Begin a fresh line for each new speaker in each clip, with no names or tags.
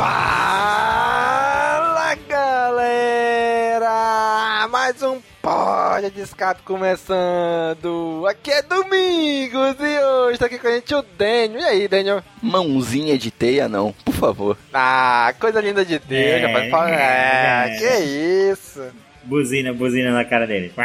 Fala galera! Mais um Pode de Escape começando! Aqui é Domingos e hoje tá aqui com a gente o Daniel. E aí, Daniel?
Mãozinha de teia não, por favor.
Ah, coisa linda de Deus,
É,
pode falar. É,
é.
que isso!
Buzina, buzina na cara dele.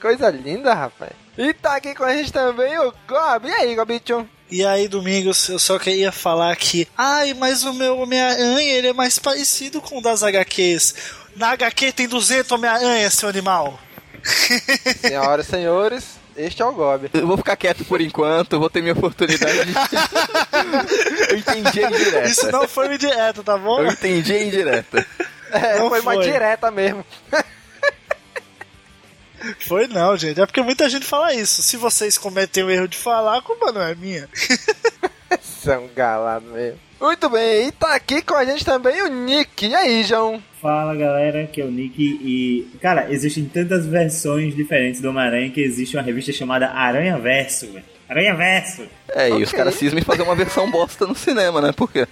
Coisa linda, rapaz. E tá aqui com a gente também o Gob. E aí, Gobichon?
E aí, Domingos, eu só queria falar que. Ai, mas o meu Homem-Aranha ele é mais parecido com o das HQs. Na HQ tem 200 Homem-Aranha, seu animal.
Senhoras e senhores, este é o Gob.
Eu vou ficar quieto por enquanto, vou ter minha oportunidade de... eu entendi a indireta.
Isso não foi direto, tá bom?
Eu entendi a indireta.
É,
Não
foi, mais
foi.
direta mesmo.
Foi não, gente. É porque muita gente fala isso. Se vocês cometem o erro de falar, a culpa não é minha.
São galado mesmo. Muito bem, e tá aqui com a gente também o Nick. E aí, João?
Fala galera, que é o Nick e. Cara, existem tantas versões diferentes do Homem-Aranha que existe uma revista chamada Aranha Verso, velho. Aranha Verso!
É, e os caras cismam em fazer uma versão bosta no cinema, né? Por quê?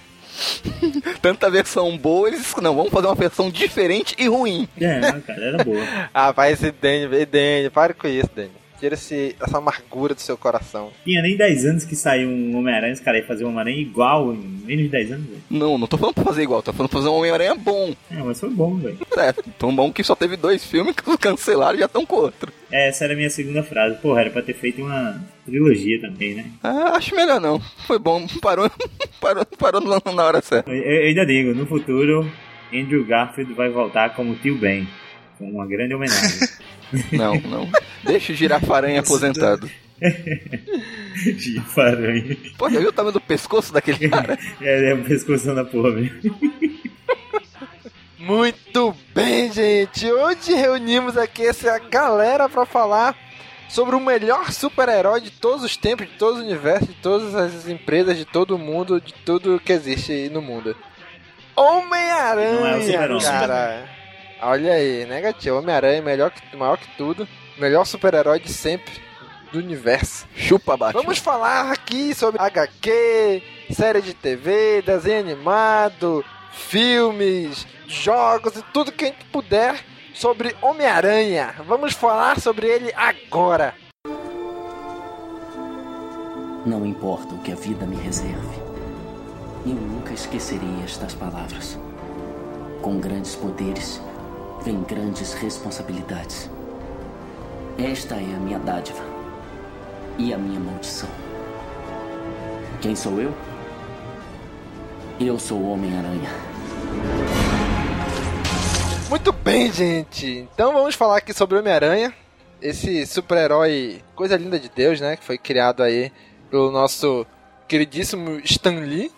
Tanta versão boa, eles não, vamos fazer uma versão diferente e ruim.
É, cara, era boa.
Ah, vai esse Daniel, e Daniel, pare com isso, Daniel. Tira esse, essa amargura do seu coração.
Tinha nem 10 anos que saiu um Homem-Aranha, os caras iam fazer um Homem-Aranha igual em menos de 10 anos, velho.
Não, não tô falando pra fazer igual, tô falando pra fazer um Homem-Aranha bom.
É, mas foi bom, velho.
É, tão bom que só teve dois filmes que cancelaram e já estão com outro.
É, essa era a minha segunda frase. Porra, era pra ter feito uma trilogia também, né?
Ah, acho melhor não. Foi bom, parou, parou, parou na hora certa.
Eu, eu ainda digo, no futuro, Andrew Garfield vai voltar como tio Ben. Com uma grande homenagem.
Não, não. Deixa o girafaranha aposentado.
Girafaranha.
Pô, já viu o tamanho do pescoço daquele cara?
É, é um pescoção da porra, velho.
Muito bem, gente. Hoje reunimos aqui essa galera pra falar sobre o melhor super-herói de todos os tempos, de todos os universos, de todas as empresas, de todo mundo, de tudo que existe aí no mundo.
É o
Homem-Aranha,
super-homem.
cara. Olha aí, negativo. Homem-Aranha é melhor que, maior que tudo. Melhor super-herói de sempre do universo.
Chupa, Batman.
Vamos falar aqui sobre HQ, série de TV, desenho animado, filmes, jogos e tudo que a gente puder sobre Homem-Aranha. Vamos falar sobre ele agora.
Não importa o que a vida me reserve, eu nunca esquecerei estas palavras. Com grandes poderes, vem grandes responsabilidades. Esta é a minha dádiva e a minha maldição. Quem sou eu? Eu sou o Homem-Aranha.
Muito bem, gente. Então vamos falar aqui sobre Homem-Aranha, esse super-herói, coisa linda de Deus, né, que foi criado aí pelo nosso queridíssimo Stan Lee,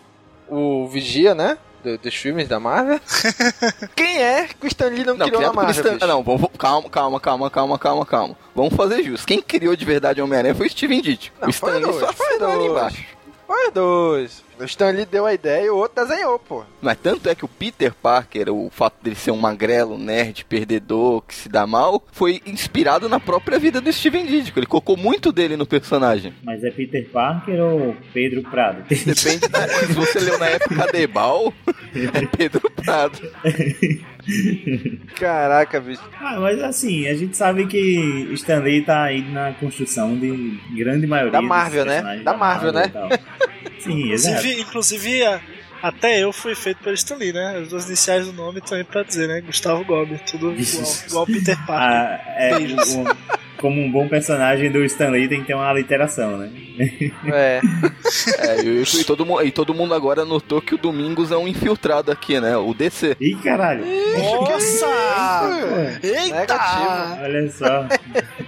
o Vigia, né? Do- dos filmes da Marvel? Quem é que o Stan Lee não,
Não,
criou na
criado por
Marvel?
Stan...
bicho?
Não, vamos, calma, calma, calma, calma, calma, calma. Vamos fazer justo. Quem criou de verdade o Homem-Aranha foi o Steven Ditko. O Stan Lee só
foi
ali embaixo.
Foi dois. O Stan Lee deu a ideia e o outro desenhou, pô.
Mas tanto é que o Peter Parker, o fato dele ser um magrelo, nerd, perdedor, que se dá mal, foi inspirado na própria vida do Steven Ditko. Ele colocou muito dele no personagem.
Mas é Peter Parker ou Pedro Prado?
Depende da... Se você leu na época Debal, é Pedro Prado.
Caraca, bicho.
Ah, mas assim, a gente sabe que Stanley tá aí na construção de grande maioria
Da Marvel, né?
personagens
Da Marvel, né?
e tal. Sim, exato.
Inclusive, inclusive a- até eu fui feito pelo Stan Lee, né? As duas iniciais do nome estão aí pra dizer, né? Gustavo Gobi, tudo igual, igual Peter Parker.
Ah, é,
Beijos.
Como um bom personagem do Stanley tem que ter uma literação, né?
É.
É, e, e todo, e todo mundo agora notou que o Domingos é um infiltrado aqui, né? O DC.
Ih, caralho!
Nossa! Eita!
Negativo.
Olha só.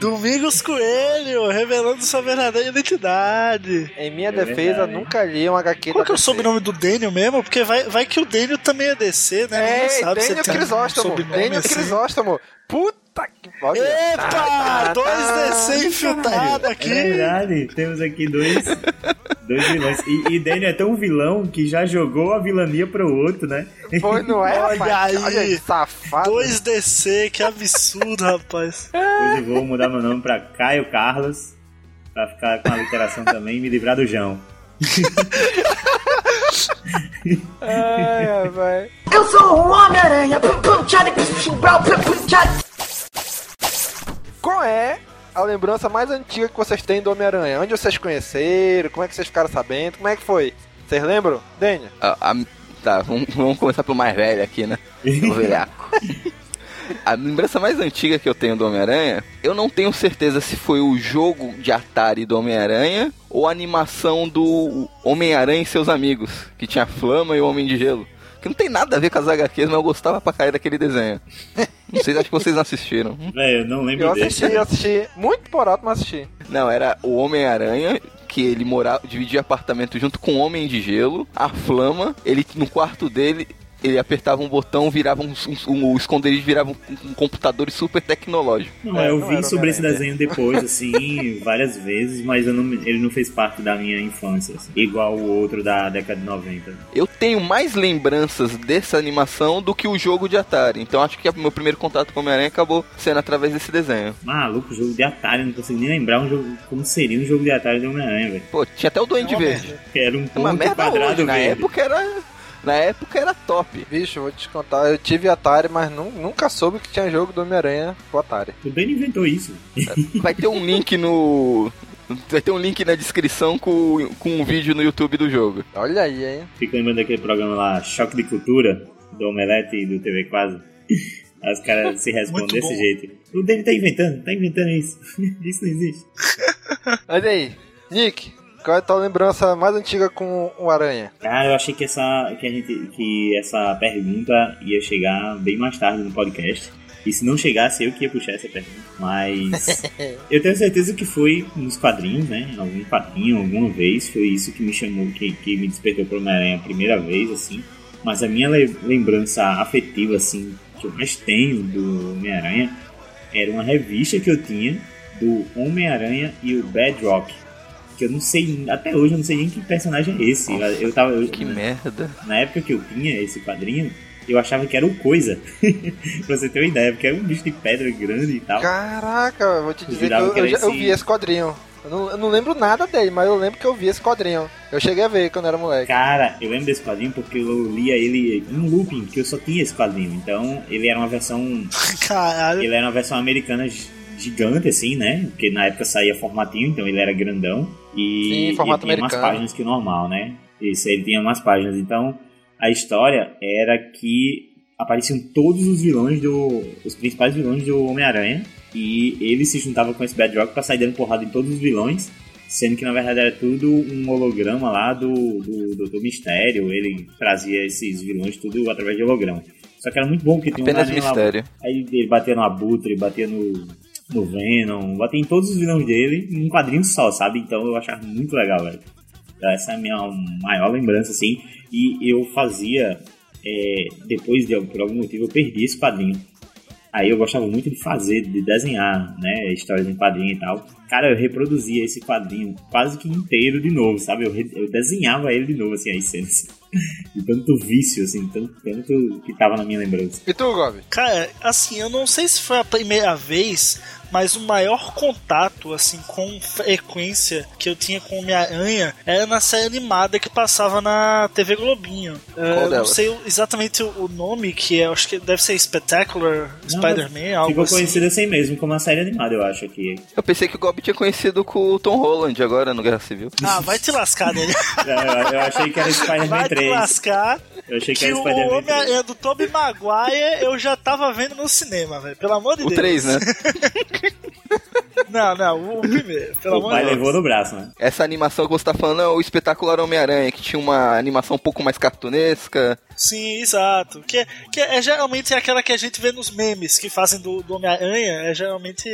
Domingos Coelho, revelando sua verdadeira identidade.
Em minha
É
defesa,
verdade.
nunca li um HQ
Qual que é o sobrenome do Daniel mesmo? Porque vai, vai que o Daniel também é DC, né?
É, Daniel Crisóstomo. Daniel
assim.
Crisóstomo. Puta que pariu.
Epa! Dois
tá.
DC infiltrados
É
aqui.
verdade, temos aqui dois, dois vilões. E, e Daniel é tão vilão que já jogou a vilania pro outro, né?
Foi, não é,
Olha
rapaz?
aí.
Olha aí, safado.
Dois DC, que absurdo, rapaz.
Eu vou mudar meu nome pra Caio Carlos, pra ficar com a literação também e me livrar do João.
Ai, rapaz.
Eu sou o Homem-Aranha.
Qual é a lembrança mais antiga que vocês têm do Homem-Aranha? Onde vocês conheceram? Como é que vocês ficaram sabendo? Como é que foi? Vocês lembram? Daniel?
A- a- tá, vamos, vamos começar pelo mais velho aqui, né? O velhaco. A lembrança mais antiga que eu tenho do Homem-Aranha, eu não tenho certeza se foi o jogo de Atari do Homem-Aranha ou a animação do Homem-Aranha e seus amigos, que tinha Flama e o Homem de Gelo. Que não tem nada a ver com as HQs, mas eu gostava pra cair daquele desenho. Não sei, acho que vocês não assistiram.
Velho, eu não lembro
Eu
desse.
assisti, eu assisti. Muito por alto, mas assisti.
Não, era o Homem-Aranha, que ele morava, dividia apartamento junto com o Homem de Gelo, a Flama, ele no quarto dele, ele apertava um botão, virava um, um, um- o esconderijo virava um, um computador super tecnológico.
Não,
É,
eu
não
vi sobre esse desenho depois, assim, várias vezes, mas eu não, ele não fez parte da minha infância, assim, igual o outro da década de 90.
Eu tenho mais lembranças dessa animação do que o jogo de Atari, então acho que o meu primeiro contato com o Homem-Aranha acabou sendo através desse desenho.
Maluco, jogo de Atari, não consigo nem lembrar um jogo, como seria um jogo de Atari de Homem-Aranha, velho.
Pô, tinha até o Duende
É uma
Verde.
Era um
É uma
ponto
merda
quadrado
hoje, na
verde.
época era... Na época era top.
Bicho, vou te contar. Eu tive Atari, mas nu- nunca soube que tinha jogo do Homem-Aranha pro Atari.
O Dani inventou isso.
Vai ter um link no... Vai ter um link na descrição com, com um vídeo no YouTube do jogo.
Olha aí, hein?
Fico lembrando daquele programa lá, Choque de Cultura, do Omelete e do TV Quase. Aí os caras se respondem desse
bom.
jeito. O Dani tá inventando, tá inventando isso. isso não existe.
Olha aí. Nick, qual é a tua lembrança mais antiga com o Aranha?
Cara, eu achei que essa, que a gente, que essa pergunta ia chegar bem mais tarde no podcast. E se não chegasse, eu que ia puxar essa pergunta. Mas eu tenho certeza que foi nos quadrinhos, né? Algum quadrinho, alguma vez. Foi isso que me chamou, que, que me despertou pro Homem-Aranha a primeira vez, assim. Mas a minha le- lembrança afetiva, assim, que eu mais tenho do Homem-Aranha era uma revista que eu tinha do Homem-Aranha e o Bedrock. Que eu não sei, até hoje eu não sei nem que personagem é esse. Eu, eu tava. eu-
Que merda.
na época que eu tinha esse quadrinho, eu achava que era o Coisa. pra você ter uma ideia, porque era um bicho de pedra grande e tal.
Caraca, eu vou te dizer eu,
que
eu eu
esse-
vi esse quadrinho. Eu não, eu não lembro nada dele, mas eu lembro que eu vi esse quadrinho. Eu cheguei a ver quando era moleque.
Cara, eu lembro desse quadrinho porque eu lia ele em um looping, que eu só tinha esse quadrinho. Então, ele era uma versão.
Caralho.
Ele era uma versão americana gi- gigante, assim, né? Porque na época saía formatinho, então ele era grandão. E,
Sim, formato
e tinha mais
americano.
páginas que o normal, né? Isso, ele tinha mais páginas. Então, a história era que apareciam todos os vilões do. os principais vilões do Homem-Aranha. E ele se juntava com esse Bedrock pra sair dando porrada em todos os vilões. Sendo que na verdade era tudo um holograma lá do, do Doutor Mistério. Ele trazia esses vilões tudo através de holograma. Só que era muito bom tinha um
Apenas
lá-
mistério.
Aí ele batia no Abutre, batia no, no Venom, batia em todos os vilões dele em um quadrinho só, sabe? Então eu achava muito legal, velho. Então essa é a minha maior lembrança, assim. E eu fazia é, depois, de, por algum motivo, eu perdi esse quadrinho. Aí eu gostava muito de fazer, de desenhar, né, histórias em quadrinho e tal. Cara, eu reproduzia esse quadrinho quase que inteiro de novo, sabe? Eu, re- eu desenhava ele de novo, assim, as cenas. De tanto vício, assim, tanto, tanto que tava na minha lembrança.
E tu, Gobi?
Cara, assim, eu não sei se foi a primeira vez, mas o maior contato, assim, com frequência que eu tinha com Homem-Aranha era na série animada que passava na TV Globinho. Eu não sei exatamente o nome, que é, acho que deve ser Spectacular Spider-Man, algo
Ficou
assim.
conhecido assim mesmo, como uma série animada, eu acho aqui.
Eu pensei que o Gob tinha conhecido com o Tom Holland agora no Guerra Civil.
Ah, vai te lascar, né?
Eu, eu achei que era Spider-Man
Vai te
3.
lascar.
Eu achei que,
Que
era
o
Spider-Man 3.
Homem-Aranha do Tobey Maguire eu já tava vendo no cinema, velho. Pelo amor de
O
Deus.
3, né?
Não, não, o, o primeiro. Pelo
O
amor
pai
de Deus.
levou no braço, né?
Essa animação que você tá falando é o espetacular Homem-Aranha, que tinha uma animação um pouco mais cartunesca.
Sim, exato. Que, que é geralmente aquela que a gente vê nos memes que fazem do, do Homem-Aranha, é geralmente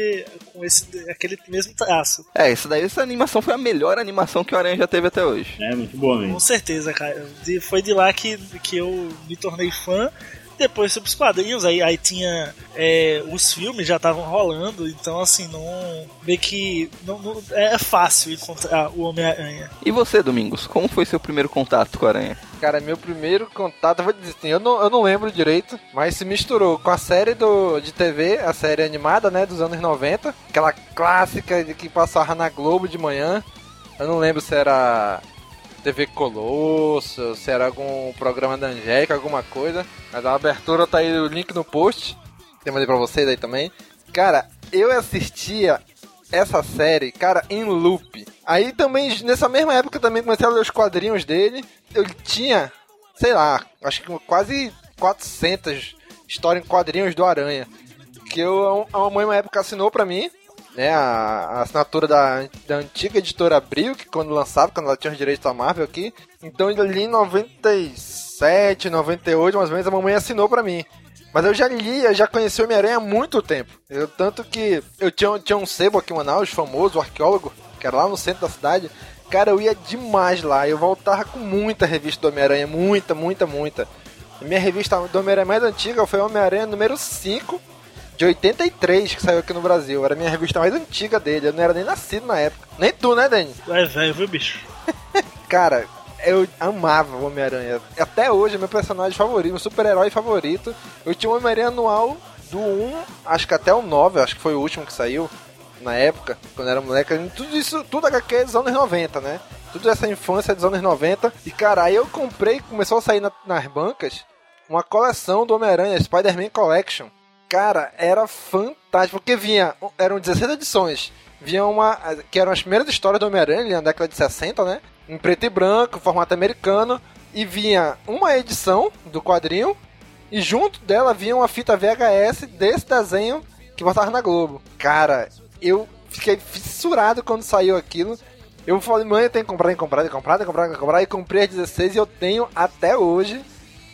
com esse, aquele mesmo traço.
É, essa daí, essa animação foi a melhor animação que o Aranha já teve até hoje.
É muito boa
Com
mesmo.
certeza, cara. De- foi de lá que, que eu me tornei fã. Depois sobre os quadrinhos, aí, aí tinha é, os filmes já estavam rolando, então assim, não. Vê que não, não- é fácil encontrar o Homem-Aranha.
E você, Domingos, como foi seu primeiro contato com o Aranha?
Cara, meu primeiro contato, vou dizer assim, eu não, eu não lembro direito, mas se misturou com a série do, de TV, a série animada, né, dos anos 90, aquela clássica de que passava na Globo de manhã. Eu não lembro se era TV Colosso, se era algum programa da Angélica, alguma coisa. Mas a abertura tá aí o link no post. Eu mandei pra vocês aí também. Cara, eu assistia essa série, cara, em loop. Aí também, nessa mesma época, também comecei a ler os quadrinhos dele. Eu tinha, sei lá, acho que quase 400 histórias em quadrinhos do Aranha. Que eu, a mamãe, uma época, assinou pra mim, né, a, a assinatura da, da antiga editora Abril, que quando lançava, quando ela tinha os direitos da Marvel aqui. Então, ali em 97, 98, mais ou menos, a mamãe assinou pra mim. Mas eu já lia, já conheci o Homem-Aranha há muito tempo. Eu, tanto que eu tinha, tinha um sebo aqui em Manaus, famoso, arqueólogo, que era lá no centro da cidade. Cara, eu ia demais lá. Eu voltava com muita revista do Homem-Aranha, muita, muita, muita. A minha revista do Homem-Aranha mais antiga foi Homem-Aranha número 5, de 83, que saiu aqui no Brasil. Era a minha revista mais antiga dele. Eu não era nem nascido na época. Nem tu, né, Dani?
É velho, viu, bicho?
Cara, eu amava o Homem-Aranha. Até hoje é meu personagem favorito, meu super-herói favorito. Eu tinha o Homem-Aranha anual do 1, acho que até o 9, acho que foi o último que saiu na época, quando era moleque. Tudo isso, tudo HQ dos anos 90, né? Tudo essa infância dos anos 90. E cara, aí eu comprei, começou a sair na- nas bancas, uma coleção do Homem-Aranha, Spider-Man Collection. Cara, era fantástico, porque vinha, eram 16 edições. Vinha uma, que eram as primeiras histórias do Homem-Aranha, na década de 60, né? Em preto e branco, formato americano. E vinha uma edição do quadrinho, e junto dela vinha uma fita VHS desse desenho que passava na Globo. Cara, eu fiquei fissurado quando saiu aquilo. Eu falei, mãe, eu tenho que comprar, tenho que comprar, tenho que comprar, tenho que comprar, tenho que comprar. E comprei as 16 e eu tenho até hoje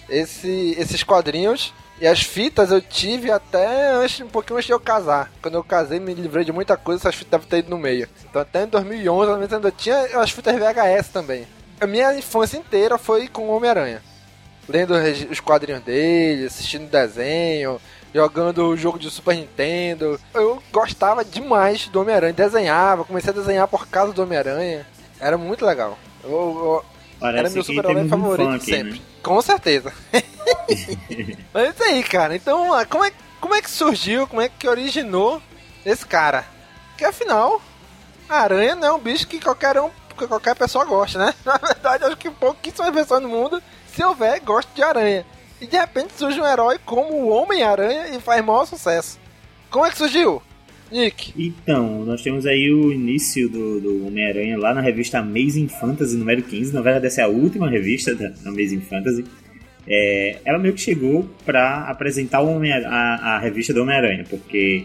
esse, esses quadrinhos. E as fitas eu tive até antes, um pouquinho antes de eu casar. Quando eu casei, me livrei de muita coisa, essas fitas devem ter ido no meio. Então até em 2011, pelo menos, ainda tinha as fitas VHS também. A minha infância inteira foi com Homem-Aranha. Lendo os os quadrinhos dele, assistindo desenho, jogando o jogo de Super Nintendo. Eu gostava demais do Homem-Aranha, desenhava, comecei a desenhar por causa do Homem-Aranha. Era muito legal. Eu- eu-
Parece
era meu super-herói favorito
aqui,
sempre.
né?
Com certeza. Mas é isso aí, cara. Então, ah, como é, como é que surgiu, como é que originou esse cara? Que afinal, a aranha não é um bicho que qualquer um, que qualquer pessoa gosta, né? Na verdade, acho que pouquíssimas pessoas no mundo, se houver, gostam de aranha. E de repente surge um herói como o Homem-Aranha e faz maior sucesso. Como é que surgiu? Nick.
Então, nós temos aí o início do, do Homem-Aranha lá na revista Amazing Fantasy número 15. Na verdade, essa é a última revista da Amazing Fantasy. É, ela meio que chegou para apresentar a, a revista do Homem-Aranha, porque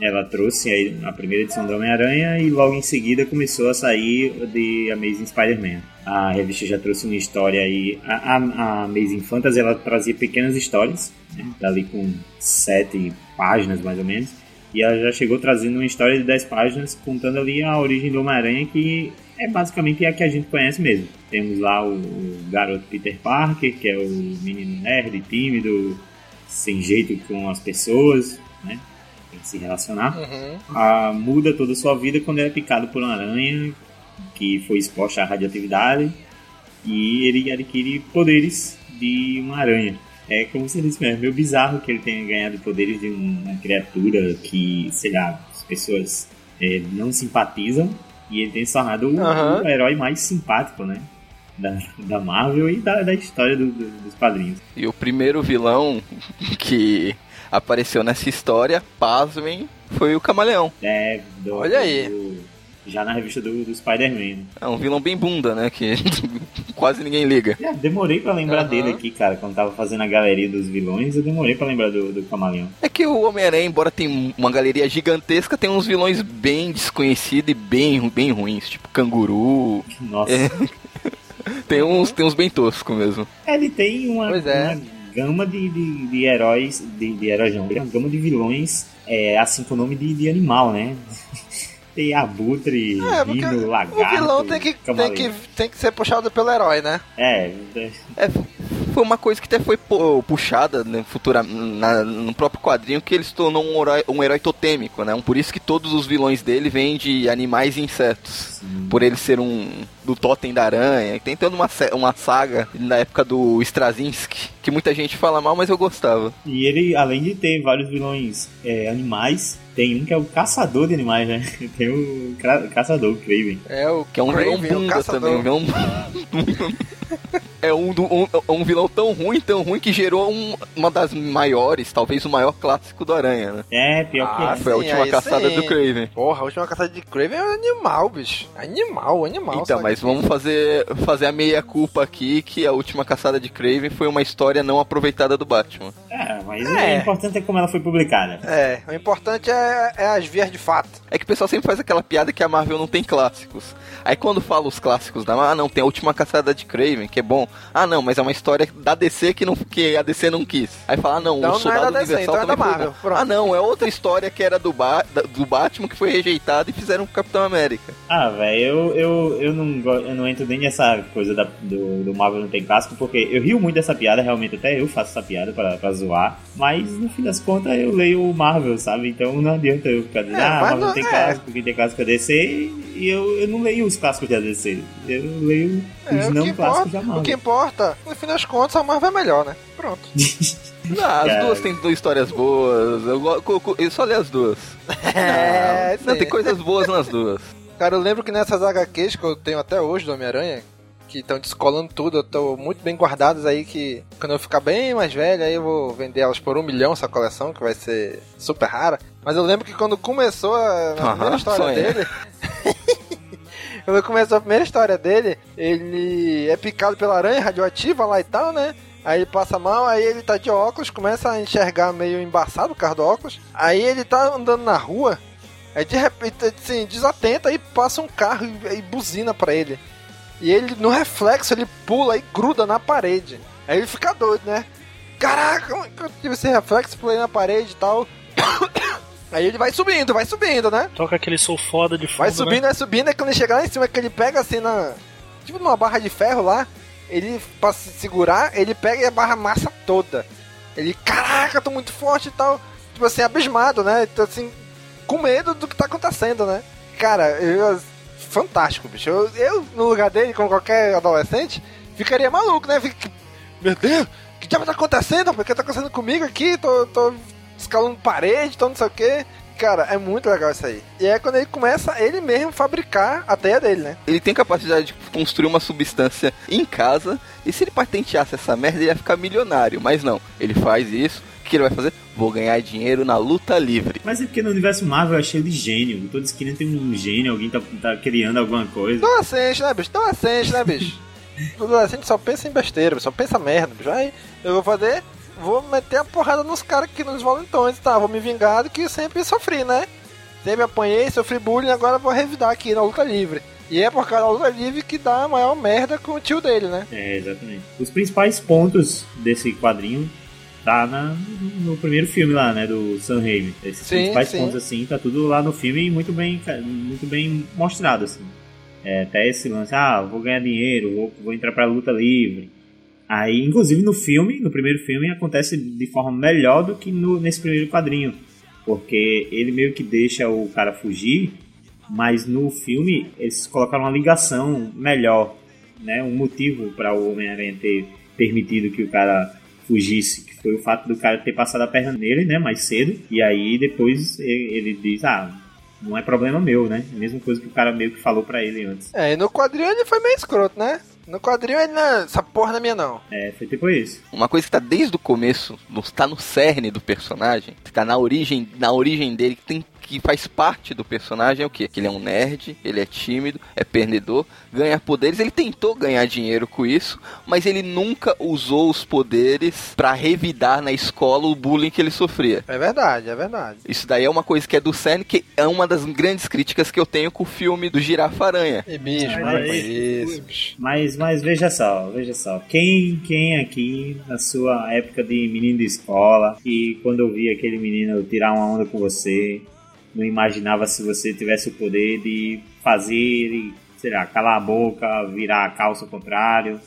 ela trouxe a primeira edição do Homem-Aranha e logo em seguida começou a sair de Amazing Spider-Man. A revista já trouxe uma história aí. A, a, a Amazing Fantasy ela trazia pequenas histórias, né, dali com sete páginas mais ou menos. E ela já chegou trazendo uma história de 10 páginas contando ali a origem do Homem-Aranha, que é basicamente a que a gente conhece mesmo. Temos lá o, o garoto Peter Parker, que é o menino nerd, tímido, sem jeito com as pessoas, né? Tem que se relacionar.
Uhum.
Ah, muda toda a sua vida quando ele é picado por uma aranha que foi exposta à radioatividade e ele adquire poderes de uma aranha. É como você disse mesmo, é meio bizarro que ele tenha ganhado poderes de uma criatura que, sei lá, as pessoas eh, não simpatizam e ele tem se tornado o-
Aham.
o herói mais simpático, né? Da, da Marvel e da, da história do- do- dos quadrinhos.
E o primeiro vilão que apareceu nessa história, pasmem, foi o Camaleão.
É, do-
Olha aí.
do- já na revista do, do Spider-Man.
É um vilão bem bunda, né? Que quase ninguém liga.
É, demorei pra lembrar
Aham.
dele aqui, cara. Quando tava fazendo a galeria dos vilões, eu demorei pra lembrar do, do Camaleão.
É que o Homem-Aranha, embora tenha uma galeria gigantesca, tem uns vilões bem desconhecidos e bem, bem ruins, tipo canguru.
Nossa.
É. Tem uns, tem uns bem toscos mesmo.
Ele tem uma,
é.
uma gama de, de, de heróis, de, de heróis não, uma gama de vilões, é, assim com o nome de, de animal, né? Tem abutre,
É,
rino,
o
lagarto,
vilão tem que, tem, que, tem que ser puxado pelo herói, né?
É, é,
foi uma coisa que até foi pu- puxada né, futura, na- no próprio quadrinho que ele se tornou um herói, um herói totêmico, né? Por isso que todos os vilões dele vêm de animais e insetos. Por ele ser um do totem da aranha. Tem toda uma, uma saga na época do Straczynski, que muita gente fala mal, mas eu gostava.
E ele, além de ter vários vilões é, animais, tem um que é o caçador de animais, né? Tem o caçador, o Craven.
É o
Que é um vilão bunda também. Um vilão... é um, do- um, um vilão tão ruim, tão ruim que gerou um- uma das maiores, talvez o maior clássico do Aranha, né?
É, pior
Ah,
que é.
Foi a última
aí
caçada
sim.
do Craven.
Porra, a última caçada de Kraven é um animal, bicho. Animal, animal.
Então,
sabe?
Mas vamos fazer, fazer a meia culpa aqui que a última caçada de Craven foi uma história não aproveitada do Batman.
É, mas
É.
o importante é como ela foi publicada.
É, o importante é, é as vias de fato.
É que o pessoal sempre faz aquela piada que a Marvel não tem clássicos. Aí quando fala os clássicos da Marvel, ah não, tem a última caçada de Craven, que é bom. Ah não, mas é uma história da DC que, não, que a DC não quis. Aí fala, ah não,
Então
o
não é
Soldado
da DC,
Universal
então é Marvel.
Ah não, é outra história que era do, ba do Batman que foi rejeitada e fizeram com o Capitão América.
Ah, velho, eu, eu, eu, não, eu não entro nem nessa coisa da- do, do Marvel não tem clássico, porque eu rio muito dessa piada, realmente até eu faço essa piada pra, pra zoar, mas no fim das contas eu leio o Marvel, sabe? Então não adianta eu ficar dizendo,
É,
ah, Marvel
não-
não tem
é.
clássico, quem tem clássico é DC, e eu, eu não leio os clássicos da DC, eu leio
É,
os
o,
não clássicos
importa,
da Marvel.
o que importa, no fim das contas, a Marvel é melhor, né? Pronto.
Ah, as
Cara.
duas têm duas histórias boas. Eu, co- eu só li as duas.
É,
Não,
sim.
tem coisas boas nas duas.
Cara, eu lembro que nessas HQs que eu tenho até hoje do Homem-Aranha, que estão descolando tudo, eu tô muito bem guardadas aí, que quando eu ficar bem mais velho, aí eu vou vender elas por um milhão, essa coleção, que vai ser super rara. Mas eu lembro que quando começou a, a primeira
Aham,
história
sonha.
dele... quando começou a primeira história dele, ele é picado pela aranha radioativa lá e tal, né? Aí ele passa mal, aí ele tá de óculos, começa a enxergar meio embaçado o carro do óculos. Aí ele tá andando na rua, Aí de repente, assim, desatenta e passa um carro e, e buzina pra ele. E ele, no reflexo, ele pula e gruda na parede. Aí ele fica doido, né? Caraca, é eu tive esse reflexo, pulei na parede e tal. Aí ele vai subindo, vai subindo, né?
Toca aquele sou foda de fundo,
Vai
né?
subindo, vai subindo, aí quando ele chega lá em cima, que ele pega assim na. Tipo numa barra de ferro lá, ele, pra se segurar, ele pega e a barra amassa toda. Ele, caraca, tô muito forte e tal. Tipo assim, abismado, né? Então assim, com medo do que tá acontecendo, né? Cara, eu. Fantástico, bicho. Eu, eu, no lugar dele, como qualquer adolescente, ficaria maluco, né? Meu Deus, o que diabo tá acontecendo? Por que tá acontecendo comigo aqui? Tô, tô escalando parede, tô não sei o que. Cara, é muito legal isso aí. E é quando ele começa ele mesmo fabricar a teia dele, né?
Ele tem capacidade de construir uma substância em casa, e se ele patenteasse essa merda, ele ia ficar milionário. Mas não, ele faz isso, o que ele vai fazer? Vou ganhar dinheiro na luta livre.
Mas é porque no universo Marvel é cheio de gênio. Toda esquina tem um gênio, alguém tá, tá criando alguma coisa.
Adolescente, né, bicho? Adolescente, né, bicho? Adolescente só pensa em besteira, só pensa merda, bicho. Aí eu vou fazer, vou meter a porrada nos caras que nos valentões, tá? Vou me vingar do que sempre sofri, né? Sempre apanhei, sofri bullying, agora vou revidar aqui na luta livre. E é por causa da luta livre que dá a maior merda com o tio dele, né?
É, exatamente. Os principais pontos desse quadrinho tá na, no primeiro filme lá, né, do Sam Raimi. Esses
Sim,
principais
sim.
pontos, assim, tá tudo lá no filme e muito bem, muito bem mostrado, assim. É, até esse lance, ah, vou ganhar dinheiro, vou, vou entrar pra luta livre. Aí, inclusive no filme, no primeiro filme, acontece de forma melhor do que no, nesse primeiro quadrinho. Porque ele meio que deixa o cara fugir, mas no filme eles colocaram uma ligação melhor, né? Um motivo para o Homem-Aranha ter permitido que o cara fugisse, foi o fato do cara ter passado a perna nele, né, mais cedo, e aí depois ele, diz, ah, não é problema meu, né? Mesma coisa que o cara meio que falou pra ele antes.
É, e no quadrinho ele foi meio escroto, né? No quadrinho ele não. Essa porra não é minha, não.
É, foi tipo isso.
Uma coisa que tá desde o começo, tá no cerne do personagem, que tá na origem, na origem dele, que tem que faz parte do personagem é o quê? Que ele é um nerd, ele é tímido, é perdedor, ganha poderes, ele tentou ganhar dinheiro com isso, mas ele nunca usou os poderes pra revidar na escola o bullying que ele sofria.
É verdade, é verdade.
Isso daí é uma coisa que é do cerne, que é uma das grandes críticas que eu tenho com o filme do Girafa Aranha.
Bicho,
Ai,
para com
ai.
isso.
Mas, mas veja só, veja só. Quem, quem aqui, na sua época de menino de escola, e quando eu vi aquele menino tirar uma onda com você, não imaginava se você tivesse o poder de fazer sei lá, calar a boca, virar a calça ao contrário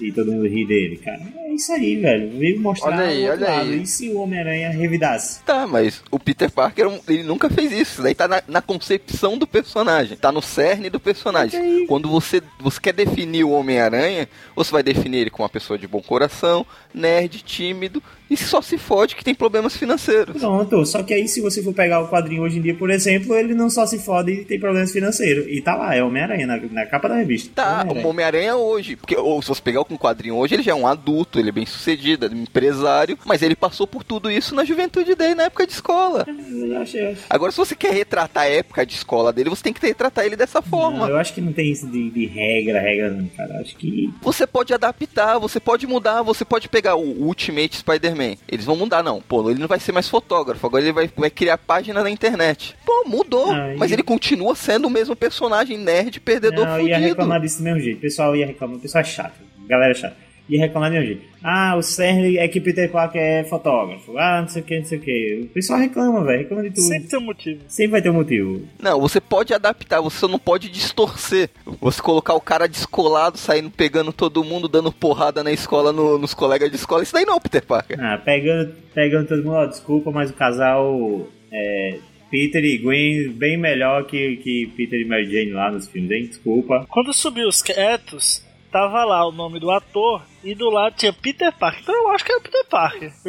e todo mundo rir dele, cara. É isso aí, velho. Veio mostrar
Olha aí, olha
lado.
aí.
E se o Homem-Aranha revidasse?
Tá, mas o Peter Parker, ele nunca fez isso. Isso daí tá na, na concepção do personagem. Tá no cerne do personagem. Quando você, você quer definir o Homem-Aranha, você vai definir ele como uma pessoa de bom coração, nerd, tímido, e só se fode que tem problemas financeiros.
Pronto, só que aí se você for pegar o quadrinho hoje em dia, por exemplo, ele não só se fode e tem problemas financeiros. E tá lá, é Homem-Aranha na, na capa da revista.
Tá,
Homem-Aranha.
o Homem-Aranha hoje, porque ou, se você pegar o quadrinho hoje, ele já é um adulto, ele é bem sucedido, é um empresário, mas ele passou por tudo isso na juventude dele, na época de escola.
Eu acho, eu acho-
Agora, se você quer retratar a época de escola dele, você tem que retratar ele dessa forma.
Não, eu acho que não tem isso de, de regra, regra não, cara. Acho que.
Você pode adaptar, você pode mudar, você pode pegar o Ultimate Spider-Man. Eles vão mudar, não. Pô, ele não vai ser mais fotógrafo, agora ele vai, vai criar página na internet. Pô, mudou.
Ah, e-
Mas ele continua sendo o mesmo personagem nerd, perdedor,
Não, ia
fudido.
reclamar disso do mesmo jeito. O pessoal ia reclamar. O pessoal é chato. Galera é chata. Ia reclamar mesmo jeito. Ah, o CERN é que Peter Parker é fotógrafo. Ah, não sei o que, não sei o que. O pessoal reclama, velho. Reclama de tudo.
Sempre tem um motivo.
Sempre vai ter um motivo.
Não, você pode adaptar, você só não pode distorcer. Você colocar o cara descolado, saindo pegando todo mundo, dando porrada na escola, no- nos colegas de escola. Isso daí não, Peter Parker.
Ah, pegando, pegando todo mundo, ó, desculpa, mas o casal é, Peter e Gwen bem melhor que, que Peter e Mary Jane lá nos filmes, hein? Desculpa.
Quando subiu os créditos, tava lá o nome do ator e do lado tinha Peter Parker. Então eu acho que era Peter Parker.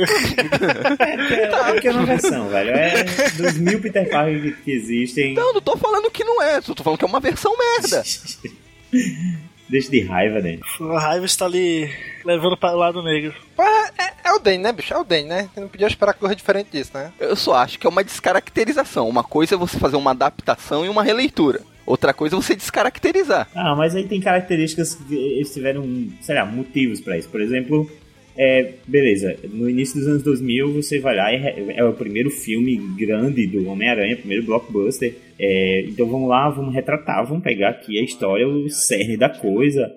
É, é é uma versão, velho. É dos mil Peter Parker que, existem.
Não, não tô falando que não é, só tô falando que é uma versão merda.
Deixa de raiva, né?
A raiva está ali levando para o lado negro.
É, é o Den, né, bicho? É o Den, né? Você não podia esperar coisa diferente disso, né?
Eu só acho que é uma descaracterização. Uma coisa é você fazer uma adaptação e uma releitura. Outra coisa é você descaracterizar.
Ah, mas aí tem características que eles tiveram, sei lá, motivos pra isso. Por exemplo, é, beleza, no início dos anos 2000 você vai lá e é, é o primeiro filme grande do Homem-Aranha, primeiro blockbuster. É, então vamos lá, vamos retratar, vamos pegar aqui a história, o cerne da coisa,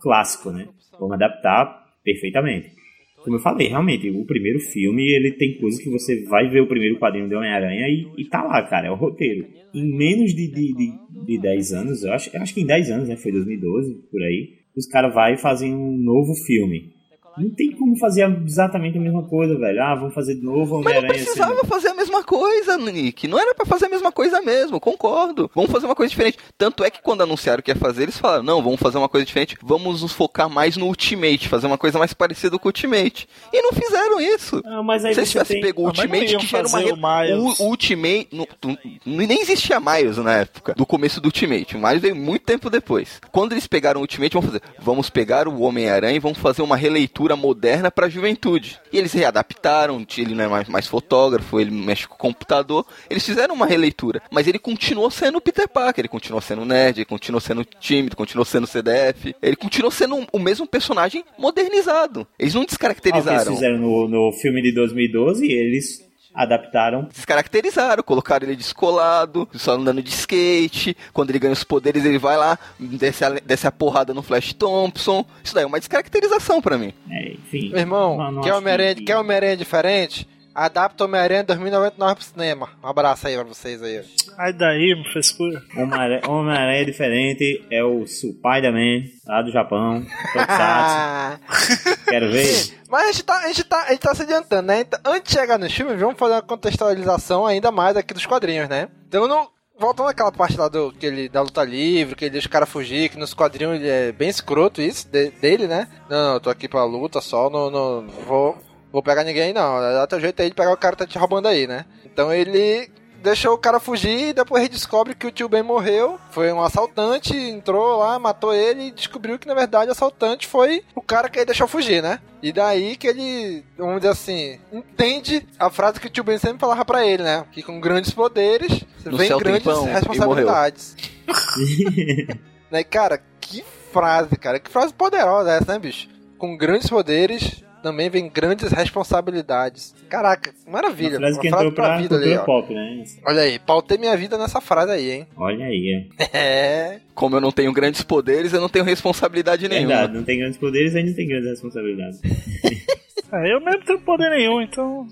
clássico, né? Vamos adaptar perfeitamente. Como eu falei, realmente, o primeiro filme, ele tem coisas que você vai ver o primeiro quadrinho do Homem-Aranha e, e tá lá, cara, é o roteiro. Em menos de, de, de, de 10 anos, eu acho, eu acho que em 10 anos, né, foi 2012, por aí, os caras vai e fazem um novo filme. Não tem como fazer exatamente a mesma coisa, velho. Ah, vamos fazer de novo
Mas não
Homem-Aranha.
precisava
assim.
fazer a mesma coisa, Nick. Não era pra fazer a mesma coisa mesmo, concordo. Vamos fazer uma coisa diferente. Tanto é que quando anunciaram que ia fazer, eles falaram: não, vamos fazer uma coisa diferente, vamos nos focar mais no Ultimate, fazer uma coisa mais parecida com o Ultimate. E não fizeram isso.
Ah, mas aí
Se eles
você
tivessem
tem...
pego o
Ah,
Ultimate, que já era uma.
o.
O Ultimate. não- tu- nem existia Miles na época, do começo do Ultimate. O Miles veio muito tempo depois. Quando eles pegaram o Ultimate, vamos fazer. Vamos pegar o Homem-Aranha e vamos fazer uma releitura moderna pra juventude. E eles readaptaram, ele não é mais, mais fotógrafo, ele mexe com o computador. Eles fizeram uma releitura. Mas ele continuou sendo Peter Parker, ele continuou sendo nerd, ele continuou sendo tímido, continuou sendo CDF. Ele continuou sendo o mesmo personagem modernizado. Eles não
Ah, o que eles
descaracterizaram.
fizeram no, no filme de 2012, eles adaptaram.
Descaracterizaram, colocaram ele descolado, só andando de skate. Quando ele ganha os poderes, ele vai lá, desce a, desce a porrada no Flash Thompson. Isso daí é uma descaracterização pra mim.
É, enfim.
Meu irmão,
não
quer Homem-Aranha
que-
quer Homem-Aranha diferente? Adapta Homem-Aranha 2099 pro cinema. Um abraço aí pra vocês aí.
Ai daí, meu frescura.
Homem-Aranha Homem-Aranha diferente é o Spider-Man, lá do Japão.
Ah,
Quero ver.
mas a gente, tá, a, gente tá, a gente tá se adiantando, né? Então, antes de chegar nos filmes, vamos fazer uma contextualização ainda mais aqui dos quadrinhos, né? Então, no, voltando àquela parte lá do, que ele, da luta livre, que ele deixa o cara fugir, que nos quadrinhos ele é bem escroto isso, de- dele, né? Não, não, eu tô aqui pra luta só, não, não, não vou, vou pegar ninguém não. Dá teu jeito aí de pegar o cara que tá te roubando aí, né? Então ele deixou o cara fugir e depois ele descobre que o tio Ben morreu. Foi um assaltante, entrou lá, matou ele e descobriu que na verdade o assaltante foi o cara que ele deixou fugir, né? E daí que ele, vamos dizer assim, entende a frase que o tio Ben sempre falava pra ele, né? Que com grandes poderes
No
vem grandes
pão, e
responsabilidades. né, cara, que frase, cara, que frase poderosa essa, né, bicho? Com grandes poderes também vem grandes responsabilidades. Caraca, maravilha.
Uma frase
Uma
que
frase
entrou
pra
pra
vida ali, ó.
pop, né?
Olha aí, pautei minha vida nessa frase aí, hein?
Olha aí,
É.
Como eu não tenho grandes poderes, eu não tenho responsabilidade
é.
nenhuma.
Verdade, não tem grandes poderes, aí não tem grandes responsabilidades.
É, eu mesmo não tenho poder nenhum, então.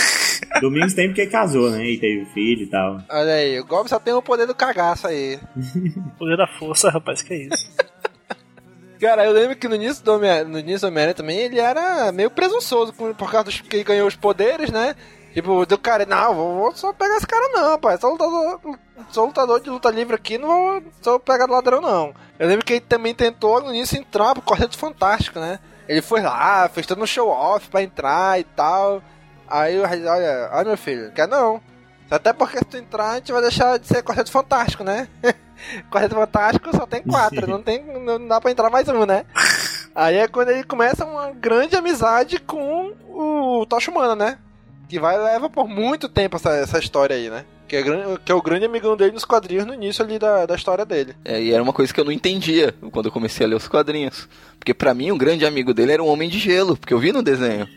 Domingos tem porque casou, né? E teve filho e tal.
Olha aí, o Goblin só tem o poder do cagaço aí.
Poder da força, rapaz, que é isso?
Cara, eu lembro que no início do Homem-Aranha também ele era meio presunçoso por causa dos que ganhou os poderes, né? Tipo, do cara, não, vou, só pegar esse cara não, pai. Sou lutador, sou lutador de luta livre aqui, não vou sou pegar ladrão não. Eu lembro que ele também tentou no início entrar pro Quarteto Fantástico, né? Ele foi lá, fez todo um show off pra entrar e tal. Aí Red, olha, olha meu filho, quer não. Até porque se tu entrar, a gente vai deixar de ser Quarteto Fantástico, né? Quarteto Fantástico só tem quatro, não, tem, não dá pra entrar mais um, né? Aí é quando ele começa uma grande amizade com o Tocha Humana, né? Que vai leva por muito tempo essa, essa história aí, né? Que é, que é o grande amigão dele nos quadrinhos no início ali da, da história dele.
É, e era uma coisa que eu não entendia quando eu comecei a ler os quadrinhos. Porque pra mim, um grande amigo dele era um homem de gelo, porque eu vi no desenho.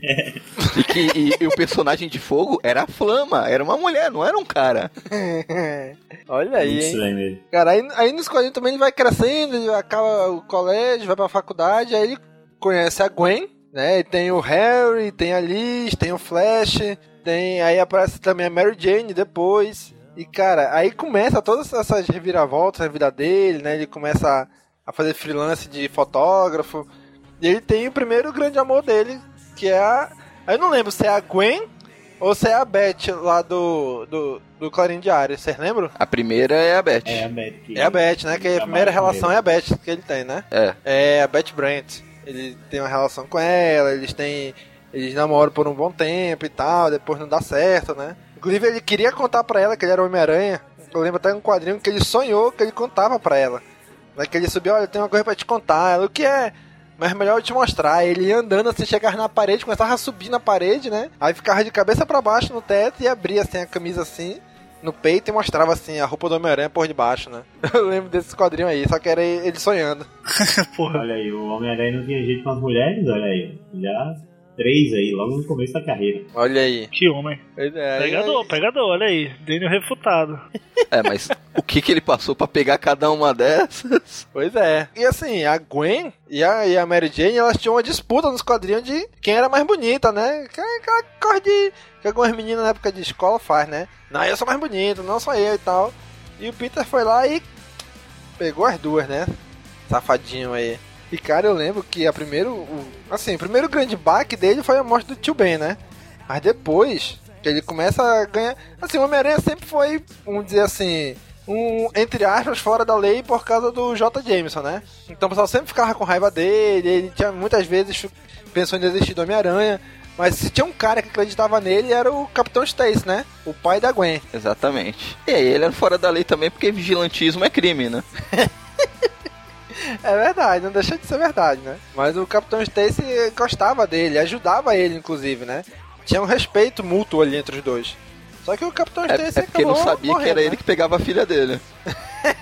e, que, e- e o personagem de fogo era a Flama, era uma mulher, não era um cara.
Olha aí,
Muito
hein?
estranho.
Cara, aí, aí nos quadrinhos também ele vai crescendo, ele acaba o colégio, vai pra faculdade, aí ele conhece a Gwen, né? E tem o Harry, tem a Liz, tem o Flash, tem. Aí aparece também a Mary Jane depois. E cara, aí começa todas essas reviravoltas na vida dele, né? Ele começa a, fazer freelance de fotógrafo. E ele tem o primeiro grande amor dele, que é a. Eu não lembro se é a Gwen ou se é a Beth lá do, do, do Clarim Diário, vocês lembram?
A primeira é a Beth.
É a Beth.
É a Beth, né? Que a primeira relação é a Beth que ele tem, né?
É.
É a Beth Brant. Ele tem uma relação com ela, eles têm. Eles namoram por um bom tempo e tal, depois não dá certo, né? Inclusive ele queria contar pra ela que ele era Homem-Aranha. Eu lembro até um quadrinho que ele sonhou que ele contava pra ela. Né? Que ele subiu, olha, tem uma coisa pra te contar. Ela, o que é? Mas melhor eu te mostrar. Ele ia andando assim, chegava na parede, começava a subir na parede, né? Aí ficava de cabeça pra baixo no teto e abria assim a camisa assim no peito e mostrava assim a roupa do Homem-Aranha por debaixo, né? Eu lembro desse quadrinho aí, só que era ele sonhando.
Porra.
Olha aí, o Homem-Aranha não tinha jeito com as mulheres, olha aí. Já três aí, logo no começo da carreira.
Olha aí.
Que homem.
É,
Pegador, pegador, olha aí. Daniel refutado.
É, mas o que que ele passou pra pegar cada uma dessas?
Pois é. E assim, a Gwen e a, e a Mary Jane, elas tinham uma disputa nos quadrinhos de quem era mais bonita, né? Que é aquela coisa de, que algumas meninas na época de escola faz, né? Não, eu sou mais bonito, não sou eu e tal. E o Peter foi lá e pegou as duas, né? Safadinho aí. E cara, eu lembro que a primeiro, o, assim, o primeiro grande baque dele foi a morte do tio Ben, né? Mas depois que ele começa a ganhar, assim, o Homem-Aranha sempre foi, vamos dizer assim, um, entre aspas, fora da lei por causa do J. Jameson, né? Então o pessoal sempre ficava com raiva dele, ele tinha muitas vezes pensou em desistir do Homem-Aranha. Mas se tinha um cara que acreditava nele, era o Capitão Stacy, né? O pai da Gwen.
Exatamente. E aí, ele era fora da lei também, porque vigilantismo é crime, né?
É verdade, não deixa de ser verdade, né? Mas o Capitão Stacy gostava dele, ajudava ele, inclusive, né? Tinha um respeito mútuo ali entre os dois. Só que o Capitão
É,
Stacy
é porque não
acabou
sabia que
morrendo,
era
né?
ele que pegava a filha dele.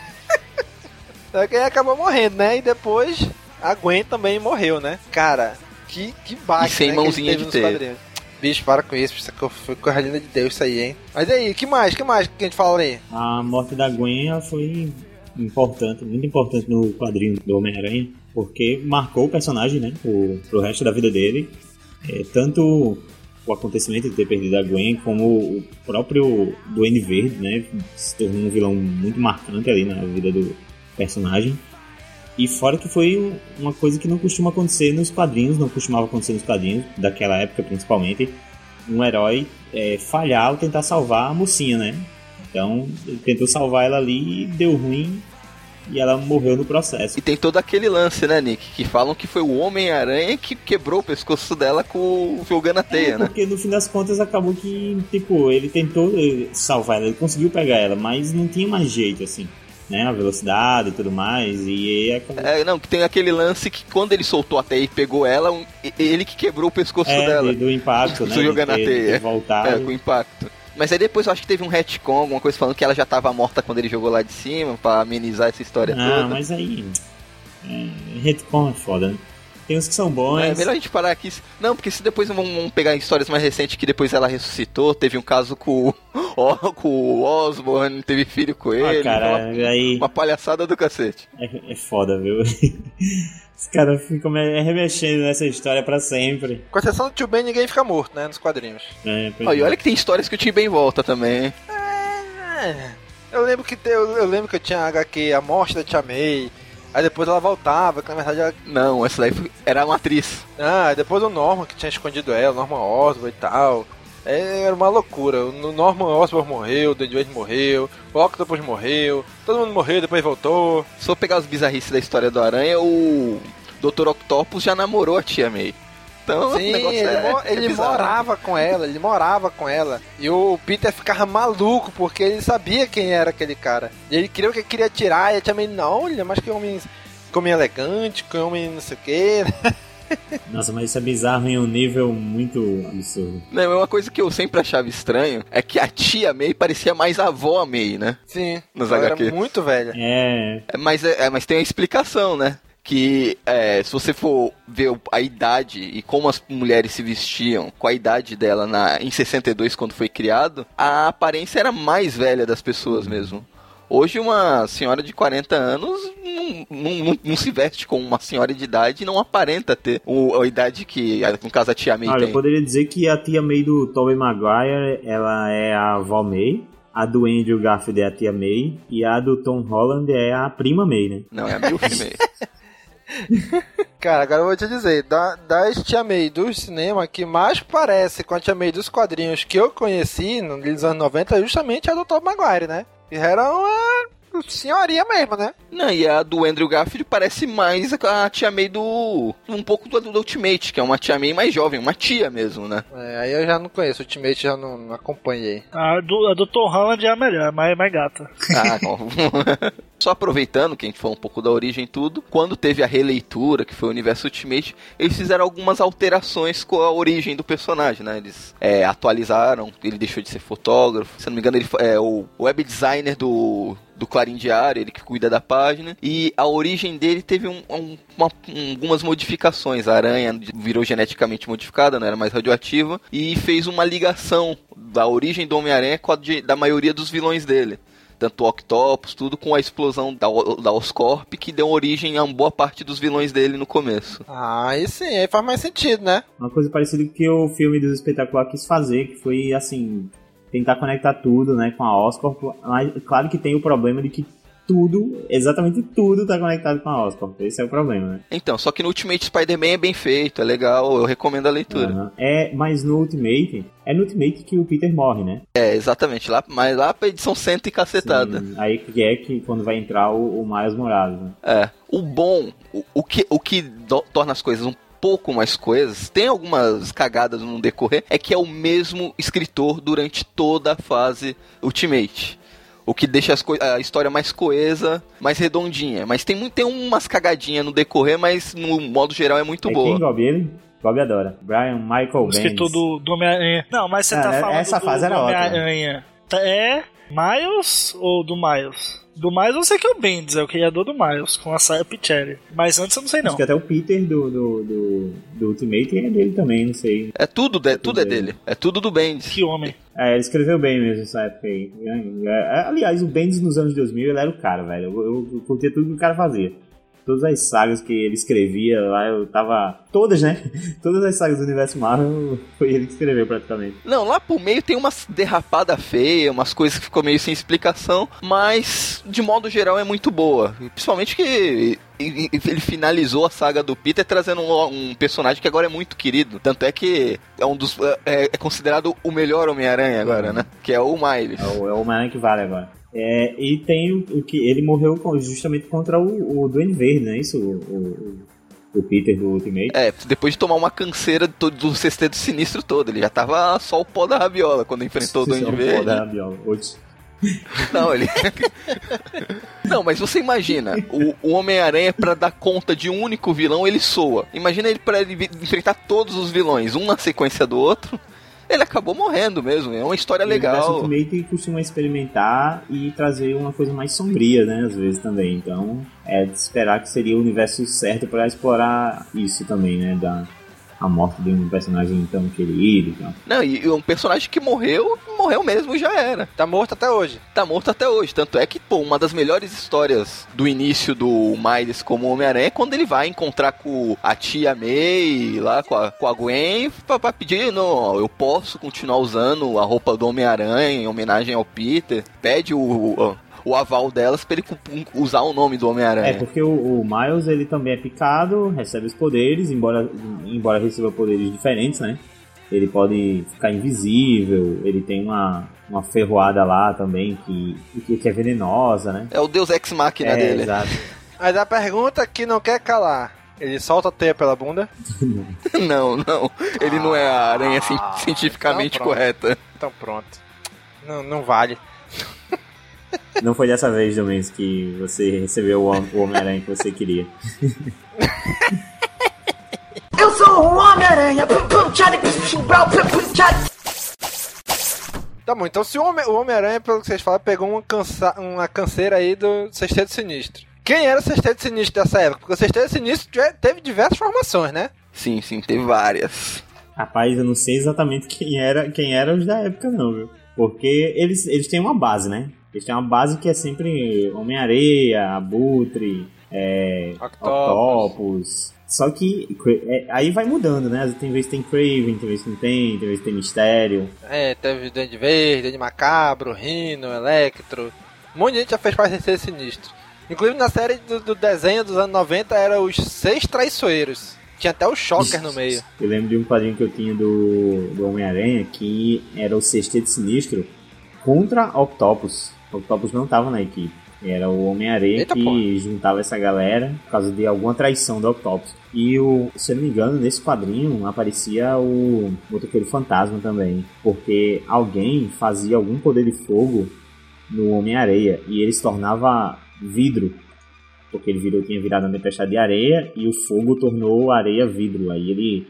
Só que ele acabou morrendo, né? E depois a Gwen também morreu, né? Cara, que, que baixo,
E sem
né, que
mãozinha de
quadrinhos. Bicho, para com isso, isso aqui foi coisa linda de Deus isso aí, hein? Mas aí, que mais? que mais que a gente fala aí?
A morte da Gwen foi importante, muito importante no quadrinho do Homem-Aranha, porque marcou o personagem, né, pro, pro resto da vida dele. É, tanto o acontecimento de ter perdido a Gwen, como o próprio Duende Verde, né, se tornou um vilão muito marcante ali na vida do personagem. E fora que foi uma coisa que não costuma acontecer nos quadrinhos, não costumava acontecer nos quadrinhos, daquela época principalmente, um herói é, falhar ao tentar salvar a mocinha, né? Então, ele tentou salvar ela ali e deu ruim e ela morreu no processo.
E tem todo aquele lance, né, Nick? Que falam que foi o Homem-Aranha que quebrou o pescoço dela com jogando a teia,
é,
né?
Porque no fim das contas acabou que, tipo, ele tentou eh, salvar ela, ele conseguiu pegar ela, mas não tinha mais jeito, assim. Né, a velocidade e tudo mais, e aí acabou...
É, não, que tem aquele lance que quando ele soltou a teia e pegou ela, um- ele que quebrou o pescoço
É,
dela.
de- do impacto, né?
Jogando a teia.
ter voltado.
É, com impacto. Mas aí depois eu acho que teve um retcon, alguma coisa falando que ela já tava morta quando ele jogou lá de cima, pra amenizar essa história
Ah,
toda.
mas aí. É, retcon é foda, né? Tem uns que são bons.
É melhor a gente parar aqui. Não, porque se depois vamos pegar histórias mais recentes que depois ela ressuscitou, teve um caso com, o- com o Osborne, teve filho com
Ah,
ele.
cara,
uma,
aí
uma palhaçada do cacete.
é, é foda, viu? Os caras ficam me- remexendo nessa história pra sempre.
Com exceção do Tio Ben, ninguém fica morto, né? Nos quadrinhos.
É,
Ó, e
é.
olha que tem histórias que o Tim bem volta também. hein?
É. Eu lembro que eu, eu lembro que eu tinha HQ A Morte da Tia May. Aí depois ela voltava, que na verdade ela...
Não, essa daí foi- era uma atriz.
Ah, depois o Norman que tinha escondido ela, o Norman Osborn e tal. É, era uma loucura. O Norman Osborn morreu, o Duende morreu, o Octopus morreu, todo mundo morreu, depois voltou.
Se eu pegar os bizarrices da história do Aranha, o Dr. Octopus já namorou a tia May. Então, o
Sim, ele,
é,
mo-
é
ele
bizarro.
morava com ela, ele morava com ela. E o Peter ficava maluco porque ele sabia quem era aquele cara. E ele queria que queria tirar, e a tia May, não, olha, mas que homem, que homem elegante, que homem não sei o que.
Nossa, mas isso é bizarro em um nível muito absurdo.
Não, uma coisa que eu sempre achava estranho é que a tia May parecia mais a avó May, né?
Sim,
Nos
ela
HQ.
era muito velha.
É.
É, Mas, é, é, mas tem a explicação, né? Que é, se você for ver a idade e como as mulheres se vestiam com a idade dela na, em 62, quando foi criado, a aparência era mais velha das pessoas mesmo. Hoje, uma senhora de 40 anos não, não- não- não se veste como uma senhora de idade e não aparenta ter o- a idade que, no caso, a tia May
Olha, eu
tem.
poderia dizer que a tia May do Tobey Maguire, ela é a avó May. A do Andrew Garfield é a tia May. E a do Tom Holland é a prima May, né?
Não, é a Milf May.
Cara, agora eu vou te dizer, da, das Tia May do cinema, que mais parece com a Tia May dos quadrinhos que eu conheci nos anos 90 é justamente a do Tom Maguire, né? Que era uma senhoria mesmo, né?
Não, e a do Andrew Garfield parece mais a tia May do. Um pouco do, do Ultimate, que é uma tia May mais jovem, uma tia mesmo, né?
É, aí eu já não conheço, o Ultimate já não, não acompanhei.
A do, a do Tom Holland é a melhor, mais, mais gata.
Ah, bom. Só aproveitando que a gente falou um pouco da origem e tudo, quando teve a releitura, que foi o universo Ultimate, eles fizeram algumas alterações com a origem do personagem, né? Eles é, atualizaram, ele deixou de ser fotógrafo, se não me engano, ele é o web designer do, do Clarim Diário, ele que cuida da página, e a origem dele teve um- um- uma- um- algumas modificações. A aranha virou geneticamente modificada, não era mais radioativa, e fez uma ligação da origem do Homem-Aranha com a de- da maioria dos vilões dele tanto o Octopus, tudo com a explosão da, da Oscorp, que deu origem a uma boa parte dos vilões dele no começo.
Ah, aí sim, aí faz mais sentido, né?
Uma coisa parecida que o filme dos espetacular quis fazer, que foi assim, tentar conectar tudo, né, com a Oscar. Mas claro que tem o problema de que tudo, exatamente tudo tá conectado com a Oscar. Esse é o problema, né?
Então, só que no Ultimate Spider-Man é bem feito, é legal, eu recomendo a leitura.
Aham. É, mas no Ultimate, é no Ultimate que o Peter morre, né?
É, exatamente, lá, mas lá pra edição cento e cacetada.
Sim, aí que é que quando vai entrar o, o Miles Morales, né?
É. O bom, o, o que, o que do- torna as coisas um pouco mais coesas, tem algumas cagadas no decorrer, é que é o mesmo escritor durante toda a fase Ultimate. O que deixa a história mais coesa, mais redondinha. Mas tem, muito- tem umas cagadinhas no decorrer, mas no modo geral é muito
é
boa.
quem gobe ele? Gobe adora. Brian Michael
O escritor
Bendis.
do, do Homem-Aranha. Não, mas você
Ah,
tá falando
essa
do,
fase era
do
ótima.
Homem-Aranha. Tá- É Miles ou do Miles? Do Miles eu sei que é o Bendis, é o criador do Miles, com a Sarah Pichelli. Mas antes eu não sei não.
Acho que até o Peter do, do, do, do Ultimate é dele também, não sei.
É tudo, de, tudo é dele. É tudo do Bendis.
Que homem.
É, ele escreveu bem mesmo essa época aí. É, Aliás, o Bendis nos anos 2000 ele era o cara, velho. Eu, eu, eu curtia tudo que o cara fazia. Todas as sagas que ele escrevia lá, eu tava. Todas, né? Todas as sagas do universo Marvel foi ele que escreveu praticamente.
Não, lá por meio tem umas derrapada feia, umas coisas que ficou meio sem explicação, mas de modo geral é muito boa. Principalmente que ele finalizou a saga do Peter trazendo um, um, personagem que agora é muito querido. Tanto é que é um dos. é, é considerado o melhor Homem-Aranha agora, né? Que é o Miles.
É o, é o Homem-Aranha que vale agora. É, e tem o, que ele morreu justamente contra o, o Duende Verde, não é isso? O, o, o, Peter do Ultimate.
É, depois de tomar uma canseira do, do sexteto sinistro todo. Ele já tava só o pó da rabiola quando enfrentou o Duende Verde. O pó da rabiola. Não, ele. Não, mas você imagina, o, o Homem-Aranha, para dar conta de um único vilão, ele soa. Imagina ele para ele enfrentar todos os vilões, um na sequência do outro ele acabou morrendo mesmo. É uma história legal.
O Ultimate costuma experimentar e trazer uma coisa mais sombria, né? Às vezes também. Então, é de esperar que seria o universo certo para explorar isso também, né? Da, a morte de um personagem tão querido. Então.
Não, e um personagem que morreu, morreu mesmo já era.
Tá morto até hoje.
Tá morto até hoje. Tanto é que, pô, uma das melhores histórias do início do Miles como Homem-Aranha é quando ele vai encontrar com a tia May, lá com a, com a Gwen, pra, pra pedir, não, eu posso continuar usando a roupa do Homem-Aranha em homenagem ao Peter. Pede o, o o aval delas pra ele usar o nome do Homem-Aranha.
É, porque o, o, Miles ele também é picado, recebe os poderes, embora, embora receba poderes diferentes, né? Ele pode ficar invisível, ele tem uma, uma ferroada lá também que, que é venenosa, né?
É o Deus Ex Machina
é,
dele.
Exato.
Mas a pergunta que não quer calar. Ele solta a teia pela bunda?
não, não. Ele ah, não é a aranha ah, cientificamente então correta.
Então pronto. Não, não vale.
Não foi dessa vez, Domingos, que você recebeu o Homem-Aranha que você queria.
Eu sou o Homem-Aranha!
Tá bom, então se o Homem-Aranha, pelo que vocês falam, pegou uma, cansa uma canseira aí do Sexteto Sinistro. Quem era o Sexteto Sinistro dessa época? Porque o Sexteto Sinistro teve diversas formações, né?
Sim, sim, teve várias.
Rapaz, eu não sei exatamente quem era, quem era os da época, não, viu? Porque eles, eles têm uma base, né? Eles têm uma base que é sempre Homem-Areia, Abutre, é, Octopus. Só que é, aí vai mudando, né? Tem vezes tem Craven, tem vezes não tem, tem vezes tem Mistério.
É, teve Duende Verde, Duende Macabro, Rino, Electro. Um monte de gente já fez parte desse sinistro. Inclusive na série do, do, desenho dos anos 90 era os seis traiçoeiros. Tinha até o Shocker no meio.
Eu lembro de um quadrinho que eu tinha do, do Homem-Aranha que era o Sexteto Sinistro contra Octopus. O Octopus não estava na equipe. Era o Homem-Aranha que porra. juntava essa galera por causa de alguma traição do Octopus. E, o, se eu não me engano, nesse quadrinho aparecia o Motoqueiro Fantasma também. Porque alguém fazia algum poder de fogo no Homem-Areia e ele se tornava vidro. Porque ele virou, tinha virado uma tempestade de areia e o fogo tornou a areia vidro. Aí ele,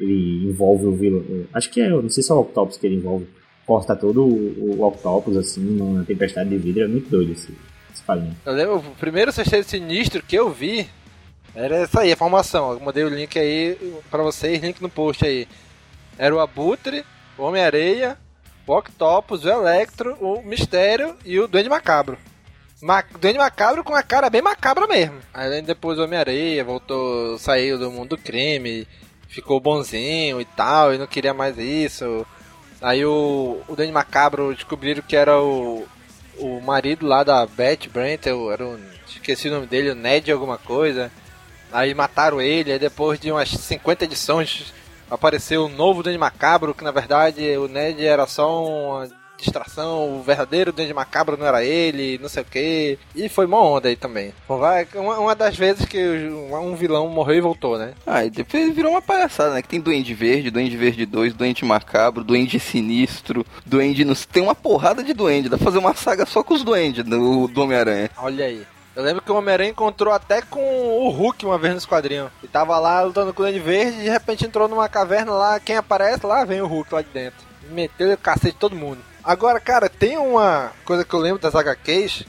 ele envolve o vilão. Acho que é, não sei se é o Octopus que ele envolve corta todo o, o Octopus, assim, numa tempestade de vidro. É muito doido esse, esse quadrinho.
Eu lembro, o primeiro sexteto sinistro que eu vi era essa aí, a formação. Eu mandei o link aí pra vocês, link no post aí. Era o Abutre, o Homem-Areia, o Octopus, o Electro, o Mistério e o Duende Macabro. Ma Duende Macabro com a cara bem macabra mesmo. Aí depois o Homem-Areia voltou, saiu do mundo do crime, ficou bonzinho e tal, e não queria mais isso. Aí o, o Danny Macabro descobriram que era o, o marido lá da Beth Brent, eu, era o, esqueci o nome dele, o Ned alguma coisa. Aí mataram ele, aí depois de umas 50 edições apareceu o novo Danny Macabro, que na verdade o Ned era só uma distração, o verdadeiro Duende Macabro não era ele, não sei o que. E foi uma onda aí também. Uma, uma das vezes que um vilão morreu e voltou, né?
Ah, e depois virou uma palhaçada, né? Que tem Duende Verde, Duende Verde 2, Duende Macabro, Duende Sinistro, Duende... No... Tem uma porrada de Duende, dá pra fazer uma saga só com os Duendes do, do Homem-Aranha.
Olha aí. Eu lembro que o Homem-Aranha encontrou até com o Hulk uma vez no quadrinho. E tava lá lutando com o Duende Verde e de repente entrou numa caverna lá. Quem aparece lá vem o Hulk lá de dentro. Meteu o cacete todo mundo. Agora, cara, tem uma coisa que eu lembro das HQs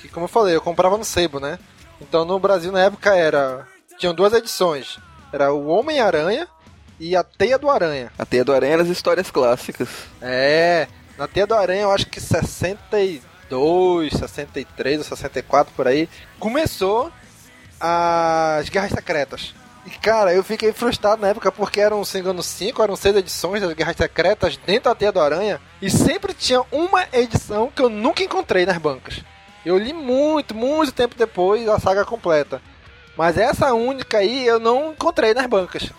que como eu falei, eu comprava no Sebo, né? Então no Brasil na época era. Tinham duas edições. Era o Homem-Aranha e a Teia do Aranha.
A Teia do Aranha era as histórias clássicas.
É, na Teia do Aranha eu acho que 62, 63 ou 64 por aí, começou as Guerras Secretas. E cara, eu fiquei frustrado na época porque eram, se engano, 5, eram 6 edições das Guerras Secretas dentro da Teia do Aranha e sempre tinha uma edição que eu nunca encontrei nas bancas. Eu li muito, muito tempo depois a saga completa. Mas essa única aí eu não encontrei nas bancas.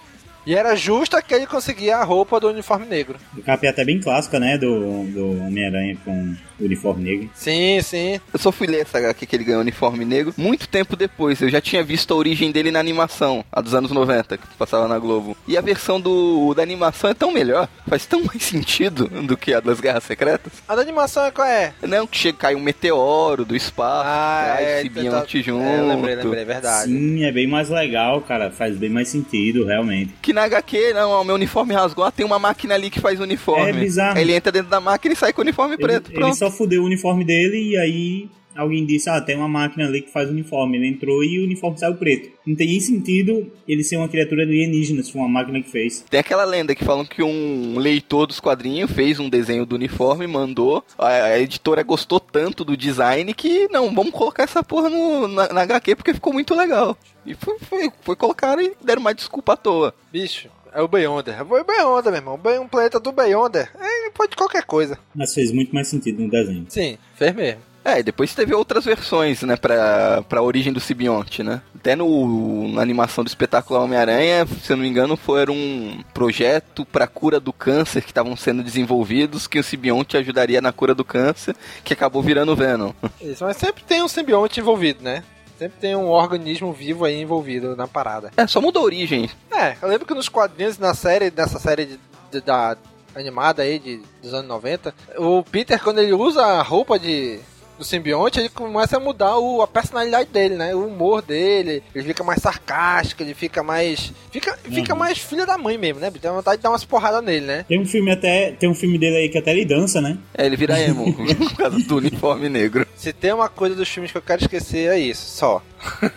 E era justa que ele conseguia a roupa do uniforme negro.
O capa é bem clássica, né? Do, do Homem-Aranha com uniforme negro.
Sim, sim.
Eu só fui ler essa HQ que ele ganhou o uniforme negro muito tempo depois. Eu já tinha visto a origem dele na animação, a dos anos 90, que passava na Globo. E a versão do, da animação é tão melhor, faz tão mais sentido do que a das Guerras Secretas.
A da animação é qual é?
Não, que chega, cai um meteoro do espaço,
Ah,
traz
é,
Sibionte
tá-
junto.
É, eu lembrei, lembrei, é verdade.
Sim, é bem mais legal, cara. Faz bem mais sentido, realmente.
Que na HQ, não, o meu uniforme rasgou, ah, tem uma máquina ali que faz o uniforme.
É bizarro.
Aí ele entra dentro da máquina e sai com o uniforme
Ele,
preto,
ele
pronto.
Só fudeu o uniforme dele e aí alguém disse, ah, tem uma máquina ali que faz uniforme. Ele entrou e o uniforme saiu preto. Não tem nem sentido ele ser uma criatura alienígena, se for uma máquina que fez.
Tem aquela lenda que falam que um leitor dos quadrinhos fez um desenho do uniforme, mandou. A, a editora gostou tanto do design que, não, vamos colocar essa porra no, na, na HQ porque ficou muito legal. E foi, foi, foi colocar e deram uma desculpa à toa.
Bicho, é o Beyonder. Foi o Beyonder, meu irmão. Um planeta do Beyonder. É, pode qualquer coisa.
Mas fez muito mais sentido no desenho.
Sim, fez mesmo.
É, e depois teve outras versões, né, pra, pra origem do simbionte, né? Até no, na animação do espetáculo Homem-Aranha, se eu não me engano, foi um projeto pra cura do câncer que estavam sendo desenvolvidos, que o simbionte ajudaria na cura do câncer, que acabou virando Venom.
Isso, mas sempre tem um simbionte envolvido, né? Sempre tem um organismo vivo aí envolvido na parada.
É, só muda a origem.
É, eu lembro que nos quadrinhos, na série, nessa série de- de- da animada aí de, dos anos 90, o Peter, quando ele usa a roupa de do simbionte, ele começa a mudar o, a personalidade dele, né? O humor dele, ele fica mais sarcástico, ele fica mais. Fica, fica
Uhum.
mais filha da mãe mesmo, né? Tem vontade de dar umas porradas nele, né?
Tem um filme até. Tem um filme dele aí que até ele dança, né?
É, ele vira emo, por causa do uniforme negro.
Se tem uma coisa dos filmes que eu quero esquecer, é isso, só.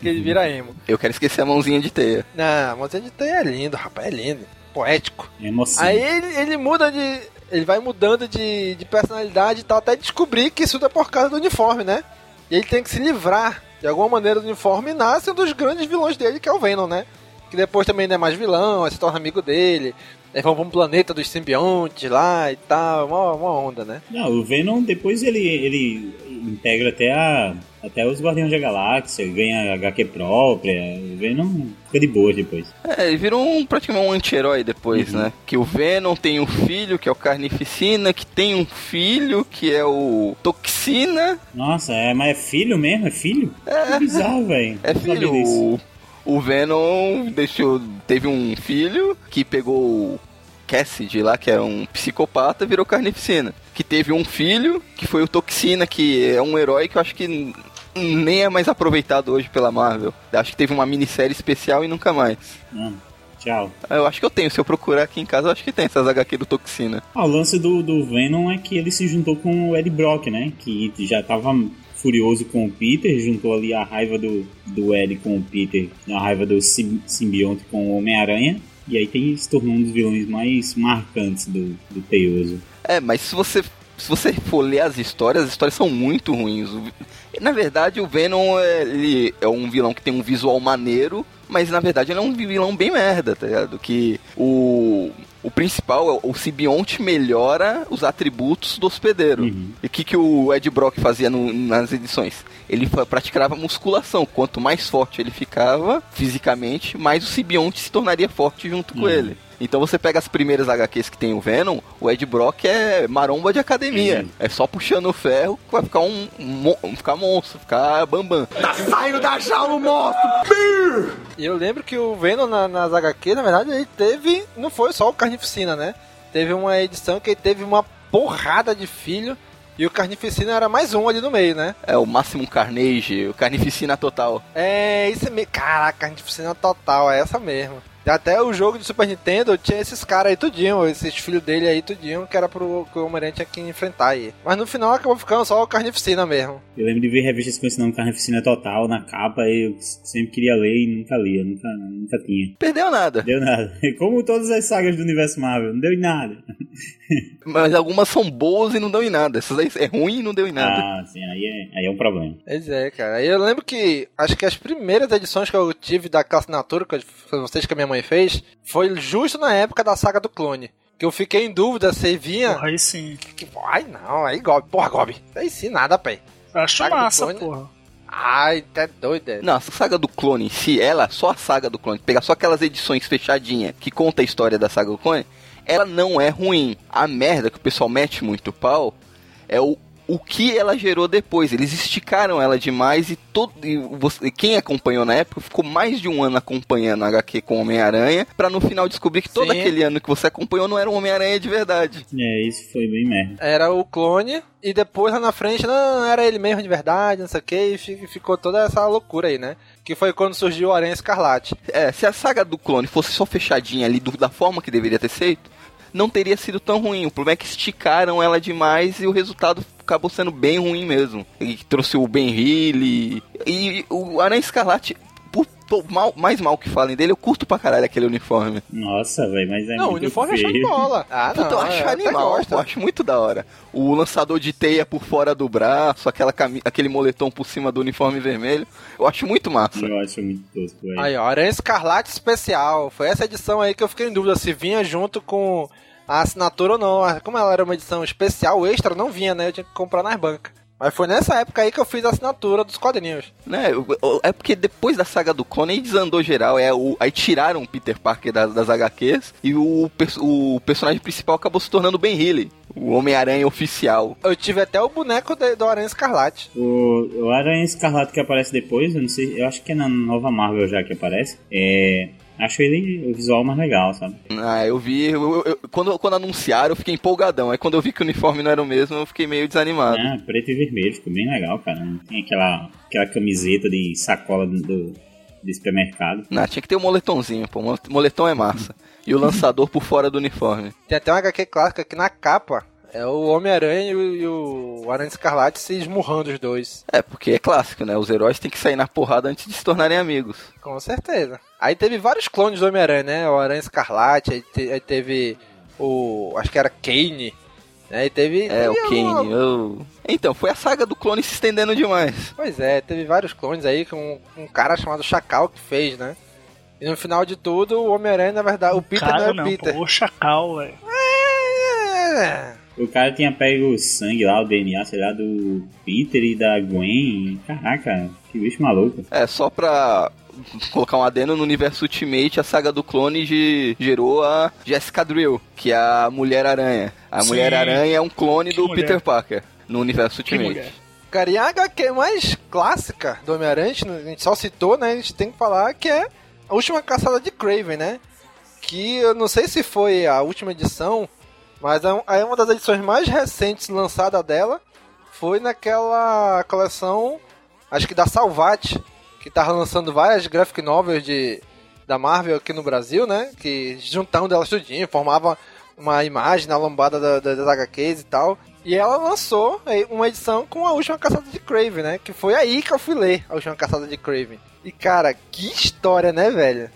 que ele vira emo.
Eu quero esquecer a mãozinha de teia.
Não, mas ele tem é lindo, rapaz, é lindo. Poético.
É emoção.
Aí ele, ele muda de. Ele vai mudando de, de personalidade e tal, até descobrir que isso é por causa do uniforme, né? E ele tem que se livrar de alguma maneira do uniforme e nasce um dos grandes vilões dele, que é o Venom, né? Que depois também não é mais vilão, se torna amigo dele. Aí vão pra um planeta dos simbiontes lá e tal, uma, uma onda, né?
Não, o Venom depois ele, ele integra até a. Até os Guardiões da Galáxia, ganha HQ própria. O Venom fica de boa depois.
É, ele virou um, praticamente um anti-herói depois, né? Que o Venom tem um filho, que é o Carnificina, que tem um filho, que é o Toxina.
Nossa, é, mas é filho mesmo? É filho? É. Que bizarro, velho.
É filho. O, o Venom deixou, teve um filho que pegou Cassidy lá, que era um psicopata, virou Carnificina. Que teve um filho, que foi o Toxina, que é um herói que eu acho que nem é mais aproveitado hoje pela Marvel. Acho que teve uma minissérie especial e nunca mais.
Ah, tchau.
Eu acho que eu tenho, se eu procurar aqui em casa, eu acho que tem essas HQ do Toxina.
Ah, o lance do, do Venom é que ele se juntou com o Ed Brock, né? Que já tava furioso com o Peter, juntou ali a raiva do, do Ed com o Peter, a raiva do sim- simbionte com o Homem-Aranha. E aí tem, se tornou um dos vilões mais marcantes do, do Teioso.
É, mas se você se você for ler as histórias, as histórias são muito ruins. Na verdade, o Venom é, ele é um vilão que tem um visual maneiro, mas na verdade ele é um vilão bem merda, tá ligado? Que o o principal, é o simbionte melhora os atributos do hospedeiro.
Uhum.
E o que, que o Ed Brock fazia no- nas edições? Ele praticava musculação. Quanto mais forte ele ficava fisicamente, mais o simbionte se tornaria forte junto com
Uhum.
ele. Então você pega as primeiras HQs que tem o Venom, o Ed Brock é maromba de academia.
Uhum.
É só puxando o ferro que vai ficar um, um ficar monstro, ficar bambam.
E eu lembro que o Venom na, nas HQ, na verdade, ele teve. Não foi só o Carnificina, né? Teve uma edição que ele teve uma porrada de filho. E o Carnificina era mais um ali no meio, né?
É o Máximo Carnage, o Carnificina Total.
É, isso mesmo. Caraca, Carnificina total, é essa mesmo. Até o jogo do Super Nintendo tinha esses caras aí tudinho, esses filhos dele aí tudinho, que era pro que o Homem-Aranha tinha que enfrentar aí. Mas no final acabou ficando só o Carnificina mesmo.
Eu lembro de ver revistas com esse nome Carnificina Total na capa e eu sempre queria ler e nunca lia, nunca, nunca tinha.
Perdeu nada.
Deu nada. Como todas as sagas do universo Marvel, não deu em nada.
Mas algumas são boas e não dão em nada. Essas aí é ruim e não deu em nada.
Ah, sim, aí é, aí é um problema.
Pois é, cara. Aí eu lembro que acho que as primeiras edições que eu tive da assinatura, que vocês que a minha mãe fez, foi justo na época da saga do clone. Que eu fiquei em dúvida se vinha.
Porra, aí sim.
Que, ai não, aí Gob. Porra, Gob. Aí sim, nada, pé.
Acho
Saga
massa,
clone?
porra.
Ai, tá doido, é.
Não, a saga do clone em si, ela, só a saga do clone, pegar só aquelas edições fechadinhas que conta a história da saga do clone, ela não é ruim. A merda que o pessoal mete muito pau é o, o que ela gerou depois. Eles esticaram ela demais e todo e você, quem acompanhou na época ficou mais de um ano acompanhando a HQ com Homem-Aranha, pra no final descobrir que todo
Sim.
aquele ano que você acompanhou não era um Homem-Aranha de verdade.
É, isso foi bem merda.
Era o clone, e depois lá na frente não era ele mesmo de verdade, não sei o que, e fi- ficou toda essa loucura aí, né? Que foi quando surgiu o Aranha Escarlate.
É, se a saga do clone fosse só fechadinha ali do- da forma que deveria ter feito, não teria sido tão ruim. O problema é que esticaram ela demais e o resultado acabou sendo bem ruim mesmo. E trouxe o Ben Healy e o Aranha Escarlate. Mal, mais mal que falem dele, eu curto pra caralho aquele uniforme.
Nossa, velho, mas é
não, o
muito
uniforme é show de
feio.
bola. Ah, não,
Puta, eu acho
até
animal, eu acho muito da hora. O lançador de teia por fora do braço, aquela cami- aquele moletom por cima do uniforme vermelho, eu acho muito massa.
Eu acho muito tosco, velho.
Aí, ó, Aranha Escarlate Especial. Foi essa edição aí que eu fiquei em dúvida se vinha junto com a assinatura ou não. Ah, Como ela era uma edição especial, extra, não vinha, né? Eu tinha que comprar nas bancas. Mas foi nessa época aí que eu fiz a assinatura dos quadrinhos.
Né, é porque depois da saga do clone aí desandou geral, é o, aí tiraram o Peter Parker das, das HQs e o, o personagem principal acabou se tornando o Ben Healy, o Homem-Aranha oficial.
Eu tive até o boneco de- do Aranha Escarlate.
O, o Aranha Escarlate que aparece depois, eu não sei, eu acho que é na nova Marvel já que aparece. É, acho ele o visual mais legal, sabe?
Ah, eu vi, eu- eu- quando, quando anunciaram eu fiquei empolgadão, aí quando eu vi que o uniforme não era o mesmo eu fiquei meio desanimado.
Ah, preto e vermelho, ficou bem legal, cara. Tem aquela, aquela camiseta de sacola do, do, de supermercado.
Não, tinha que ter um moletomzinho, pô, mole- moletom é massa. E o lançador por fora do uniforme.
Tem até uma HQ clássica que na capa é o Homem-Aranha e, o- e o Aranha Escarlate se esmurrando os dois.
É, porque é clássico, né? Os heróis têm que sair na porrada antes de se tornarem amigos.
Com certeza. Aí teve vários clones do Homem-Aranha, né? O Aranha Escarlate, aí, te- aí teve o. Acho que era Kane. Né? E teve.
É, o
teve uma-
Kane. eu- Então, foi a saga do clone se estendendo demais.
Pois é, teve vários clones aí com um cara chamado Chacal que fez, né? E no final de tudo, o Homem-Aranha, na verdade, o Peter não
Cara,
é o
não,
Peter.
pô, o Chacal, velho.
É.
O cara tinha pego o sangue lá, o DNA, sei lá, do Peter e da Gwen. Caraca, que bicho maluco.
É, só pra colocar um adendo no universo Ultimate, a saga do clone ge- gerou a Jessica Drill, que é a Mulher-Aranha. A
Sim.
Mulher-Aranha é um clone
Que
do
mulher.
Peter Parker no universo
Que
Ultimate.
mulher.
Cara, e a HQ mais clássica do Homem-Aranha, a gente não- a gente só citou, né? A gente tem que falar que é a última caçada de Craven, né? Que eu não sei se foi a última edição, mas é é uma das edições mais recentes lançada dela. Foi naquela coleção, acho que da Salvat, que tava lançando várias graphic novels de, da Marvel aqui no Brasil, né? Que juntando elas tudinho, formava uma imagem na lombada da- da- das HQs e tal. E ela lançou aí uma edição com a última caçada de Craven, né? Que foi aí que eu fui ler a última caçada de Craven. E cara, que história, né, velho?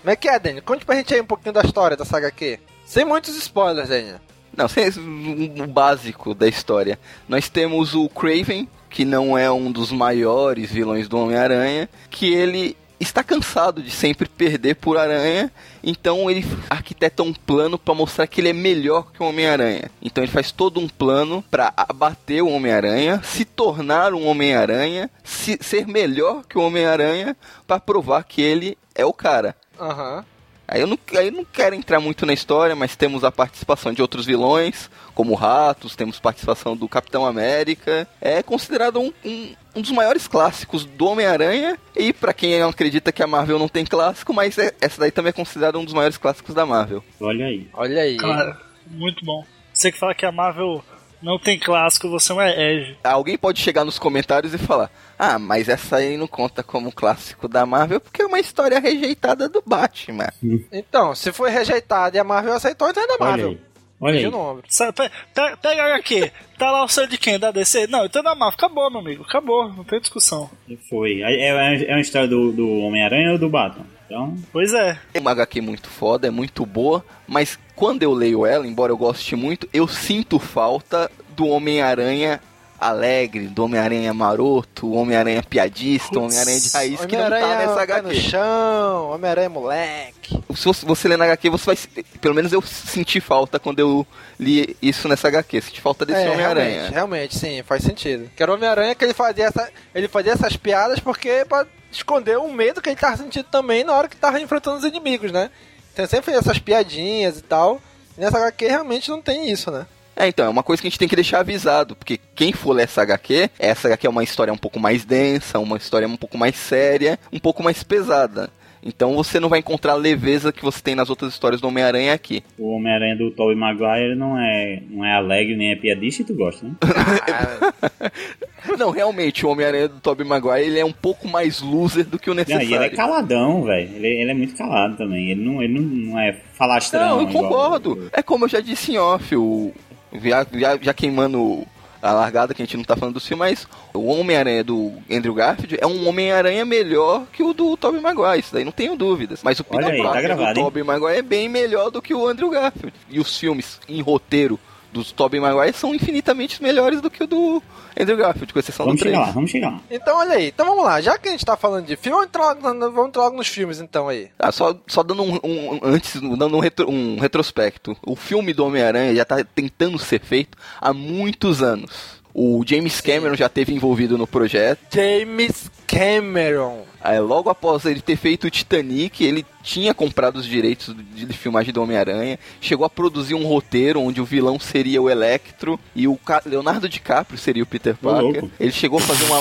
Como é que é, Daniel? Conte pra gente aí um pouquinho da história da saga aqui. Sem muitos spoilers, Daniel.
Não, sem o básico da história. Nós temos o Craven, que não é um dos maiores vilões do Homem-Aranha, que ele está cansado de sempre perder por aranha, então ele arquiteta um plano para mostrar que ele é melhor que o Homem-Aranha. Então ele faz todo um plano para abater o Homem-Aranha, se tornar um Homem-Aranha, se- ser melhor que o Homem-Aranha para provar que ele é o cara.
Aham.
Aí eu, não, aí eu não quero entrar muito na história, mas temos a participação de outros vilões, como Ratos, temos participação do Capitão América. É considerado um, um, um dos maiores clássicos do Homem-Aranha. E pra quem não acredita que a Marvel não tem clássico, mas é- essa daí também é considerada um dos maiores clássicos da Marvel.
Olha aí.
Olha aí.
Cara, muito bom. Você que fala que a Marvel Não tem clássico, você é um herege.
Alguém pode chegar nos comentários e falar: Ah, mas essa aí não conta como clássico da Marvel porque é uma história rejeitada do Batman.
Então, se foi rejeitado e a Marvel aceitou, então é da
Olha
Marvel.
aí. Olha aí.
no ombro.
Sabe, pe- pe- Pega aqui, tá lá o seu de quem? Da DC? Não, então é da Marvel. Acabou, meu amigo, acabou, não tem discussão.
Foi. É, é, é uma história do, do Homem-Aranha ou do Batman? Então,
Pois é.
É uma HQ muito foda, é muito boa, mas quando eu leio ela, embora eu goste muito, eu sinto falta do Homem-Aranha alegre, do Homem-Aranha maroto, Homem-Aranha piadista, Homem-Aranha de raiz que não tá nessa
pé no
HQ.
chão, Homem-Aranha moleque.
Se você, você ler na HQ, você vai. Pelo menos eu senti falta quando eu li isso nessa HQ. Senti falta desse
É,
Homem-Aranha.
realmente, realmente, sim, faz sentido. Que era o Homem-Aranha que ele fazia, essa, ele fazia essas piadas porque pra esconder o medo que ele tava sentindo também na hora que tava enfrentando os inimigos, né? Ele sempre essas piadinhas e tal. E nessa HQ realmente não tem isso, né?
É, então, é uma coisa que a gente tem que deixar avisado, porque quem for ler essa HQ, essa HQ é uma história um pouco mais densa, uma história um pouco mais séria, um pouco mais pesada. Então você não vai encontrar a leveza que você tem nas outras histórias do Homem-Aranha aqui.
o Homem-Aranha do Tobey Maguire não é, não é alegre nem é piadista e tu gosta, né?
não, realmente, o Homem-Aranha do Tobey Maguire, ele é um pouco mais loser do que o
Não,
necessário.
e ele é caladão, velho. Ele, ele é muito calado também. Ele não, ele não, não é falastrão.
Não, eu
igual-
concordo. É como eu já disse em off, o, já, já, já queimando a largada, que a gente não tá falando do filme, mas o Homem-Aranha do Andrew Garfield é um Homem-Aranha melhor que o do Tobey Maguire, isso daí não tenho dúvidas. Mas o Peter
aí, tá
Parker
gravado,
do? Tobey Maguire é bem melhor do que o Andrew Garfield. E os filmes em roteiro dos Tobey Maguire são infinitamente melhores do que o do Andrew Garfield, com exceção
Vamos
do 3.
chegar lá, vamos chegar lá.
Então olha aí, então vamos lá, já que a gente tá falando de filme, vamos entrar, logo- vamos entrar logo nos filmes então aí.
Ah, só, só dando um, um- um- antes, dando um, retro- um retrospecto. O filme do Homem-Aranha já tá tentando ser feito há muitos anos. O James Cameron já teve envolvido no projeto.
James Cameron.
Aí, logo após ele ter feito o Titanic, ele tinha comprado os direitos de, de filmagem do Homem-Aranha, chegou a produzir um roteiro onde o vilão seria o Electro e o Ca- Leonardo DiCaprio seria o Peter Parker. Ele chegou a fazer uma.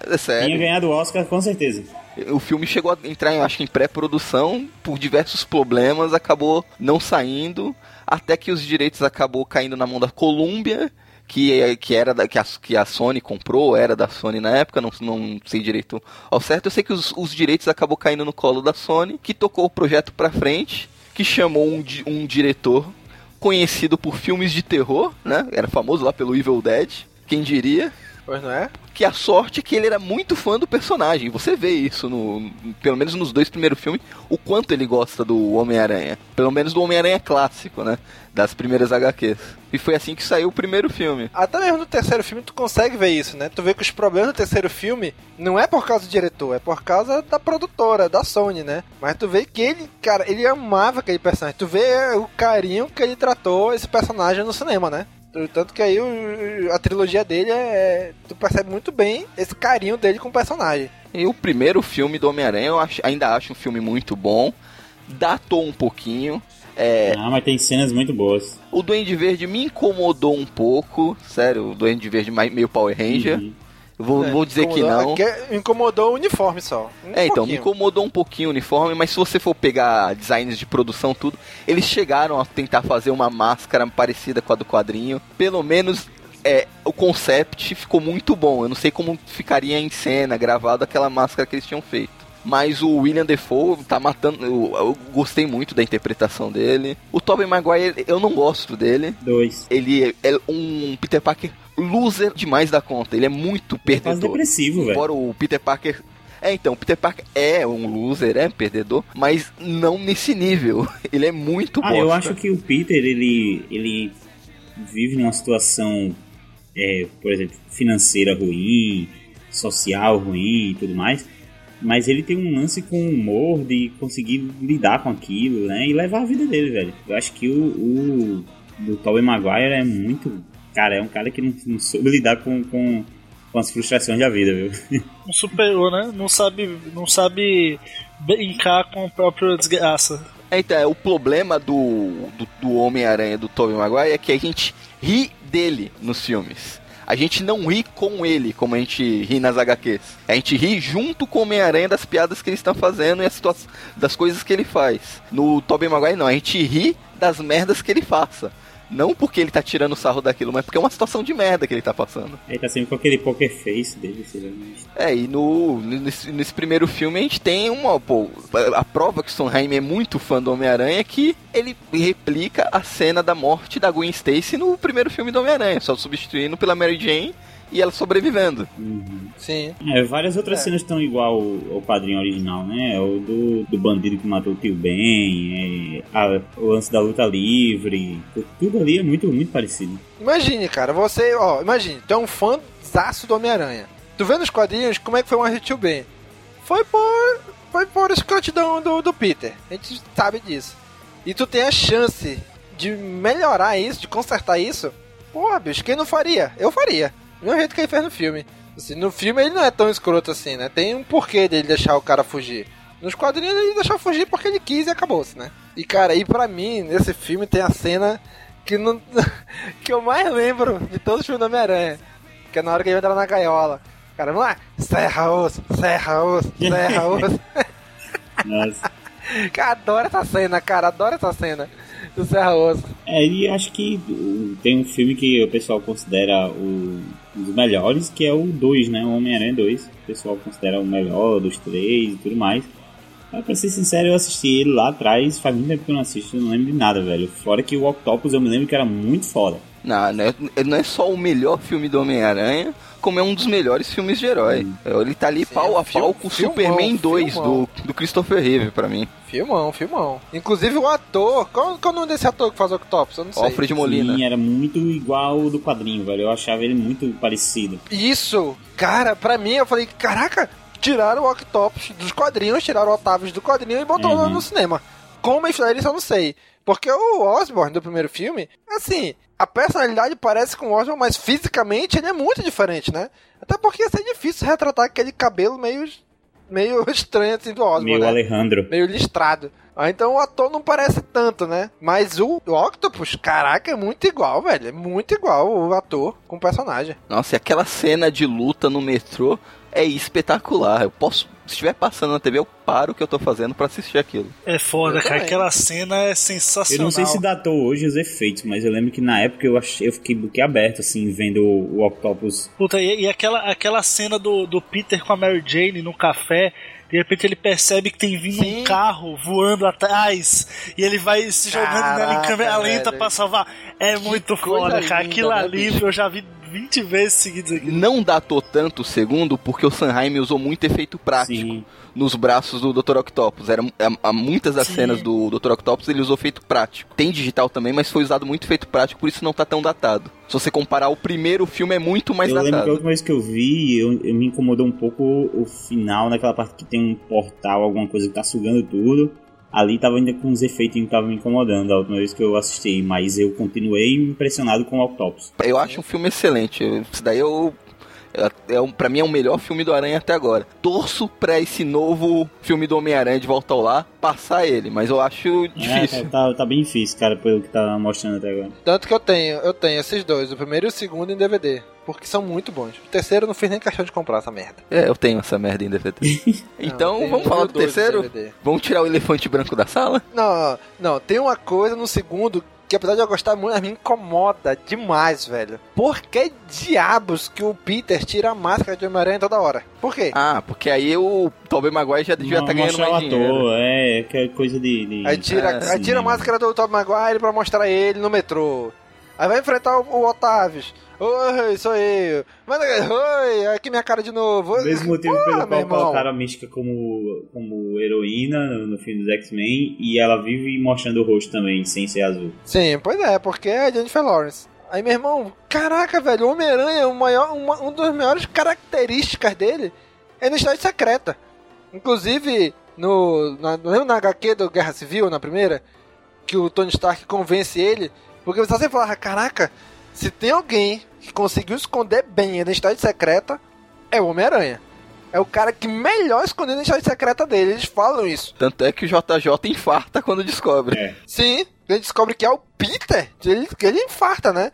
É
Tinha
sério.
ganhado o Oscar com certeza.
O filme chegou a entrar, eu acho que em pré-produção, por diversos problemas, acabou não saindo, até que os direitos acabou caindo na mão da Columbia, que, que era da, que, a, que a Sony comprou, era da Sony na época, não, não sei direito ao certo. Eu sei que os, os direitos acabou caindo no colo da Sony, que tocou o projeto pra frente, que chamou um, um diretor conhecido por filmes de terror, né? Era famoso lá pelo Evil Dead, quem diria
Pois não é?
Que a sorte é que ele era muito fã do personagem. Você vê isso, no, pelo menos nos dois primeiros filmes, o quanto ele gosta do Homem-Aranha. Pelo menos do Homem-Aranha clássico, né? Das primeiras HQs. E foi assim que saiu o primeiro filme.
Até mesmo no terceiro filme tu consegue ver isso, né? Tu vê que os problemas do terceiro filme não é por causa do diretor, é por causa da produtora, da Sony, né? Mas tu vê que ele, cara, ele amava aquele personagem. Tu vê o carinho que ele tratou esse personagem no cinema, né? Tanto que aí o- a trilogia dele é. Tu percebe muito bem esse carinho dele com o personagem.
E o primeiro filme do Homem-Aranha eu acho- ainda acho um filme muito bom. Datou um pouquinho. É,
Ah, mas tem cenas muito boas.
o Duende Verde me incomodou um pouco. Sério, o Duende Verde mais- meio Power Ranger.
Uhum.
Vou,
É,
vou dizer que
incomodou-
não.
que incomodou o uniforme só. Um
É, então, me incomodou um pouquinho o uniforme, mas se você for pegar designs de produção, tudo, eles chegaram a tentar fazer uma máscara parecida com a do quadrinho. Pelo menos é, o concept ficou muito bom. Eu não sei como ficaria em cena, gravado aquela máscara que eles tinham feito. Mas o William Defoe tá matando. Eu, eu gostei muito da interpretação dele. O Tobey Maguire, eu não gosto dele.
Dois.
Ele é um Peter Parker loser demais da conta. Ele é muito
Quase
perdedor.
depressivo, velho.
Embora o Peter Parker. É, então, o Peter Parker é um loser, é perdedor, mas não nesse nível. Ele é muito
Ah,
bosta.
eu acho que o Peter, ele, ele vive numa situação, é, por exemplo, financeira ruim, social ruim e tudo mais. Mas ele tem um lance com o humor de conseguir lidar com aquilo, né? E levar a vida dele, velho. Eu acho que o, o do Tobey Maguire é muito... Cara, é um cara que não, não soube lidar com, com, com as frustrações da vida, viu?
Não superou, né? Não sabe, não sabe brincar com a própria desgraça.
É, Então, é, o problema do, do, do Homem-Aranha do Tobey Maguire é que a gente ri dele nos filmes. A gente não ri com ele, como a gente ri nas HQs. A gente ri junto com o Homem-Aranha das piadas que eles estão fazendo e as das coisas que ele faz. No Tobey Maguire, não. A gente ri das merdas que ele faça. Não porque ele tá tirando sarro daquilo, mas porque é uma situação de merda que ele tá passando.
Ele tá sempre com aquele poker face dele, sei lá.
É, e no, nesse, nesse primeiro filme a gente tem uma. Pô, a prova que o Sondheim é muito fã do Homem-Aranha é que ele replica a cena da morte da Gwen Stacy no primeiro filme do Homem-Aranha, só substituindo pela Mary Jane e ela sobrevivendo.
Sim.
É, várias outras
É.
cenas estão igual ao, ao quadrinho original, né? O do, do bandido que matou o tio Ben, é, a- o lance da luta livre, tu- tudo ali é muito, muito parecido.
Imagine, cara, você, ó, imagine, tu é um fãzaço do Homem-Aranha. Tu vê nos quadrinhos como é que foi o Tio Ben. Foi por. Foi por escrotidão do, do Peter. A gente sabe disso. E tu tem a chance de melhorar isso, de consertar isso. Porra, bicho, quem não faria? Eu faria. Do mesmo jeito que ele fez no filme. Assim, no filme ele não é tão escroto assim, né? Tem um porquê dele deixar o cara fugir. Nos quadrinhos ele deixou fugir porque ele quis e acabou-se, né? E cara, e pra mim, nesse filme tem a cena que, não, que eu mais lembro de todos os filmes do Homem-Aranha. Que é na hora que ele entra na gaiola. Cara, vamos lá. Serra osso, serra osso, serra osso.
Nossa.
cara, adoro essa cena, cara, adoro essa cena do serra osso.
É, e acho que o- tem um filme que o pessoal considera o, um dos melhores, que é o 2, né? O Homem-Aranha 2. O pessoal considera o melhor dos três e tudo mais. Mas pra ser sincero, eu assisti ele lá atrás, faz muito tempo que eu não assisto, eu não lembro de nada, velho. Fora que o Octopus eu me lembro que era muito foda.
Não, não é, ele não é só o melhor filme do Homem-Aranha, como é um dos melhores filmes de herói. Ele tá ali
Sim,
pau a
fil-
pau com o Superman 2
filmão.
do, do Christopher Reeve, pra mim.
Filmão, filmão. Inclusive o ator. Qual, qual é o nome desse ator que faz o Octopus? Eu não sei.
Alfred Molina.
Sim, era muito igual do quadrinho, velho. Eu achava ele muito parecido.
Isso! Cara, pra mim, eu falei, caraca, tiraram o Octopus dos quadrinhos, tiraram o Octavius do quadrinho e botaram
Uhum.
no cinema. Como eles fizeram isso, eu não sei. Porque o Osborn do primeiro filme, assim, a personalidade parece com o Osborn, mas fisicamente ele é muito diferente, né? Até porque ia ser difícil retratar aquele cabelo meio, meio estranho assim do Osborn,
Meio
né?
Alejandro.
meio listrado. Ah, então o ator não parece tanto, né? Mas o, o Octopus, caraca, é muito igual, velho. É muito igual o ator com o personagem.
Nossa, e aquela cena de luta no metrô é espetacular. Eu posso, se estiver passando na TV, eu paro o que eu tô fazendo pra assistir aquilo.
É foda,
Eu
cara. Aquela cena é
Eu
sensacional.
não sei se datou hoje os efeitos, mas eu lembro que na época eu, achei, eu fiquei boquiaberto, assim, vendo o, o Octopus.
Puta, e, e aquela, aquela cena do, do Peter com a Mary Jane no café, de repente ele percebe que tem vindo
Sim.
um carro voando atrás e ele vai se jogando nela em
Caraca,
câmera lenta pra salvar. É
Que
muito foda, cara.
linda,
Aquilo
né,
ali eu já vi 20 vezes seguidas aqui.
Não datou tanto o segundo, porque o Sanheim usou muito efeito prático
Sim.
nos braços do Dr. Octopus. Era, a- a- muitas das
Sim.
cenas do Dr. Octopus ele usou efeito prático. Tem digital também, mas foi usado muito efeito prático, por isso não tá tão datado. Se você comparar o primeiro filme, é muito mais
eu lembro que a
datado.
última vez que eu vi, eu, eu me incomodou um pouco o final, naquela parte que tem um portal, alguma coisa que tá sugando tudo. Ali tava ainda com os efeitos que tava me incomodando a última vez que eu assisti, mas eu continuei impressionado com o Octopus.
Eu acho um filme excelente. Eu- Isso daí eu. É, é, um- pra mim é o melhor filme do Aranha até agora. Torço pra esse novo filme do Homem-Aranha de volta ao lar passar ele, mas eu acho
É,
difícil.
tá, tá- tá bem difícil, cara, pelo que tá mostrando até agora.
Tanto que eu tenho, eu tenho esses dois, o primeiro e o segundo em DVD. Porque são muito bons. O terceiro eu não fiz nem questão de comprar essa merda.
É, eu tenho essa merda em DVD. então,
Não,
vamos falar do terceiro? Vamos tirar o elefante branco da sala?
Não, não, tem uma coisa no segundo que apesar de eu gostar muito, me incomoda demais, velho. Por que diabos que o Peter tira a máscara de Homem-Aranha toda hora? Por quê?
Ah, porque aí o Tobey Maguire já devia estar ganhando
mostrar o
mais dinheiro.
ator, é, que é coisa de. de-
Aí tira,
É,
aí tira a máscara do Tobey Maguire pra mostrar ele no metrô. Aí vai enfrentar o, o Otavius. Oi, sou eu. Manda, oi, aqui minha cara de novo.
O mesmo motivo
Porra,
pelo
meu
qual colocaram a Mística como, como heroína no, no filme dos X-Men e ela vive mostrando o rosto também, sem ser azul.
Sim, pois é, porque é a Jennifer Lawrence. Aí, meu irmão, caraca, velho, o Homem-Aranha, o maior, uma, um das maiores características dele é na Cidade Secreta. Inclusive, no, na, na HQ do Guerra Civil, na primeira? Que o Tony Stark convence ele. Porque você sempre falava, caraca, se tem alguém que conseguiu esconder bem a identidade secreta, é o Homem-Aranha. É o cara que melhor escondeu a identidade secreta dele. Eles falam isso.
Tanto é que o JJ infarta quando descobre.
É.
Sim, ele descobre que é o Peter, ele, que ele infarta, né?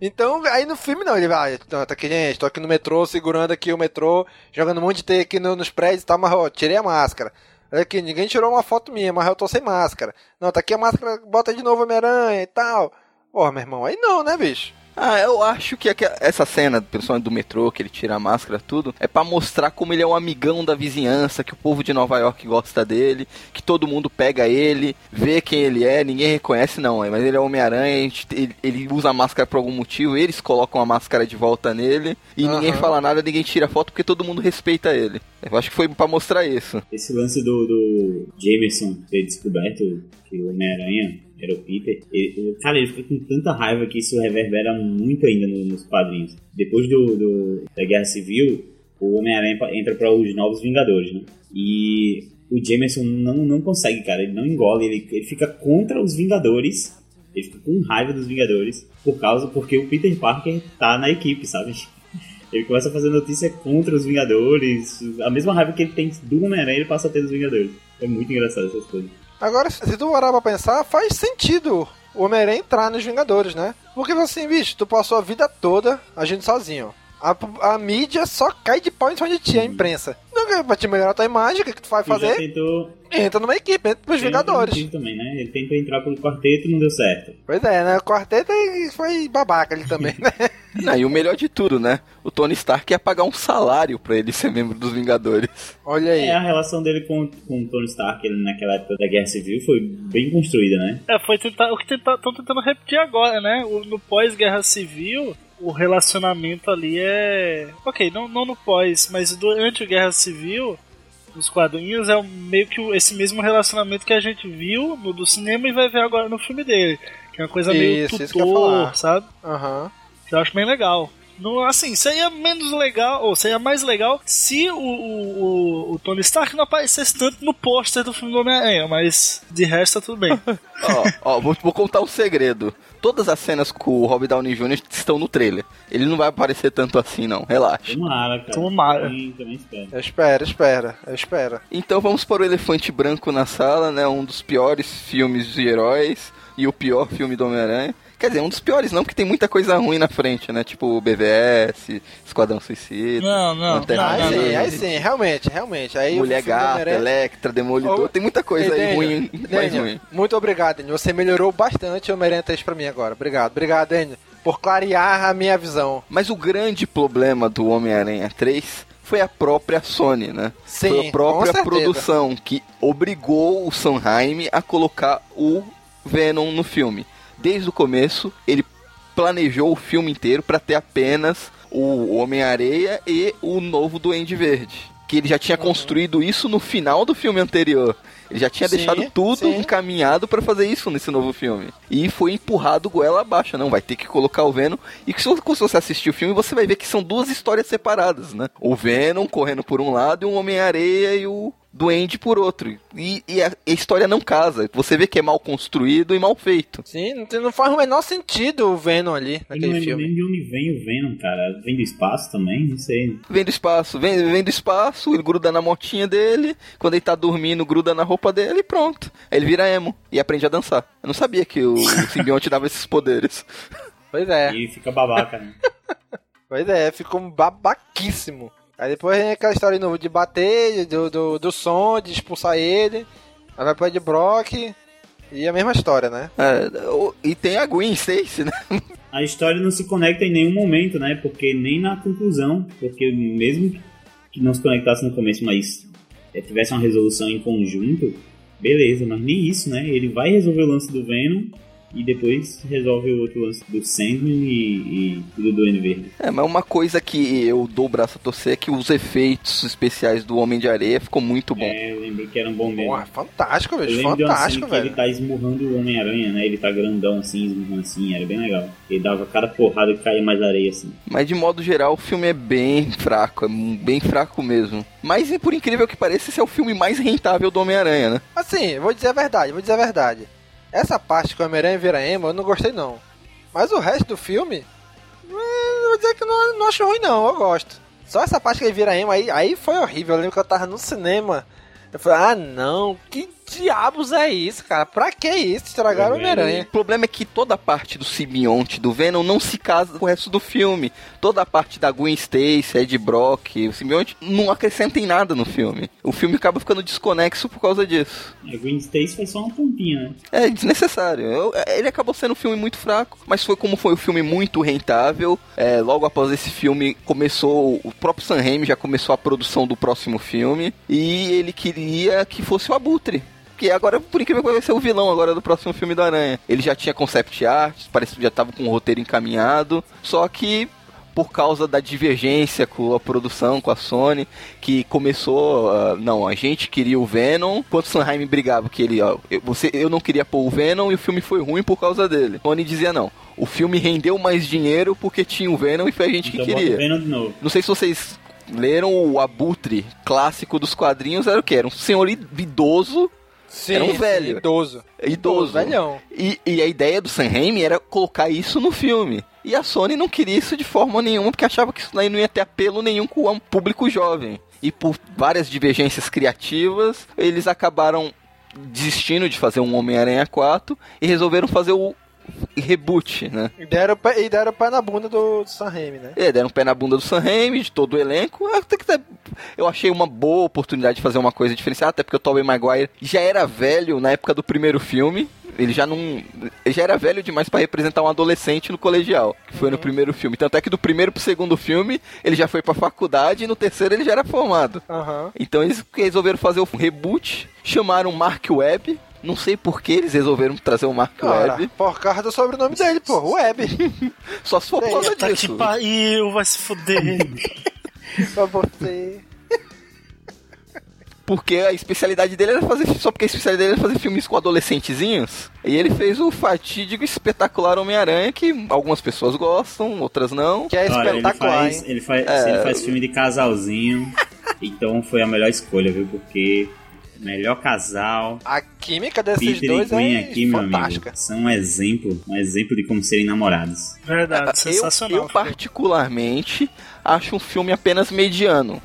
Então, aí no filme não, ele vai, ah, tá aqui, gente, tô aqui no metrô, segurando aqui o metrô, jogando um monte de teia aqui no- nos prédios e tal, mas ó, tirei a máscara. Olha aqui, ninguém tirou uma foto minha, mas eu tô sem máscara. Não, tá aqui a máscara, bota de novo Homem-Aranha e tal. Porra, meu irmão, aí não, né, bicho?
Ah, eu acho que essa cena, principalmente do metrô, que ele tira a máscara, tudo, é pra mostrar como ele é um amigão da vizinhança, que o povo de Nova York gosta dele, que todo mundo pega ele, vê quem ele é, ninguém reconhece, não, é, mas ele é Homem-Aranha, ele, ele usa a máscara por algum motivo, eles colocam a máscara de volta nele, e ninguém
Aham.
fala nada, ninguém tira foto, porque todo mundo respeita ele. Eu acho que foi pra mostrar isso.
Esse lance do, do Jameson ter descoberto que o Homem-Aranha era o Peter, ele- cara, ele fica com tanta raiva que isso reverbera muito ainda no- nos quadrinhos. Depois do, do- da Guerra Civil, o Homem-Aranha entra para os Novos Vingadores, né? E o Jameson não, não consegue, cara, ele não engole, ele, ele fica contra os Vingadores, ele fica com raiva dos Vingadores, por causa, porque o Peter Parker tá na equipe, sabe? Ele começa a fazer notícia contra os Vingadores. A mesma raiva que ele tem do Homem-Aranha, ele passa a ter dos Vingadores. É muito engraçado essas coisas.
Agora, se tu parar pra pensar, faz sentido o Homem-Aranha entrar nos Vingadores, né? Porque assim, bicho, tu passou a vida toda agindo sozinho. A, a mídia só cai de pau em cima de ti, a imprensa. Não, pra te melhorar a tua imagem, o que, que tu vai
já
fazer?
tentou.
Entra numa equipe, entra pros Vingadores.
também, né? Ele tentou entrar pelo quarteto e não deu certo.
Pois é, né? O quarteto foi babaca ali também, né?
Não, e o melhor de tudo, né? O Tony Stark ia pagar um salário pra ele ser membro dos Vingadores.
Olha aí.
É, a relação dele com, com o Tony Stark ele, naquela época da Guerra Civil foi bem construída, né?
É, foi tentar, o que estão tentando repetir agora, né? O- no pós-guerra civil, o relacionamento ali é. Ok, não, não no pós, mas durante a guerra civil, nos quadrinhos, é meio que esse mesmo relacionamento que a gente viu no do cinema e vai ver agora no filme dele. Que é uma coisa meio
Isso,
tutor, sabe?
Aham.
Que eu acho bem legal. Não, assim, seria menos legal, ou seria mais legal se o, o, o- Tony Stark não aparecesse tanto no pôster do filme do Homem-Aranha, mas de resto tá tudo bem.
ó, ó, vou, vou contar um segredo. Todas as cenas com o Robert Downey Jr. estão no trailer. Ele não vai aparecer tanto assim, não. Relaxa.
Tomara, cara.
Tomara.
Também, também espero.
Eu espero, espera, eu espero.
Então vamos para o Elefante Branco na Sala, né? Um dos piores filmes de heróis e o pior filme do Homem-Aranha. Quer dizer, um dos piores não, porque tem muita coisa ruim na frente, né? Tipo o BVS, Esquadrão Suicida.
Não, não,
Lanterna
não,
Aí
não,
sim, aí sim, realmente, realmente. Aí o
Mulher Gata,
Homem-Aranha-
Electra, Demolidor.
Ô,
Tem muita coisa aí ruim, mais ruim.
Muito obrigado, Daniel. Você melhorou bastante o Homem-Aranha 3 pra mim agora. Obrigado, obrigado, Daniel, por clarear a minha visão.
Mas o grande problema do Homem-Aranha 3 foi a própria Sony, né?
Sim,
foi a própria produção que obrigou o Sanheim a colocar o Venom no filme. Desde o começo, ele planejou o filme inteiro para ter apenas o Homem-Areia e o novo Duende Verde. Que ele já tinha construído isso no final do filme anterior. Ele já tinha
Sim,
deixado tudo
sim.
encaminhado para fazer isso nesse novo filme. E foi empurrado goela abaixo. Não, vai ter que colocar o Venom. E se você assistir o filme, você vai ver que são duas histórias separadas, né? O Venom correndo por um lado e o Homem-Areia e o Duende por outro. E, e a, a história não casa. Você vê que é mal construído e mal feito.
Sim, não, não faz o menor sentido o Venom ali,
Eu não
naquele
lembro
filme.
nem de onde vem o Venom, cara. Vem do espaço também? Não sei.
Vem do espaço, vem, vem do espaço, ele gruda na motinha dele, quando ele tá dormindo, gruda na roupa dele e pronto. Aí ele vira emo e aprende a dançar. Eu não sabia que o, o simbionte dava esses poderes.
Pois é,
E fica babaca, né?
pois é, ficou babaquíssimo. Aí depois vem aquela história de novo de bater, do, do, do som, de expulsar ele. Aí vai pro Ed Brock. E a mesma história, né?
É, e tem a Gwen Stacy, né?
A história não se conecta em nenhum momento, né? Porque nem na conclusão. Porque mesmo que não se conectasse no começo, mas eh, tivesse uma resolução em conjunto, beleza, mas nem isso, né? Ele vai resolver o lance do Venom e depois resolve o outro lance do Sandman e, e do Duende Verde.
É, mas uma coisa que eu dou o braço a torcer é que os efeitos especiais do Homem de Areia ficou muito bom.
É, eu lembro que era um bom mesmo.
Porra, fantástico,
Eu
bicho,
lembro de uma cena
fantástico,
que ele
velho.
tá esmurrando o Homem-Aranha, né? Ele tá grandão assim, esmurrando assim, era bem legal. Ele dava cada porrada e caía mais areia assim.
Mas de modo geral, o filme é bem fraco, é bem fraco mesmo. Mas por incrível que pareça, esse é o filme mais rentável do Homem-Aranha, né?
Assim, vou dizer a verdade, vou dizer a verdade. Essa parte que o Homem-Aranha vira emo, eu não gostei não. Mas o resto do filme, eh, vou dizer que não, não acho ruim não, eu gosto. Só essa parte que ele vira emo aí, aí foi horrível. Eu lembro que eu tava no cinema. Eu falei, ah não, que diabos é isso, cara? Pra que isso? Estragaram o Homem-Aranha.
O problema é que toda a parte do simbionte do Venom não se casa com o resto do filme. Toda a parte da Gwen Stacy, Ed Brock, o simbionte não acrescenta em nada no filme. O filme acaba ficando desconexo por causa disso.
A Green Stacy foi só uma pontinha, né?
É desnecessário. Eu- ele acabou sendo um filme muito fraco, mas foi como foi um filme muito rentável. É, logo após esse filme começou, o próprio Sam Raimi já começou a produção do próximo filme e ele queria que fosse o Abutre. Que agora, por incrível que pareça, vai ser o vilão agora do próximo filme do Aranha. Ele já tinha concept art, parece que já estava com o roteiro encaminhado, só que por causa da divergência com a produção, com a Sony, que começou, ah, não, a gente queria o Venom, enquanto o Sanheim brigava que ele, ó, eu, você, eu não queria pôr o Venom e o filme foi ruim por causa dele. Sony dizia não, o filme rendeu mais dinheiro porque tinha o Venom e foi a gente que
Então o
queria.
Venom de novo.
Não sei se vocês leram o Abutre clássico dos quadrinhos, era o que? Era um senhor idoso,
Sim,
Era um velho.
Idoso.
idoso.
velhão.
E, e a ideia do Sam Raimi era colocar isso no filme. E a Sony não queria isso de forma nenhuma, porque achava que isso daí não ia ter apelo nenhum com o público jovem. E por várias divergências criativas, eles acabaram desistindo de fazer um Homem-Aranha 4 e resolveram fazer o reboot, né?
E deram, e deram pé na bunda do, do Sam Raimi, né?
É, deram pé na bunda do Sam Raimi, de todo o elenco. Até que tá- Eu achei uma boa oportunidade de fazer uma coisa diferenciada, até porque o Tobey Maguire já era velho na época do primeiro filme. Ele já não. Ele já era velho demais pra representar um adolescente no colegial, que foi no primeiro filme. Tanto é que do primeiro pro segundo filme, ele já foi pra faculdade e no terceiro ele já era formado.
Aham.
Então eles resolveram fazer o reboot, chamaram Mark Webb. Não sei por que eles resolveram trazer o Mark
Ora,
Webb.
por causa do sobrenome dele, pô. Web.
Só se for por causa
Tá que
disso.
pariu, vai se fuder.
pra você.
Porque a especialidade dele era fazer. Só porque a especialidade dele era fazer filmes com adolescentezinhos. E ele fez o fatídico e espetacular Homem-Aranha, que algumas pessoas gostam, outras não.
Que é
Olha, ele
espetacular,
faz,
hein?
ele, faz,
É.
ele faz filme de casalzinho, então foi a melhor escolha, viu? Porque melhor casal,
A química desses
Peter e
dois
Gwen
é
aqui, meu amigo,
fantástica.
são um exemplo, um exemplo de como serem namorados.
Verdade,
Eu,
sensacional.
eu, particularmente, acho um filme apenas mediano.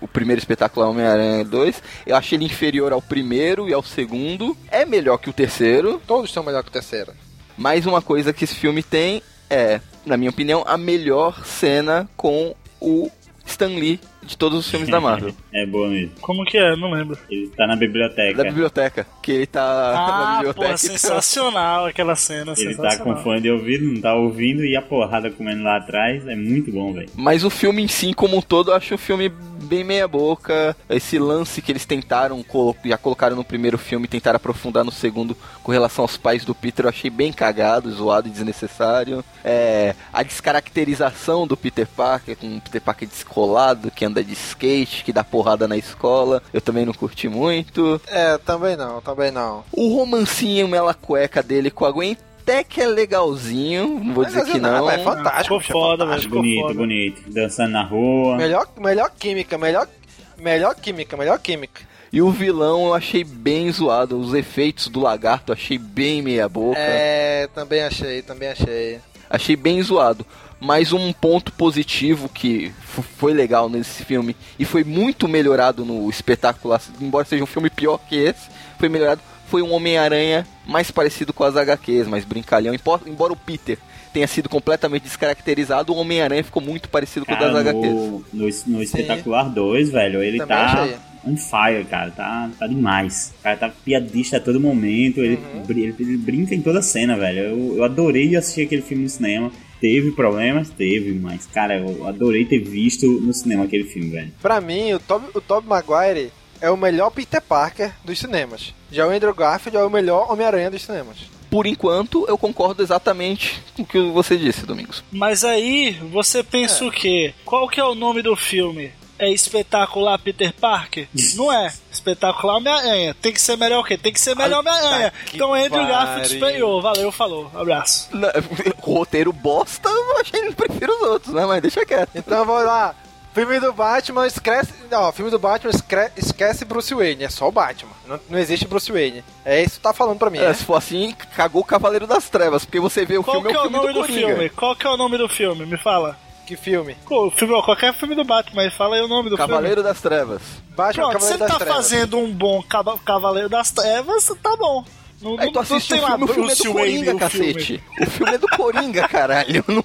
O primeiro espetacular Homem-Aranha 2, eu acho ele inferior ao primeiro e ao segundo. É melhor que o terceiro.
Todos são melhor que o terceiro.
Mais uma coisa que esse filme tem é, na minha opinião, a melhor cena com o Stan Lee de todos os filmes da Marvel.
É boa mesmo.
Como que é? Não lembro.
Ele tá na biblioteca.
Da biblioteca. Que ele tá na
Ah,
biblioteca.
pô, sensacional aquela cena,
Ele tá com fone de ouvido, não tá ouvindo e a porrada comendo lá atrás é muito bom, velho.
Mas o filme em si, como um todo, eu acho um filme bem meia boca. Esse lance que eles tentaram, já colocaram no primeiro filme, tentaram aprofundar no segundo com relação aos pais do Peter, eu achei bem cagado, zoado e desnecessário. É, a descaracterização do Peter Parker, com um Peter Parker descolado, que anda de skate, que dá porrada na escola, eu também não curti muito.
É, também não, também não.
O romancinho mela cueca dele com a Gwen até que é legalzinho, não vou dizer que não.
É fantástico.
Ficou
é
foda. Ficou
bonito,
foda.
bonito. Dançando na rua.
Melhor, melhor química, melhor, melhor química, melhor química.
E o vilão eu achei bem zoado. Os efeitos do lagarto eu achei bem meia boca.
É, também achei, também achei.
Achei bem zoado. Mas um ponto positivo que foi legal nesse filme e foi muito melhorado no espetáculo, embora seja um filme pior que esse, foi melhorado. Foi um Homem-Aranha mais parecido com as HQs, mais brincalhão. Embora o Peter tenha sido completamente descaracterizado, o Homem-Aranha ficou muito parecido com o das
Cara,
HQs.
no, no, no Espetacular 2, velho, ele
Também
tá
achei.
on fire, cara. Tá, tá demais. O cara tá piadista a todo momento. Ele,
Uhum.
br- ele, ele brinca em toda cena, velho. Eu, eu adorei assistir aquele filme no cinema. Teve problemas? Teve, mas, cara, eu adorei ter visto no cinema aquele filme, velho.
Pra mim, o Tobey o Tobey Maguire é o melhor Peter Parker dos cinemas. Já o Andrew Garfield é o melhor Homem-Aranha dos cinemas.
Por enquanto, eu concordo exatamente com o que você disse, Domingos.
Mas aí, você pensa o quê? Qual que é o nome do filme? É Espetacular Peter Parker? Não é. Espetacular Homem-Aranha. Tem que ser melhor o quê? Tem que ser melhor Homem-Aranha.
que
Então Andrew
pariu.
Garfield superior. Valeu, falou. Abraço.
Na- roteiro bosta, eu achei prefiro os outros, né? Mas deixa quieto.
Então vamos lá. Filme do Batman, esquece. Não, filme do Batman esquece Bruce Wayne. É só o Batman. Não, não existe Bruce Wayne. É isso que tá falando pra mim.
É,
né?
se for assim, cagou o Cavaleiro das Trevas, porque você vê o
Qual
filme
que
é
é
o
o
filme
nome
do
do filme? Qual que é o nome do filme? Me fala.
Que filme?
Pô, filme, qualquer filme do Batman, fala aí o nome do
Cavaleiro das Trevas.
Batman
filme. Pronto, se
Cavaleiro
ele
das
tá
Trevas.
fazendo um bom cava- Cavaleiro das Trevas, tá bom. Não,
Aí tu
não-
assiste o filme, o filme é do
Bruce Wayne,
Coringa,
o filme.
cacete. O filme é do Coringa, caralho. Não-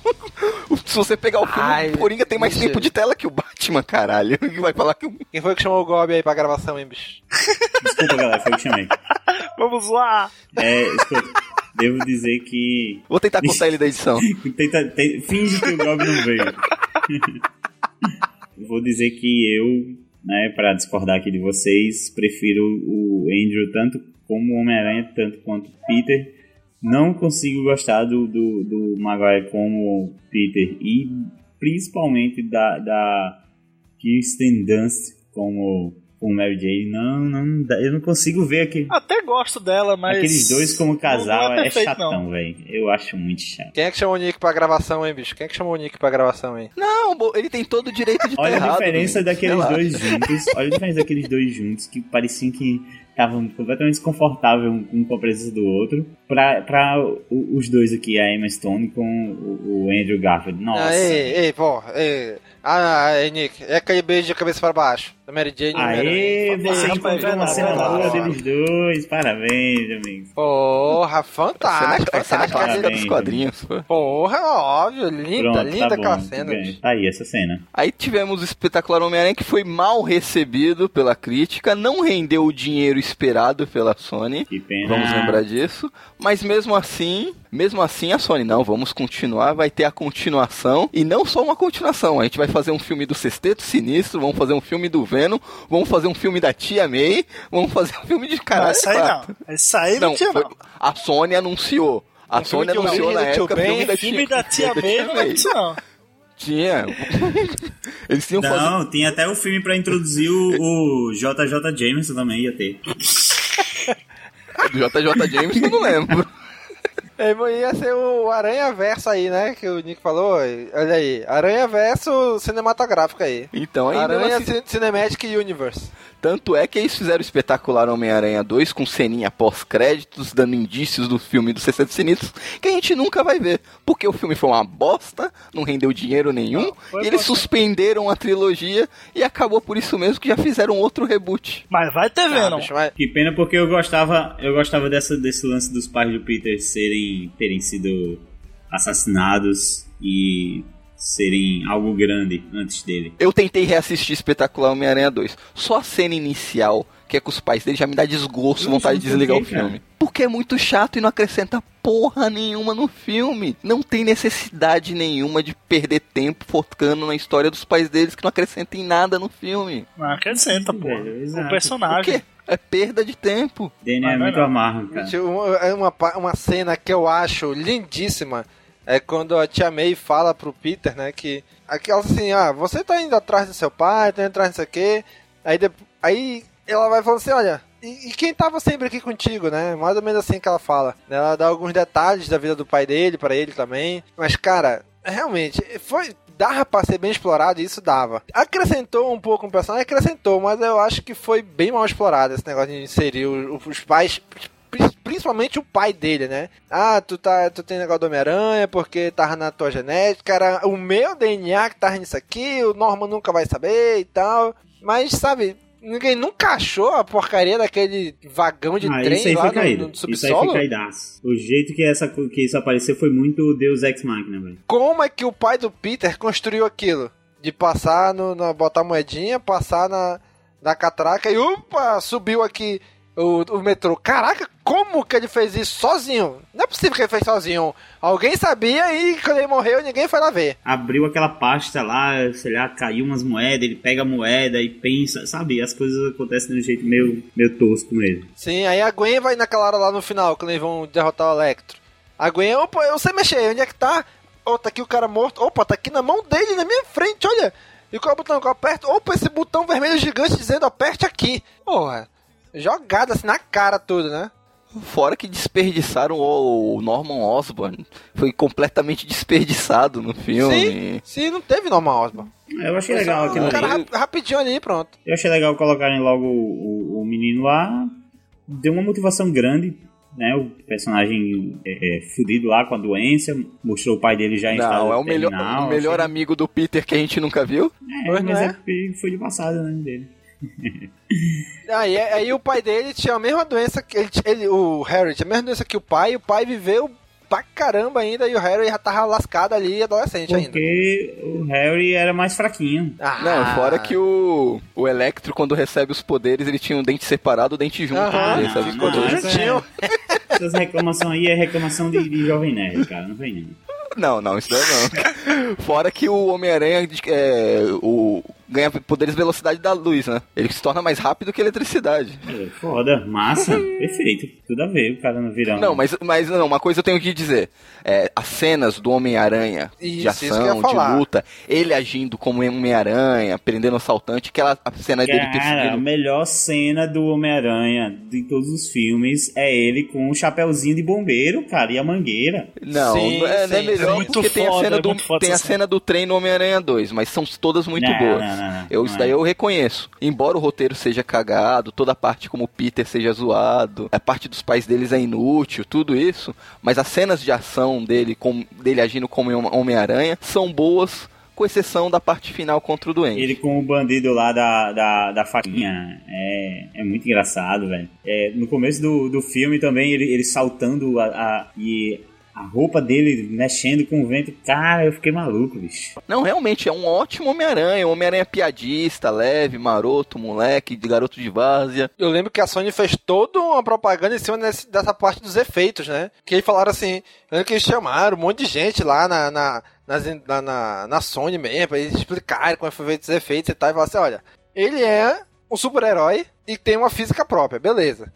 Se você pegar o filme,
Ai,
o Coringa tem mais
mentira.
tempo de tela que o Batman, caralho. Vai falar que.
Quem foi que chamou o Gob aí pra gravação, hein, bicho?
Desculpa, galera, foi o que chamei.
Vamos lá!
É, escuta, devo dizer que.
Vou tentar cortar ele da edição.
Tenta, te- finge que o Gob não veio. Vou dizer que eu, né, pra discordar aqui de vocês, prefiro o Andrew tanto como o Homem-Aranha, tanto quanto Peter. Não consigo gostar do, do, do Maguire como Peter e principalmente da, da Kirsten Dunst como, como Mary Jane. Não, não, dá- eu não consigo ver aquele,
Até gosto dela, mas.
aqueles dois como casal.
não é
é,
perfeito,
chatão, velho. Eu acho muito chato.
Quem é que chamou o Nick pra gravação, hein, bicho? Quem é que chamou o Nick pra gravação, hein?
Não, ele tem todo o direito de
Olha
errado.
a diferença daqueles
Sei lá.
dois juntos. Olha a diferença daqueles dois juntos que pareciam que estavam completamente desconfortáveis um com a presença do outro. Pra, pra os dois aqui, a Emma Stone com o, Andrew Garfield. Nossa.
Ah, ei, ei, pô, ei. Ah, ei, Nick, é aquele beijo de cabeça pra baixo. Da Mary Jane. e
Aê, você encontrou uma cena boa deles dois. Parabéns, amigos.
Porra,
A cena,
fantástico,
a cena
fantástico.
clássica dos quadrinhos. pô.
Porra, óbvio, linda,
Pronto,
linda
tá
aquela
bom.
cena.
Tá aí essa cena.
Aí tivemos o espetacular Homem-Aranha que foi mal recebido pela crítica, não rendeu o dinheiro esperado pela Sony.
Que pena.
Vamos lembrar disso. Mas mesmo assim, mesmo assim a Sony, não, vamos continuar, vai ter a continuação. E não só uma continuação, a gente vai fazer um filme do Sexteto Sinistro, vamos fazer um filme do Venom, vamos fazer um filme da Tia May, vamos fazer um filme de
Não,
caralho.
isso aí
quatro.
não. Isso aí não,
Não,
tinha,
foi-
não.
a Sony anunciou. A
Um
Sony anunciou na época
Ben,
filme da
Filme da Tia
da
May não é isso, não.
Tinha. Eles tinham fazer
Não, tinha até o filme pra introduzir o, o JJ Jameson também, ia ter.
do JJ James, eu não lembro.
É, ia ser o Aranha Verso aí, né? Que o Nick falou. Olha aí, Aranha Verso cinematográfico aí.
Então, aí mesmo
Aranha
assim,
Cin- Cinematic Universe.
Tanto é que eles fizeram o espetacular Homem-Aranha 2 com ceninha pós-créditos, dando indícios do filme dos 60 Sinistros, que a gente nunca vai ver. Porque o filme foi uma bosta, não rendeu dinheiro nenhum, e eles
bosta.
suspenderam a trilogia e acabou por isso mesmo que já fizeram outro reboot.
Mas vai ter
Ah,
Venom.
bicho, mas-
Que pena porque eu gostava, eu gostava dessa, desse lance dos pais do Peter serem terem sido assassinados e serem algo grande antes dele.
Eu tentei reassistir Espetacular Homem-Aranha 2. Só a cena inicial, que é com os pais dele, já me dá desgosto,
Eu
vontade de desligar o
quê, cara.
filme. Porque é muito chato e não acrescenta porra nenhuma no filme. Não tem necessidade nenhuma de perder tempo focando na história dos pais deles que não acrescenta em nada no filme.
Não acrescenta, pô.
Velho,
O
exato.
O
personagem.
quê? É perda de tempo.
É muito amargo, cara.
É uma, uma cena que eu acho lindíssima. É quando a tia May fala pro Peter, né, que aquela assim, ah, você tá indo atrás do seu pai, tá indo atrás disso aqui, aí, de- aí ela vai falando assim, olha, e, e quem tava sempre aqui contigo, né, mais ou menos assim que ela fala, ela dá alguns detalhes da vida do pai dele, pra ele também, mas cara, realmente, foi... Dava pra ser bem explorado e isso dava. Acrescentou um pouco um personagem, acrescentou, mas eu acho que foi bem mal explorado esse negócio de inserir o- os pais pri- principalmente o pai dele, né? Ah, tu, tá, tu tem negócio do Homem-Aranha porque tava na tua genética, era o meu DNA que tava nisso aqui, o Norman nunca vai saber e tal. Mas, sabe, ninguém nunca achou a porcaria daquele vagão de
Ah,
trem
isso aí
lá
foi
no,
caído.
no
Isso aí
subsolo?
foi caidaço. O jeito que, essa, que isso apareceu foi muito Deus Ex Machina, velho.
Como é que o pai do Peter construiu aquilo? De passar no, na, botar moedinha, passar na, na catraca e opa, subiu aqui o, o metrô. Caraca, como que ele fez isso sozinho? Não é possível que ele fez sozinho. Alguém sabia e quando ele morreu ninguém foi lá ver.
Abriu aquela pasta lá, sei lá, caiu umas moedas, ele pega a moeda e pensa, sabe? As coisas acontecem de um jeito meio, meio tosco mesmo.
Sim, aí a Gwen vai naquela hora lá no final, quando eles vão derrotar o Electro. A Gwen, opa, eu sei mexer, onde é que tá? Oh, tá aqui o cara morto. Opa, tá aqui na mão dele, na minha frente, olha. E qual é o botão que eu aperto? Opa, esse botão vermelho gigante dizendo aperte aqui. Porra, jogada assim na cara tudo, né?
Fora que desperdiçaram o o Norman Osborn. Foi completamente desperdiçado no filme.
Sim, sim, não teve normal, Osborn.
Eu achei legal aquilo
O cara
ali.
rap- rapidinho ali, pronto.
Eu achei legal colocarem logo o, o- o menino lá. Deu uma motivação grande né? O personagem é, é, fudido lá com a doença, mostrou o pai dele já em
Não,
estado
é o melhor,
terminal,
o melhor
assim.
amigo do Peter que a gente nunca viu.
É,
Pois
mas é
é?
foi de passado, né, dele.
Aí, aí o pai dele tinha a mesma doença que ele, ele- o Harry tinha a mesma doença que o pai, e o pai viveu pra caramba ainda e o Harry já tava lascado ali, adolescente ainda.
Porque o Harry era mais fraquinho.
Ah,
Não, fora que o, o Electro, quando recebe os poderes, ele tinha um dente separado, o dente junto. Os
ficou
poderes.
tudo
juntinho.
Essas reclamações aí é reclamação de, de Jovem Nerd, cara, não vem não.
Não, não, isso daí não. Fora que o Homem-Aranha é, o, ganha poderes de velocidade da luz, né? Ele se torna mais rápido que a eletricidade.
É, Foda, massa, perfeito. Tudo a ver, o cara não vira um-
Não, mas, mas não, uma coisa eu tenho que dizer. É, as cenas do Homem-Aranha de ação, de luta, ele agindo como Homem-Aranha, prendendo o assaltante, aquela a cena dele
Cara, a
perseguindo.
melhor cena do Homem-Aranha de todos os filmes é ele com o chapéuzinho de bombeiro, cara, e a mangueira.
Não,
Sim,
não é, não é
sim,
melhor
é muito
porque tem a
foda,
cena do
foda
tem a cena do trem no Homem-Aranha 2, mas são todas muito
Não,
boas.
não,
eu, isso
é.
daí eu reconheço. Embora o roteiro seja cagado, toda a parte como o Peter seja zoado, a parte dos pais deles é inútil, tudo isso, mas as cenas de ação dele, com, dele agindo como Homem-Aranha, são boas, com exceção da parte final contra o doente.
Ele com o bandido lá da, da, da faquinha é, é muito engraçado, velho. É, no começo do, do filme também, ele, ele saltando a, a- e a roupa dele mexendo com o vento. Cara, eu fiquei maluco, bicho.
Não, realmente, é um ótimo Homem-Aranha, um Homem-Aranha piadista, leve, maroto, moleque, de garoto de várzea.
Eu lembro que a Sony fez toda uma propaganda em cima desse- dessa parte dos efeitos, né? Que eles falaram assim, lembro que eles chamaram um monte de gente lá na, na, na, na, na Sony mesmo, pra eles explicarem como é foi feito os efeitos e tal, e falaram assim, olha, ele é um super-herói e tem uma física própria, beleza.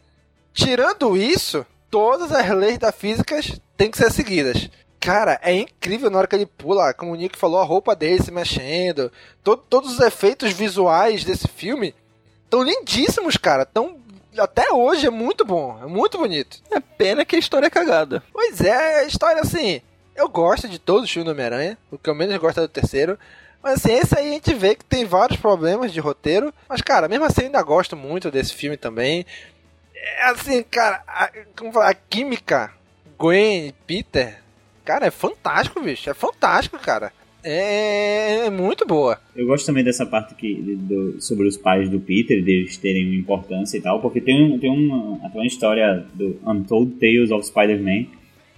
Tirando isso, todas as leis da física têm que ser seguidas. Cara, é incrível na hora que ele pula, como o Nick falou, a roupa dele se mexendo, to- todos os efeitos visuais desse filme tão lindíssimos, cara. Tão até hoje é muito bom, é muito bonito.
É pena que a história é cagada.
Pois é, a história assim, eu gosto de todos os filmes do Homem-Aranha, o que eu menos gosto é do terceiro. Mas assim, esse aí a gente vê que tem vários problemas de roteiro. Mas, cara, mesmo assim eu ainda gosto muito desse filme também. É assim, cara, a, como falar, a química Gwen e Peter, cara, é fantástico, bicho. É fantástico, cara. É, é muito boa.
Eu gosto também dessa parte que, do- sobre os pais do Peter, deles terem uma importância e tal, porque tem, tem uma, até uma história do Untold Tales of Spider-Man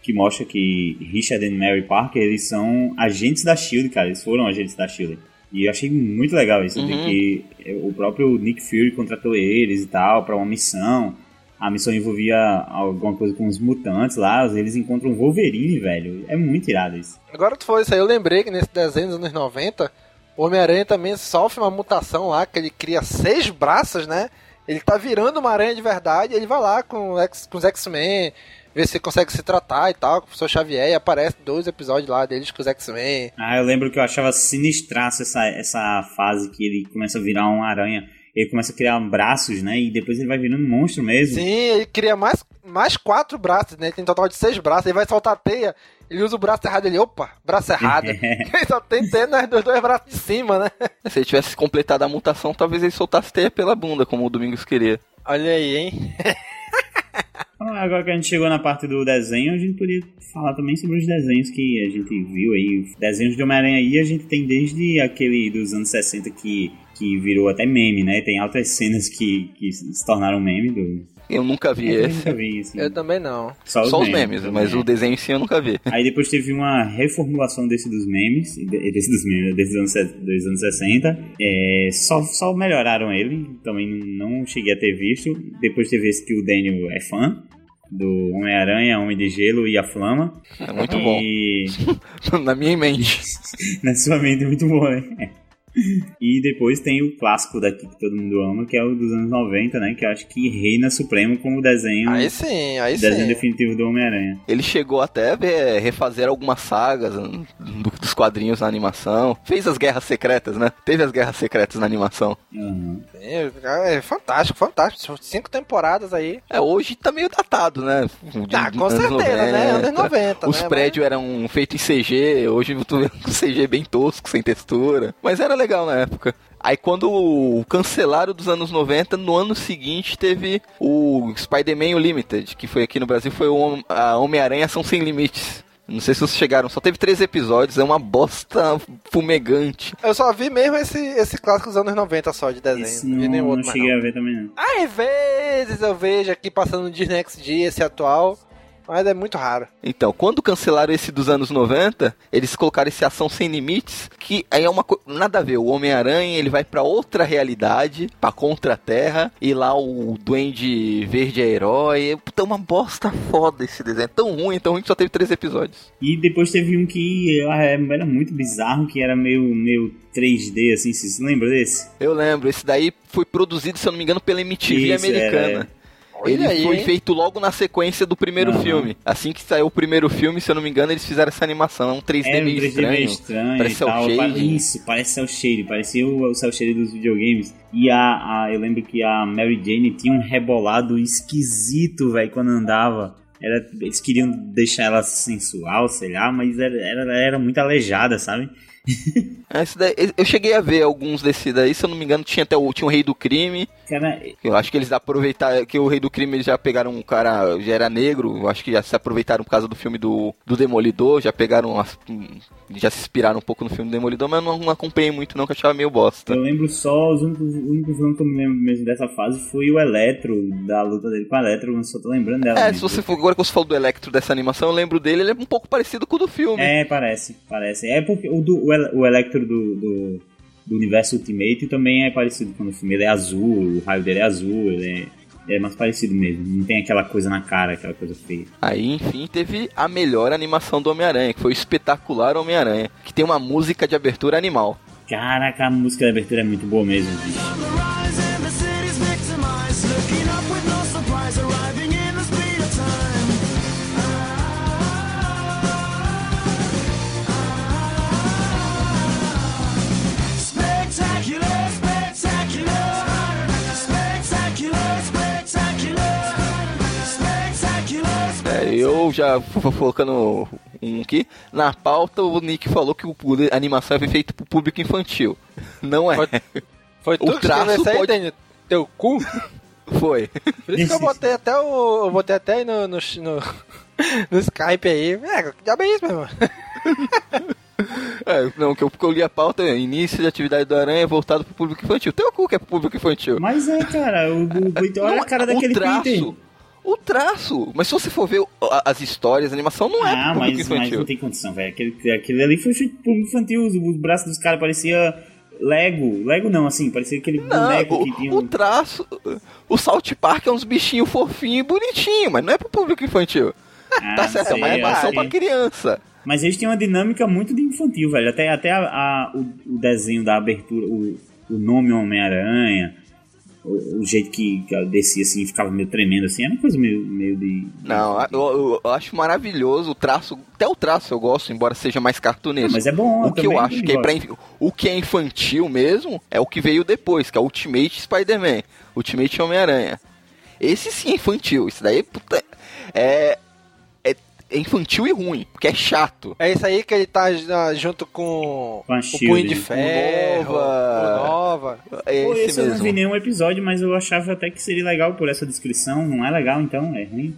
que mostra que Richard e Mary Parker, eles são agentes da SHIELD, cara, eles foram agentes da SHIELD. E eu achei muito legal isso, de
Uhum.
que o próprio Nick Fury contratou eles e tal, pra uma missão. A missão envolvia alguma coisa com os mutantes lá, eles encontram o Wolverine, velho. É muito irado isso.
Agora tu falou isso aí, eu lembrei que nesse desenho dos anos 90, o Homem-Aranha também sofre uma mutação lá, que ele cria seis braços, né? Ele tá virando uma aranha de verdade, ele vai lá com, X- com os X-Men, ver se consegue se tratar e tal, com o professor Xavier, e aparece dois episódios lá deles com os X-Men.
Ah, eu lembro que eu achava sinistraço essa, essa fase que ele começa a virar uma aranha. Ele começa a criar braços, né? E depois ele vai virando um monstro mesmo.
Sim, ele cria mais, mais quatro braços, né? Ele tem um total de seis braços, ele vai soltar a teia, ele usa o braço errado, ele, opa, braço errado. ele só tem teia nos dois, dois braços de cima, né?
Se ele tivesse completado a mutação, talvez ele soltasse teia pela bunda, como o Domingos queria.
Olha aí, hein?
Então, agora que a gente chegou na parte do desenho, a gente podia falar também sobre os desenhos que a gente viu aí. Desenhos de Homem-Aranha aí, a gente tem desde aquele dos anos 60 que, que virou até meme, né? Tem altas cenas que, que se tornaram meme do.
Eu nunca vi
Eu
esse.
nunca vi, assim.
Eu também não.
Só os
Só os
memes,
memes, mas o desenho em si eu nunca vi.
Aí depois teve uma reformulação desse dos memes, de- desse dos memes, desses anos, dos anos 60. É, só, só melhoraram ele, também não cheguei a ter visto. Depois teve esse que o Daniel é fã, do Homem-Aranha, Homem de Gelo e a Flama.
É muito bom.
E
Na minha mente.
na sua mente é muito bom, né? E depois tem o clássico daqui que todo mundo ama, que é o dos anos 90, né? Que eu acho que reina supremo como desenho,
Aí sim, aí
desenho
sim.
definitivo do Homem-Aranha.
Ele chegou até a ver- refazer algumas sagas hum, do- dos quadrinhos na animação. Fez as guerras secretas, né? Teve as guerras secretas na animação.
Aham.
É fantástico, fantástico. São cinco temporadas aí.
É, hoje tá meio datado, né? De-
Ah, com certeza, né? Anos 90,
Os
né?
prédios eram feitos em CG, hoje eu tô vendo com CG bem tosco, sem textura. Mas era legal legal na época. Aí quando o- cancelaram dos anos 90, no ano seguinte teve o Spider-Man Unlimited, que foi aqui no Brasil, foi o Homem-Aranha São Sem Limites. Não sei se vocês chegaram, só teve três episódios, é uma bosta fumegante.
Eu só vi mesmo esse, esse clássico dos anos 90 só de desenho.
Esse
não
não,
vi nenhum
não
outro mais
cheguei
não.
a ver também não.
Às vezes eu vejo aqui passando no Disney XD esse atual, mas é muito raro.
Então, quando cancelaram esse dos anos 90, eles colocaram esse Ação Sem Limites, que aí é uma coisa. Nada a ver. O Homem-Aranha ele vai pra outra realidade, pra contra-terra, e lá o Duende Verde é herói. Puta, é uma bosta foda esse desenho. É tão ruim, tão ruim que só teve três episódios.
E depois teve um que ah, era muito bizarro, que era meio, meio 3D, assim, você se lembra desse?
Eu lembro, esse daí foi produzido, se eu não me engano, pela MTV
Isso,
americana. Ele
Olha aí,
foi
hein?
feito logo na sequência do primeiro
Aham.
filme. Assim que saiu o primeiro filme, se eu não me engano, eles fizeram essa animação. É um 3D
Era um
meio
3D
estranho.
meio estranho
Parece
e
cel
Pa-
shading.
Isso, parece cel shade, parecia o, o cel shade dos videogames. E a, a- eu lembro que a Mary Jane tinha um rebolado esquisito, velho, quando andava. Era, eles queriam deixar ela sensual, sei lá, mas era, era, era muito aleijada, sabe?
Esse daí- eu cheguei a ver alguns desse daí, se eu não me engano, tinha até o, tinha o Rei do Crime.
Cara,
Eu acho que eles aproveitaram que o Rei do Crime eles já pegaram um cara, já era negro, eu acho que já se aproveitaram por causa do filme do, do Demolidor, já pegaram as, já se inspiraram um pouco no filme do Demolidor, mas eu não, não acompanhei muito não, que eu achava meio bosta.
eu lembro só, os únicos, o único que eu me lembro mesmo dessa fase foi o Eletro, da luta dele com o Eletro, eu só tô lembrando dela.
É,
mesmo.
se você for, agora que você falou do Electro dessa animação, eu lembro dele, ele é um pouco parecido com o do filme.
É, parece, parece. É porque o, do, o, Ele- o Electro do, do, do universo Ultimate também é parecido com o filme. Ele é azul, o raio dele é azul, ele é, é mais parecido mesmo. Não tem aquela coisa na cara, aquela coisa feia.
Aí, enfim, teve a melhor animação do Homem-Aranha, que foi o espetacular Homem-Aranha, que tem uma música de abertura animal.
Caraca, a música da abertura é muito boa mesmo, bicho.
Eu já colocando um aqui. Na pauta, o Nick falou que o, a animação foi feita pro público infantil. Não é.
Foi- Foi
O
tu que
traço
aí,
pode-
Daniel? Teu cu?
Foi.
Por isso que eu botei até o. Eu botei até aí no, no, no, no Skype aí. É, que diabo é isso, meu irmão?
É, não, que eu, eu li a pauta, é, início de atividade do Aranha voltado pro público infantil. Teu cu que é pro público infantil.
Mas é, cara, o, o, olha
Não,
a cara
o
daquele
traço.
Peter.
O traço. Mas se você for ver o- as histórias, a animação não é
Ah, mas, mas
infantil.
não tem condição, velho. Aquele, aquele ali foi feito por infantil. Os, os braços dos caras pareciam Lego. Lego não, assim, parecia aquele boneco que tinha.
Não, o, o traço. O South Park é uns bichinhos fofinhos e bonitinhos, mas não é pro público infantil.
Ah,
tá certo, é uma
sei,
animação
assim.
pra criança.
Mas eles tinham uma dinâmica muito de infantil, velho. Até, até a, a- o, o desenho da abertura, o, o nome Homem-Aranha, o, o jeito que, que ela descia assim, ficava meio tremendo assim, era uma coisa meio, meio de.
Não, eu, eu- eu acho maravilhoso o traço. Até o traço eu gosto, embora seja mais cartunesco.
Mas é bom,
O que eu acho que é, pra, o que é infantil mesmo é o que veio depois, que é o Ultimate Spider-Man, Ultimate Homem-Aranha. Esse sim é infantil, isso daí puta, é, é, infantil e ruim, porque é chato.
É isso aí que ele tá ah, junto com,
Com a
o. Punho de
O
Ferro,
Nova.
o Nova.
É
Pô,
esse
esse eu não vi
mesmo.
nenhum episódio, mas eu achava até que seria legal por essa descrição. Não é legal, então? É ruim?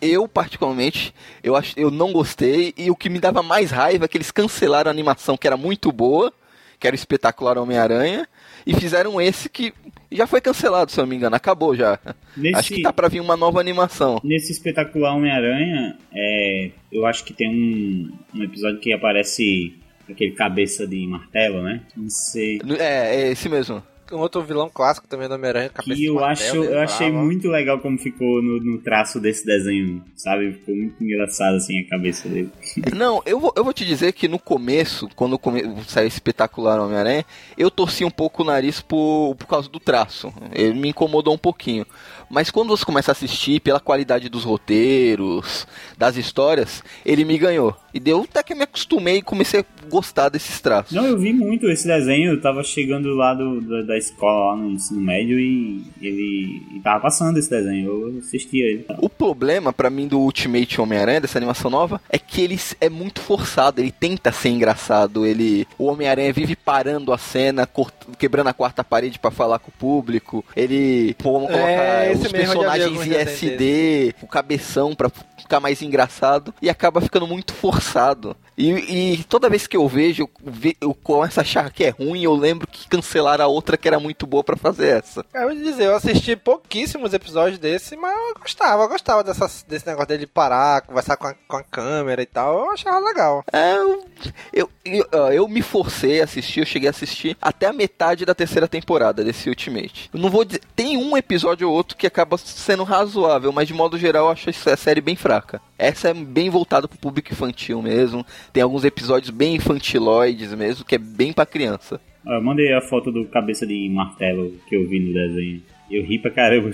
Eu, particularmente, eu, ach, eu não gostei. E o que me dava mais raiva é que eles cancelaram a animação que era muito boa, que era o espetacular Homem-Aranha, e fizeram esse que já foi cancelado, se eu não me engano. Acabou já.
Nesse-
Acho que tá pra vir uma nova animação.
Nesse espetacular Homem-Aranha, é, eu acho que tem um, um episódio que aparece aquele cabeça de martelo, né? Não sei.
É, é esse mesmo.
Um outro vilão clássico também do Homem-Aranha, cabeça
eu,
martelo,
acho,
ele
eu achei muito legal como ficou no, no traço desse desenho, sabe? Ficou muito engraçado assim a cabeça dele.
Não, eu vou, eu vou te dizer que no começo, quando come, saiu espetacular Homem-Aranha, eu torci um pouco o nariz por, por causa do traço. Ele me incomodou um pouquinho. Mas quando você começa a assistir, pela qualidade dos roteiros, das histórias, ele me ganhou. E deu até que eu me acostumei e comecei a gostar desses traços.
Não, eu vi muito esse desenho, eu tava chegando lá do, da, da escola, lá no ensino médio, e ele e tava passando esse desenho, eu assistia ele.
O problema pra mim do Ultimate Homem-Aranha, dessa animação nova, é que ele é muito forçado, ele tenta ser engraçado, ele o Homem-Aranha vive parando a cena, cort- quebrando a quarta parede pra falar com o público. Ele pô, vamos colocar
É,
os
vi
personagens em
desenhos
SD, o cabeção pra ficar mais engraçado e acaba ficando muito forçado. E, e toda vez que eu vejo, eu, ve- eu começo a achar que é ruim, eu lembro que cancelaram a outra que era muito boa pra fazer essa.
Eu vou dizer, eu assisti pouquíssimos episódios desse, mas eu gostava, eu gostava dessa, desse negócio dele parar, conversar com a, com a câmera e tal, eu achava legal.
É, eu, eu, eu, eu me forcei a assistir, eu cheguei a assistir até a metade da terceira temporada desse Ultimate. Eu não vou dizer. Tem um episódio ou outro que acaba sendo razoável, mas de modo geral eu acho essa série bem fraca. Essa é bem voltada pro público infantil mesmo. Tem alguns episódios bem infantiloides mesmo, que é bem pra criança.
Eu mandei a foto do cabeça de martelo que eu vi no desenho. Eu ri pra caramba.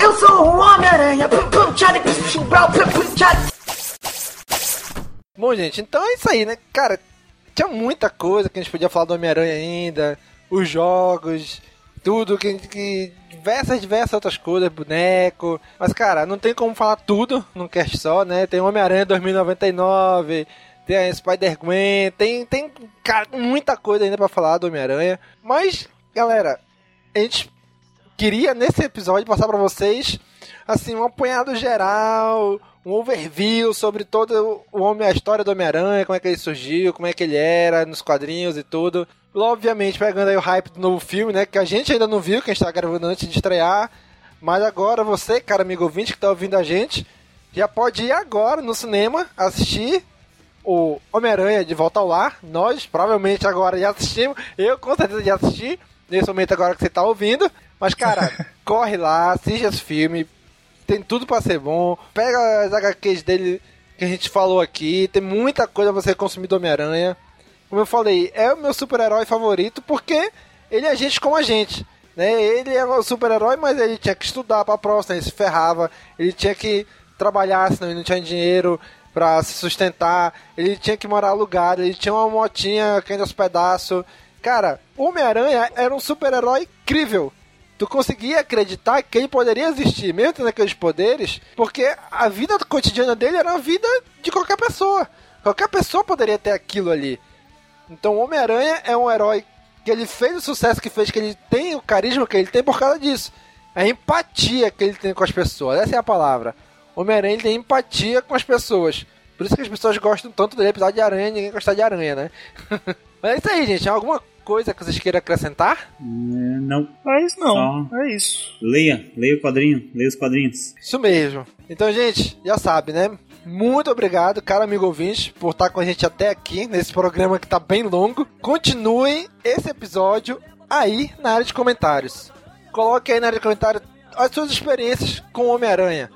Eu sou o Homem-Aranha.
Bom, gente, então é isso aí, né? Cara, tinha muita coisa que a gente podia falar do Homem-Aranha ainda, os jogos, tudo, que, que diversas, diversas outras coisas, boneco. Mas, cara, não tem como falar tudo num cast só, né? Tem Homem-Aranha 2099, tem a Spider-Gwen, tem, tem, cara, muita coisa ainda pra falar do Homem-Aranha. Mas, galera, a gente queria nesse episódio passar pra vocês assim um apanhado geral, um overview sobre todo o homem, a história do Homem-Aranha, como é que ele surgiu, como é que ele era nos quadrinhos e tudo. Obviamente pegando aí o hype do novo filme, né, que a gente ainda não viu, que a gente tá gravando antes de estrear, mas agora você, cara amigo ouvinte que tá ouvindo a gente, já pode ir agora no cinema assistir o Homem-Aranha de Volta ao Lar. Nós provavelmente agora já assistimos. Eu com certeza já assisti. Nesse momento agora que você tá ouvindo. Mas, cara, corre lá, assiste esse filme. Tem tudo pra ser bom. Pega as HQs dele que a gente falou aqui. Tem muita coisa pra você consumir do Homem-Aranha. Como eu falei, é o meu super-herói favorito porque ele é gente como a gente. Né? Ele é o super-herói, mas ele tinha que estudar pra próxima, ele se ferrava. Ele tinha que trabalhar, senão ele não tinha dinheiro pra se sustentar. Ele tinha que morar alugado, ele tinha uma motinha caindo aos pedaços. Cara, Homem-Aranha era um super-herói incrível. Tu conseguia acreditar que ele poderia existir, mesmo tendo aqueles poderes, porque a vida cotidiana dele era a vida de qualquer pessoa. Qualquer pessoa poderia ter aquilo ali. Então Homem-Aranha é um herói que ele fez o sucesso que fez, que ele tem o carisma que ele tem por causa disso. A empatia que ele tem com as pessoas, essa é a palavra. O Homem-Aranha tem empatia com as pessoas. Por isso que as pessoas gostam tanto dele, apesar de aranha, ninguém gosta de aranha, né? Mas é isso aí, gente. Alguma coisa que vocês queiram acrescentar?
É, não.
É isso não. É isso.
Leia, leia o quadrinho, leia os quadrinhos.
Isso mesmo. Então, gente, já sabe, né? Muito obrigado, cara amigo ouvinte, por estar com a gente até aqui, nesse programa que tá bem longo. Continue esse episódio aí na área de comentários. Coloque aí na área de comentários as suas experiências com o Homem-Aranha.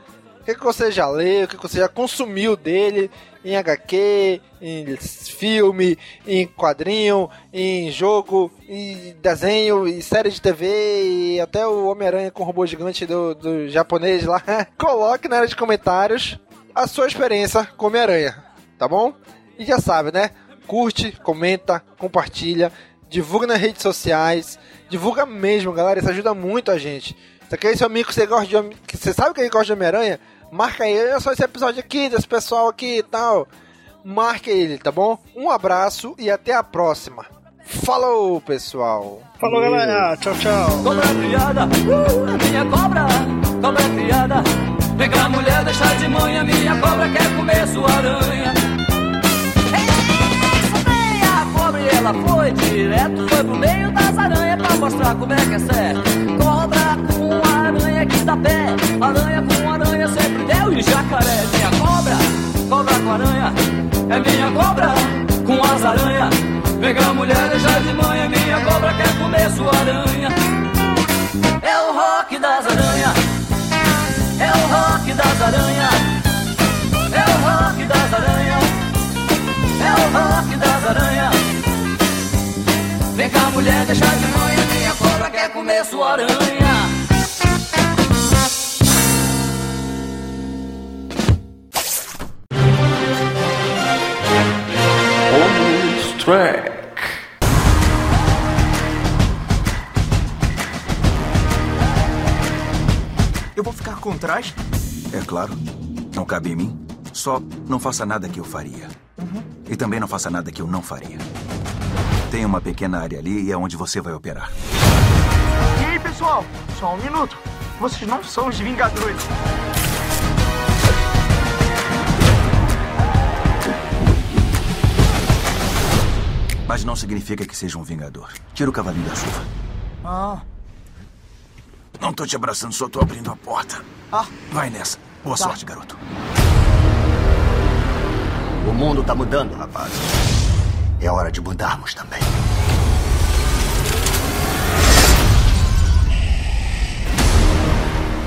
Que, que você já leu, o que, que você já consumiu dele em HQ, em filme, em quadrinho, em jogo, em desenho, em série de TV e até o Homem-Aranha com o robô gigante do, do japonês lá. Coloque na área de comentários a sua experiência com Homem-Aranha, tá bom? E já sabe, né? Curte, comenta, compartilha, divulga nas redes sociais, divulga mesmo, galera, isso ajuda muito a gente. Se aquele seu amigo que você gosta de você sabe que ele gosta de Homem-Aranha, marca ele, olha só esse episódio aqui, desse pessoal aqui e tal. Marque ele, tá bom? Um abraço e até a próxima. Falou, pessoal.
Falou, galera. Tchau, tchau.
Cobra criada, uh, a minha cobra, cobra criada. Vem cá, mulher, deixa de manhã, minha cobra quer comer sua aranha. E ela foi direto, foi pro meio das aranhas pra mostrar como é que é certo. Cobra com aranha que dá pé, aranha com aranha sempre deu e jacaré. Minha cobra, cobra com aranha, é minha cobra com as aranhas. Vem cá, mulher, deixa de manhã, minha cobra quer comer sua aranha. É o rock das aranhas. É o rock das aranhas. É o rock das aranhas. É o rock das aranhas. Vem cá, mulher, deixa de manhã. Minha cobra quer comer sua aranha. track.
Eu vou ficar com trás?
É claro. Não cabe em mim. Só não faça nada que eu faria. Uhum. E também não faça nada que eu não faria. Tem uma pequena área ali e é onde você vai operar.
E aí, pessoal? Só um minuto. Vocês não são os Vingadores.
Mas não significa que seja um vingador. Tira o cavalinho da chuva.
Ah.
Não tô te abraçando, só tô abrindo a porta.
Ah.
Vai nessa. Boa
Tá.
sorte, garoto.
O mundo tá mudando, rapaz. É hora de mudarmos também.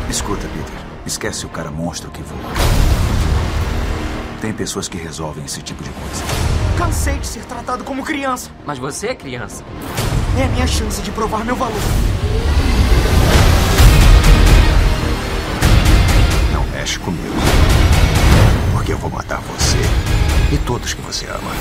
Escuta, Peter. Esquece o cara monstro que voa. Tem pessoas que resolvem esse tipo de coisa.
Cansei de ser tratado como criança.
Mas você é criança.
É a minha chance de provar meu valor.
Não mexe comigo. Porque eu vou matar você e todos que você ama.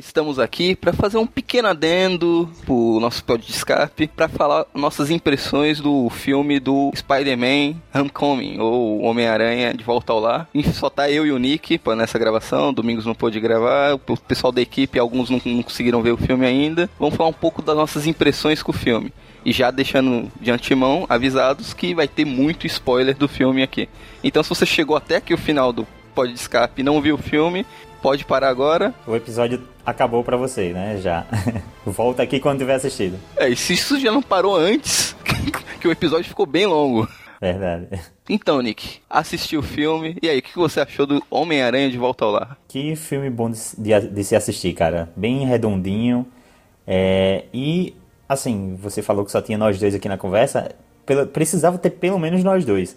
Estamos aqui para fazer um pequeno adendo pro nosso pod de escape para falar nossas impressões do filme do Spider-Man Homecoming ou Homem-Aranha de Volta ao Lar. E só tá eu e o Nick nessa gravação, Domingos não pôde gravar, o pessoal da equipe, alguns não, não conseguiram ver o filme ainda. Vamos falar um pouco das nossas impressões com o filme. E já deixando de antemão avisados que vai ter muito spoiler do filme aqui. Então se você chegou até aqui o final do pod de escape e não viu o filme, pode parar agora.
O episódio acabou pra você, né? Já. Volta aqui quando tiver assistido.
É, e se isso já não parou antes, que o episódio ficou bem longo.
Verdade.
Então, Nick, assistiu o filme. E aí, o que você achou do Homem-Aranha de Volta ao Lar?
Que filme bom de, de, de se assistir, cara. Bem redondinho. É, e, assim, você falou que só tinha nós dois aqui na conversa. Pelo, precisava ter pelo menos nós dois.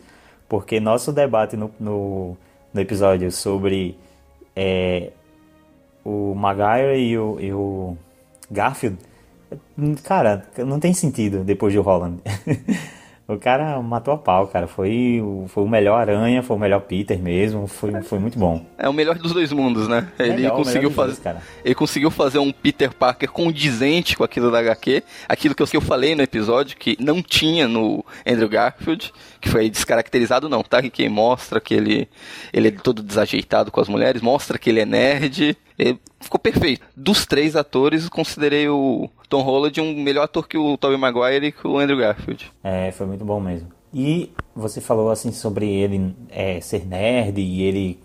Porque nosso debate no, no, no episódio sobre é, o Maguire e o, e o Garfield, cara, não tem sentido depois de Holland. o cara matou a pau, cara. Foi, o- foi o melhor Aranha, foi o melhor Peter mesmo. Foi, foi muito bom.
É o melhor dos dois mundos, né? Ele
Melhor,
conseguiu fazer.
dois, cara.
Ele conseguiu fazer um Peter Parker condizente com aquilo da HQ, aquilo que eu, que eu falei no episódio, que não tinha no Andrew Garfield, que foi descaracterizado, não, tá? Que mostra que ele, ele é todo desajeitado com as mulheres, mostra que ele é nerd. Ficou perfeito. Dos três atores, considerei o Tom Holland um melhor ator que o Tobey Maguire e que o Andrew Garfield.
É, foi muito bom mesmo. E você falou assim sobre ele é, ser nerd e ele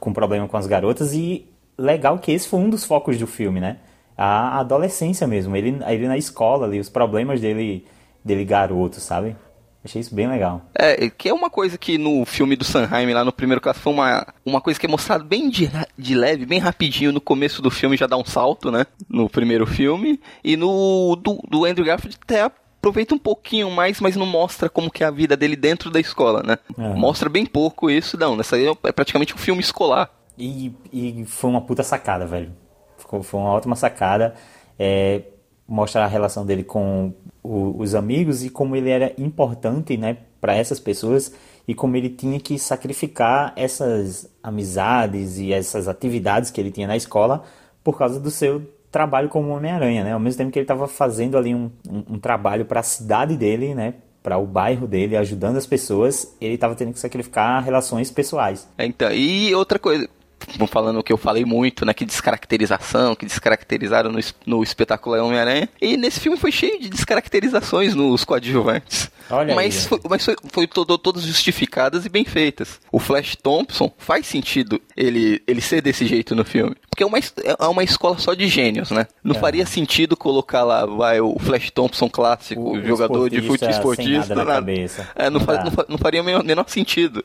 com problema com as garotas e legal que esse foi um dos focos do filme, né? A adolescência mesmo, ele, ele na escola ali, os problemas dele, dele garoto, sabe? Achei isso bem legal.
É, que é uma coisa que no filme do Sanheim, lá no primeiro caso, foi uma, uma coisa que é mostrada bem de, de leve, bem rapidinho no começo do filme, já dá um salto, né? No primeiro filme. E no do, do Andrew Garfield até aproveita um pouquinho mais, mas não mostra como que é a vida dele dentro da escola, né?
É.
Mostra bem pouco isso, não. Nessa aí é praticamente um filme escolar.
E, e foi uma puta sacada, velho. Ficou, foi uma ótima sacada. É, mostrar a relação dele com o- os amigos e como ele era importante, né, para essas pessoas e como ele tinha que sacrificar essas amizades e essas atividades que ele tinha na escola por causa do seu trabalho como Homem-Aranha, né? Ao mesmo tempo que ele estava fazendo ali um, um, um trabalho para a cidade dele, né? Para o bairro dele, ajudando as pessoas, ele estava tendo que sacrificar relações pessoais.
É, Então, e outra coisa, falando o que eu falei muito, né? Que descaracterização, que descaracterizaram no, no espetacular Homem-Aranha. E nesse filme foi cheio de descaracterizações nos coadjuvantes.
Olha aí,
mas
gente.
foi, mas foi, foi todo- todas justificadas e bem feitas. O Flash Thompson faz sentido ele, ele ser desse jeito no filme. Porque é uma, é uma escola só de gênios, né? Não
É.
faria sentido colocar lá, vai, o Flash Thompson clássico,
O-
jogador de
esportista
futebol esportista.
nada na
nada. É, não,
Não
fa-
dá.
não fa- não faria o menor sentido.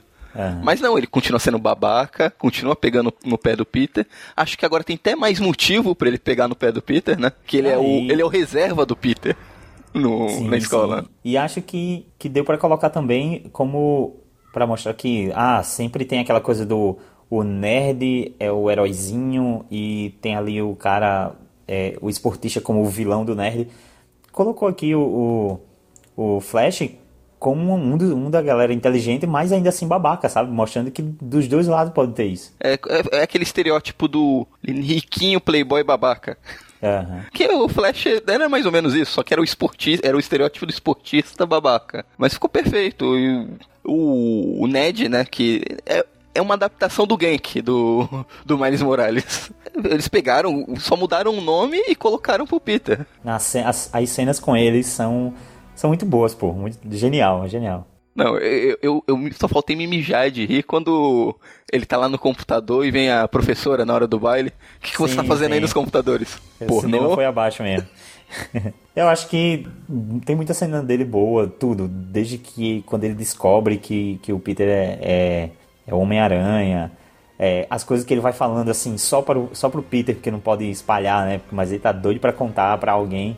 Mas não, ele continua sendo babaca, continua pegando no pé do Peter. Acho que agora tem até mais motivo pra ele pegar no pé do Peter, né? Que ele, é, o, ele é o reserva do Peter no,
Sim,
na escola.
sim. E acho que, que deu pra colocar também como Pra mostrar que ah, sempre tem aquela coisa do o nerd é o heróizinho e tem ali o cara é, o esportista como o vilão do nerd. colocou aqui o, o, o Flash como um, um da galera inteligente, mas ainda assim babaca, sabe? Mostrando que dos dois lados pode ter isso.
É, é, é aquele estereótipo do riquinho playboy babaca.
Uhum.
Que o Flash era mais ou menos isso, só que era o esportista, era o estereótipo do esportista babaca. Mas ficou perfeito. E o, o Ned, né, que é, é uma adaptação do Gank, do, do Miles Morales. Eles pegaram, só mudaram o nome e colocaram pro Peter.
As, as, as cenas com eles são, são muito boas, pô. Muito, genial, genial.
Não, eu, eu, eu, só faltei me mijar de rir quando ele tá lá no computador e vem a professora na hora do baile. O que, que você tá fazendo sim. aí nos computadores?
Cinema foi abaixo mesmo. eu acho que tem muita cena dele boa, tudo. Desde que quando ele descobre que, que o Peter é, é, é Homem-Aranha. É, as coisas que ele vai falando assim, só para o, só pro Peter, porque não pode espalhar, né? Mas ele tá doido para contar para alguém.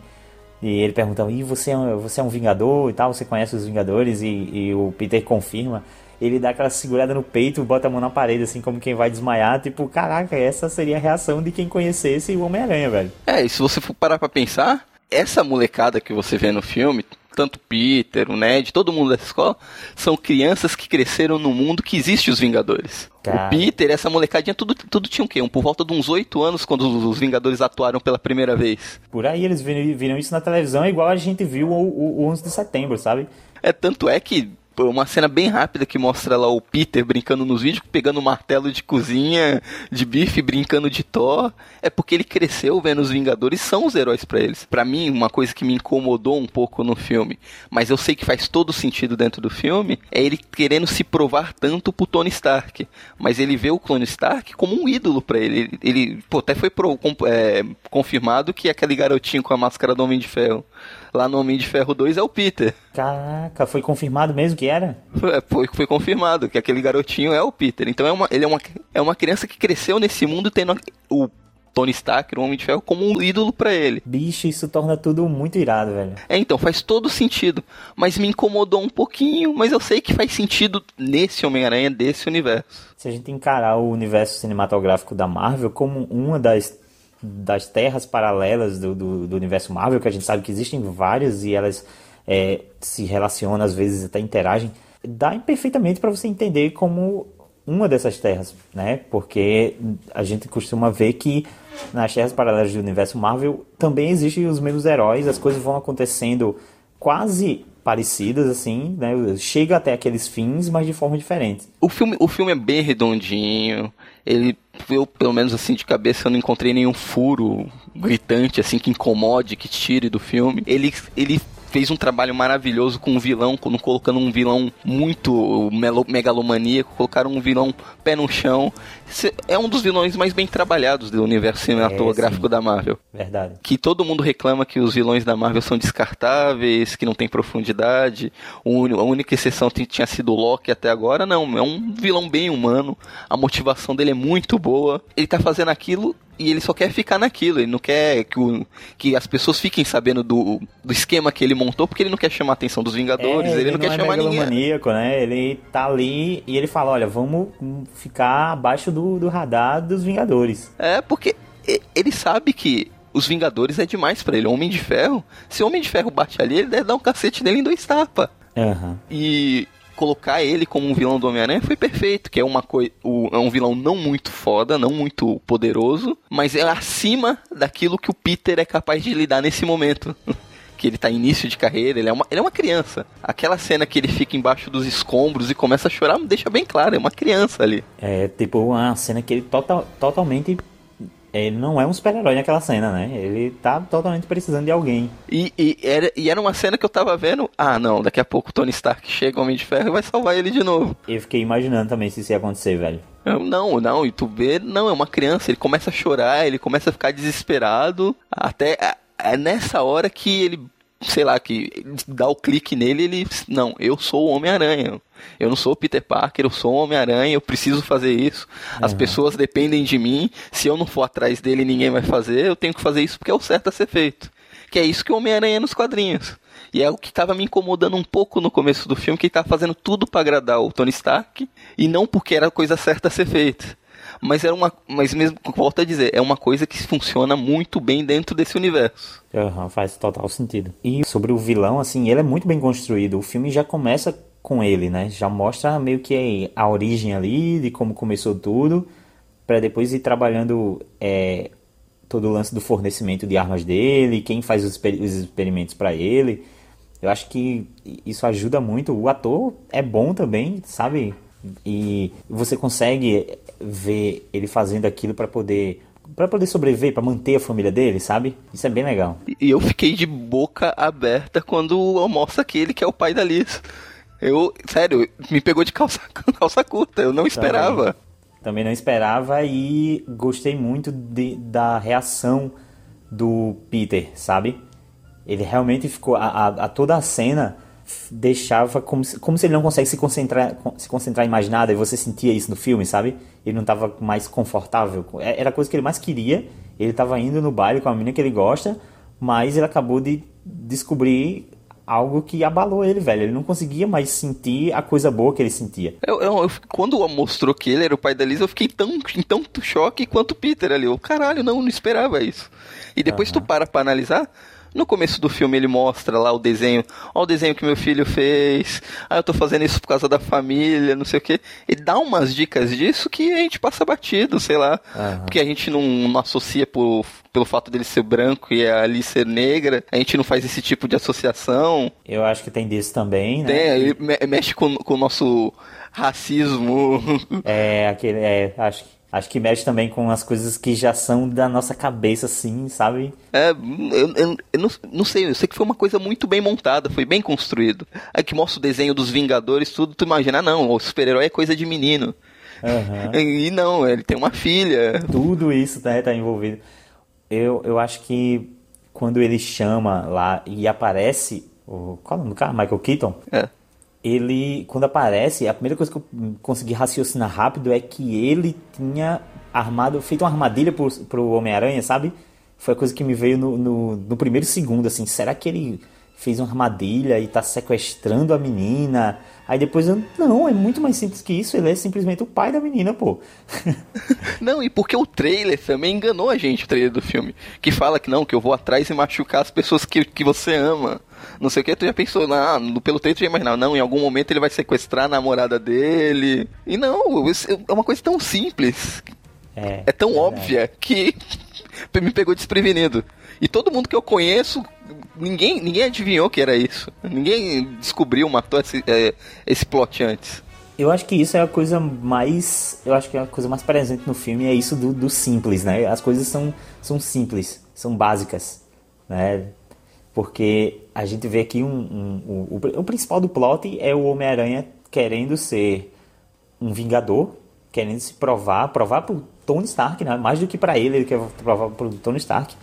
E ele pergunta, e você é, um, você é um Vingador e tal? Você conhece os Vingadores? E, e, o Peter confirma. Ele dá aquela segurada no peito, bota a mão na parede, assim, como quem vai desmaiar. Tipo, caraca, essa seria a reação de quem conhecesse o Homem-Aranha, velho.
É, e se você for parar pra pensar, essa molecada que você vê no filme, tanto Peter, o Ned, todo mundo dessa escola, são crianças que cresceram no mundo que existe os Vingadores. Cara. O Peter, essa molecadinha, tudo, tudo tinha o quê? Um, por volta de uns oito anos, quando os, Vingadores atuaram pela primeira vez.
Por aí eles viram, viram isso na televisão, igual a gente viu o, o, o 11 de setembro, sabe?
É, tanto é que uma cena bem rápida que mostra lá o Peter brincando nos vídeos, pegando um martelo de cozinha, de bife, brincando de Thor. É porque ele cresceu vendo os Vingadores, são os heróis para eles. Para mim, uma coisa que me incomodou um pouco no filme, mas eu sei que faz todo sentido dentro do filme, é ele querendo se provar tanto pro Tony Stark. Mas ele vê o Clone Stark como um ídolo para ele. ele. Ele, pô, até foi pro, é, confirmado que aquele garotinho com a máscara do Homem de Ferro lá no Homem de Ferro 2 é o Peter.
Caraca, foi confirmado mesmo que era?
Foi, foi, confirmado que aquele garotinho é o Peter. Então é uma, ele é uma, é uma criança que cresceu nesse mundo tendo o Tony Stark, o Homem de Ferro, como um ídolo para ele.
Bicho, isso torna tudo muito irado, velho.
É, então, faz todo sentido. Mas me incomodou um pouquinho, mas eu sei que faz sentido nesse Homem-Aranha, desse universo.
Se a gente encarar o universo cinematográfico da Marvel como uma das das terras paralelas do, do, do, universo Marvel, que a gente sabe que existem várias e elas é, se relacionam, às vezes até interagem, dá perfeitamente para você entender como uma dessas terras, né? Porque a gente costuma ver que nas terras paralelas do universo Marvel também existem os mesmos heróis, as coisas vão acontecendo quase parecidas, assim, né? Chega até aqueles fins, mas de forma diferente.
O filme, o filme é bem redondinho. Ele, eu, pelo menos assim, de cabeça, eu não encontrei nenhum furo gritante, assim, que incomode, que tire do filme. Ele, ele fez um trabalho maravilhoso com um vilão, colocando um vilão muito megalomaníaco, colocaram um vilão pé no chão. É um dos vilões mais bem trabalhados do universo cinematográfico é, da Marvel.
Verdade.
Que todo mundo reclama que os vilões da Marvel são descartáveis, que não tem profundidade. A única exceção tinha sido o Loki até agora. Não, é um vilão bem humano. A motivação dele é muito boa. Ele tá fazendo aquilo e ele só quer ficar naquilo, ele não quer que, o, que as pessoas fiquem sabendo do, do esquema que ele montou, porque ele não quer chamar a atenção dos Vingadores, é, ele, ele, não, não quer é chamar ninguém.
maníaco, né? Ele tá ali e ele fala, olha, vamos ficar abaixo do, do radar dos Vingadores.
É, porque ele sabe que os Vingadores é demais para ele. Homem de Ferro, se o Homem de Ferro bate ali, ele deve dar um cacete nele em dois tapas.
Uhum.
E colocar ele como um vilão do Homem-Aranha foi perfeito, que é uma coisa, é um vilão não muito foda, não muito poderoso, mas é acima daquilo que o Peter é capaz de lidar nesse momento. que ele tá início de carreira, ele é, uma, ele é uma criança. Aquela cena que ele fica embaixo dos escombros e começa a chorar, deixa bem claro, é uma criança ali.
É, tipo, uma cena que ele total, totalmente ele não é um super-herói naquela cena, né? Ele tá totalmente precisando de alguém.
E, e, era, e era uma cena que eu tava vendo. Ah, não, daqui a pouco o Tony Stark chega, o Homem de Ferro, e vai salvar ele de novo.
Eu fiquei imaginando também se isso ia acontecer, velho.
Não, não, e tu vê, não, é uma criança, ele começa a chorar, ele começa a ficar desesperado. Até é nessa hora que ele sei lá, que dá o clique nele, ele, não, eu sou o Homem-Aranha. Eu não sou o Peter Parker, eu sou o Homem-Aranha, eu preciso fazer isso. As uhum. pessoas dependem de mim. Se eu não for atrás dele, ninguém vai fazer. Eu tenho que fazer isso porque é o certo a ser feito. Que é isso que o Homem-Aranha é nos quadrinhos. E é o que estava me incomodando um pouco no começo do filme, que ele estava fazendo tudo para agradar o Tony Stark e não porque era a coisa certa a ser feita. Mas é uma. Mas mesmo, volto a dizer, é uma coisa que funciona muito bem dentro desse universo.
Uhum, faz total sentido. E sobre o vilão, assim, ele é muito bem construído. O filme já começa com ele, né? Já mostra meio que a origem ali, de como começou tudo, para depois ir trabalhando é, todo o lance do fornecimento de armas dele, quem faz os, exper os experimentos para ele. Eu acho que isso ajuda muito. O ator é bom também, sabe? E você consegue ver ele fazendo aquilo para poder para poder sobreviver, para manter a família dele, sabe? Isso é bem legal.
E eu fiquei de boca aberta quando mostra aquele que é o pai da Liz. Eu, sério, me pegou de calça, calça curta, eu não esperava.
Também, também não esperava e gostei muito de, da reação do Peter, sabe? Ele realmente ficou. A, a, a toda a cena deixava como se, como se ele não consegue se concentrar, se concentrar em mais nada e você sentia isso no filme, sabe? Ele não estava mais confortável. É, era a coisa que ele mais queria. Ele estava indo no baile com a menina que ele gosta, mas ele acabou de descobrir algo que abalou ele, velho. Ele não conseguia mais sentir a coisa boa que ele sentia.
Eu, eu, eu, quando mostrou que ele era o pai da Liz, eu fiquei tão, em tanto choque quanto o Peter ali. Eu, caralho, não, não esperava isso. E depois uhum. tu para pra analisar, no começo do filme ele mostra lá o desenho, ó o desenho que meu filho fez, ah, eu tô fazendo isso por causa da família, não sei o que. Ele dá umas dicas disso que a gente passa batido, sei lá. Uhum. Porque a gente não, não associa por, pelo fato dele ser branco e a Ali ser negra, a gente não faz esse tipo de associação.
Eu acho que tem disso também, né?
Tem, ele mexe com, com o nosso racismo.
É, aquele, é, acho que Acho que mexe também com as coisas que já são da nossa cabeça, assim, sabe?
É, eu, eu, eu não, não, sei, eu sei que foi uma coisa muito bem montada, foi bem construído. Aí que mostra o desenho dos Vingadores, tudo, tu imagina, ah, não, o super-herói é coisa de menino. Uhum. E não, ele tem uma filha.
Tudo isso né, tá envolvido. Eu, eu acho que quando ele chama lá e aparece o. Qual é o nome do cara? Michael Keaton?
É
ele, quando aparece, a primeira coisa que eu consegui raciocinar rápido é que ele tinha armado, feito uma armadilha pro, pro Homem-Aranha, sabe? Foi a coisa que me veio no, no, no, primeiro segundo, assim, será que ele fez uma armadilha e tá sequestrando a menina? Aí depois eu, não, é muito mais simples que isso, ele é simplesmente o pai da menina, pô.
não, e porque o trailer também enganou a gente, o trailer do filme, que fala que não, que eu vou atrás e machucar as pessoas que, que você ama não sei o que, tu já pensou, ah, pelo texto tu já imaginava, não, em algum momento ele vai sequestrar a namorada dele. E não, é uma coisa tão simples.
É,
é tão é óbvia que me pegou desprevenido. E todo mundo que eu conheço, ninguém, ninguém adivinhou que era isso. Ninguém descobriu, matou esse, é, esse plot antes.
Eu acho que isso é a coisa mais. Eu acho que é a coisa mais presente no filme é isso do, do simples, né? As coisas são, são simples, são básicas. Né? Porque a gente vê aqui um, um, um o, o, principal do plot é o Homem-Aranha querendo ser um vingador, querendo se provar, provar pro Tony Stark, né? mais do que para ele, ele quer provar pro Tony Stark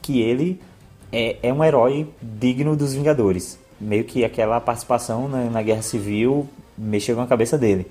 que ele é, é um herói digno dos Vingadores. Meio que aquela participação na, na Guerra Civil mexeu com a cabeça dele.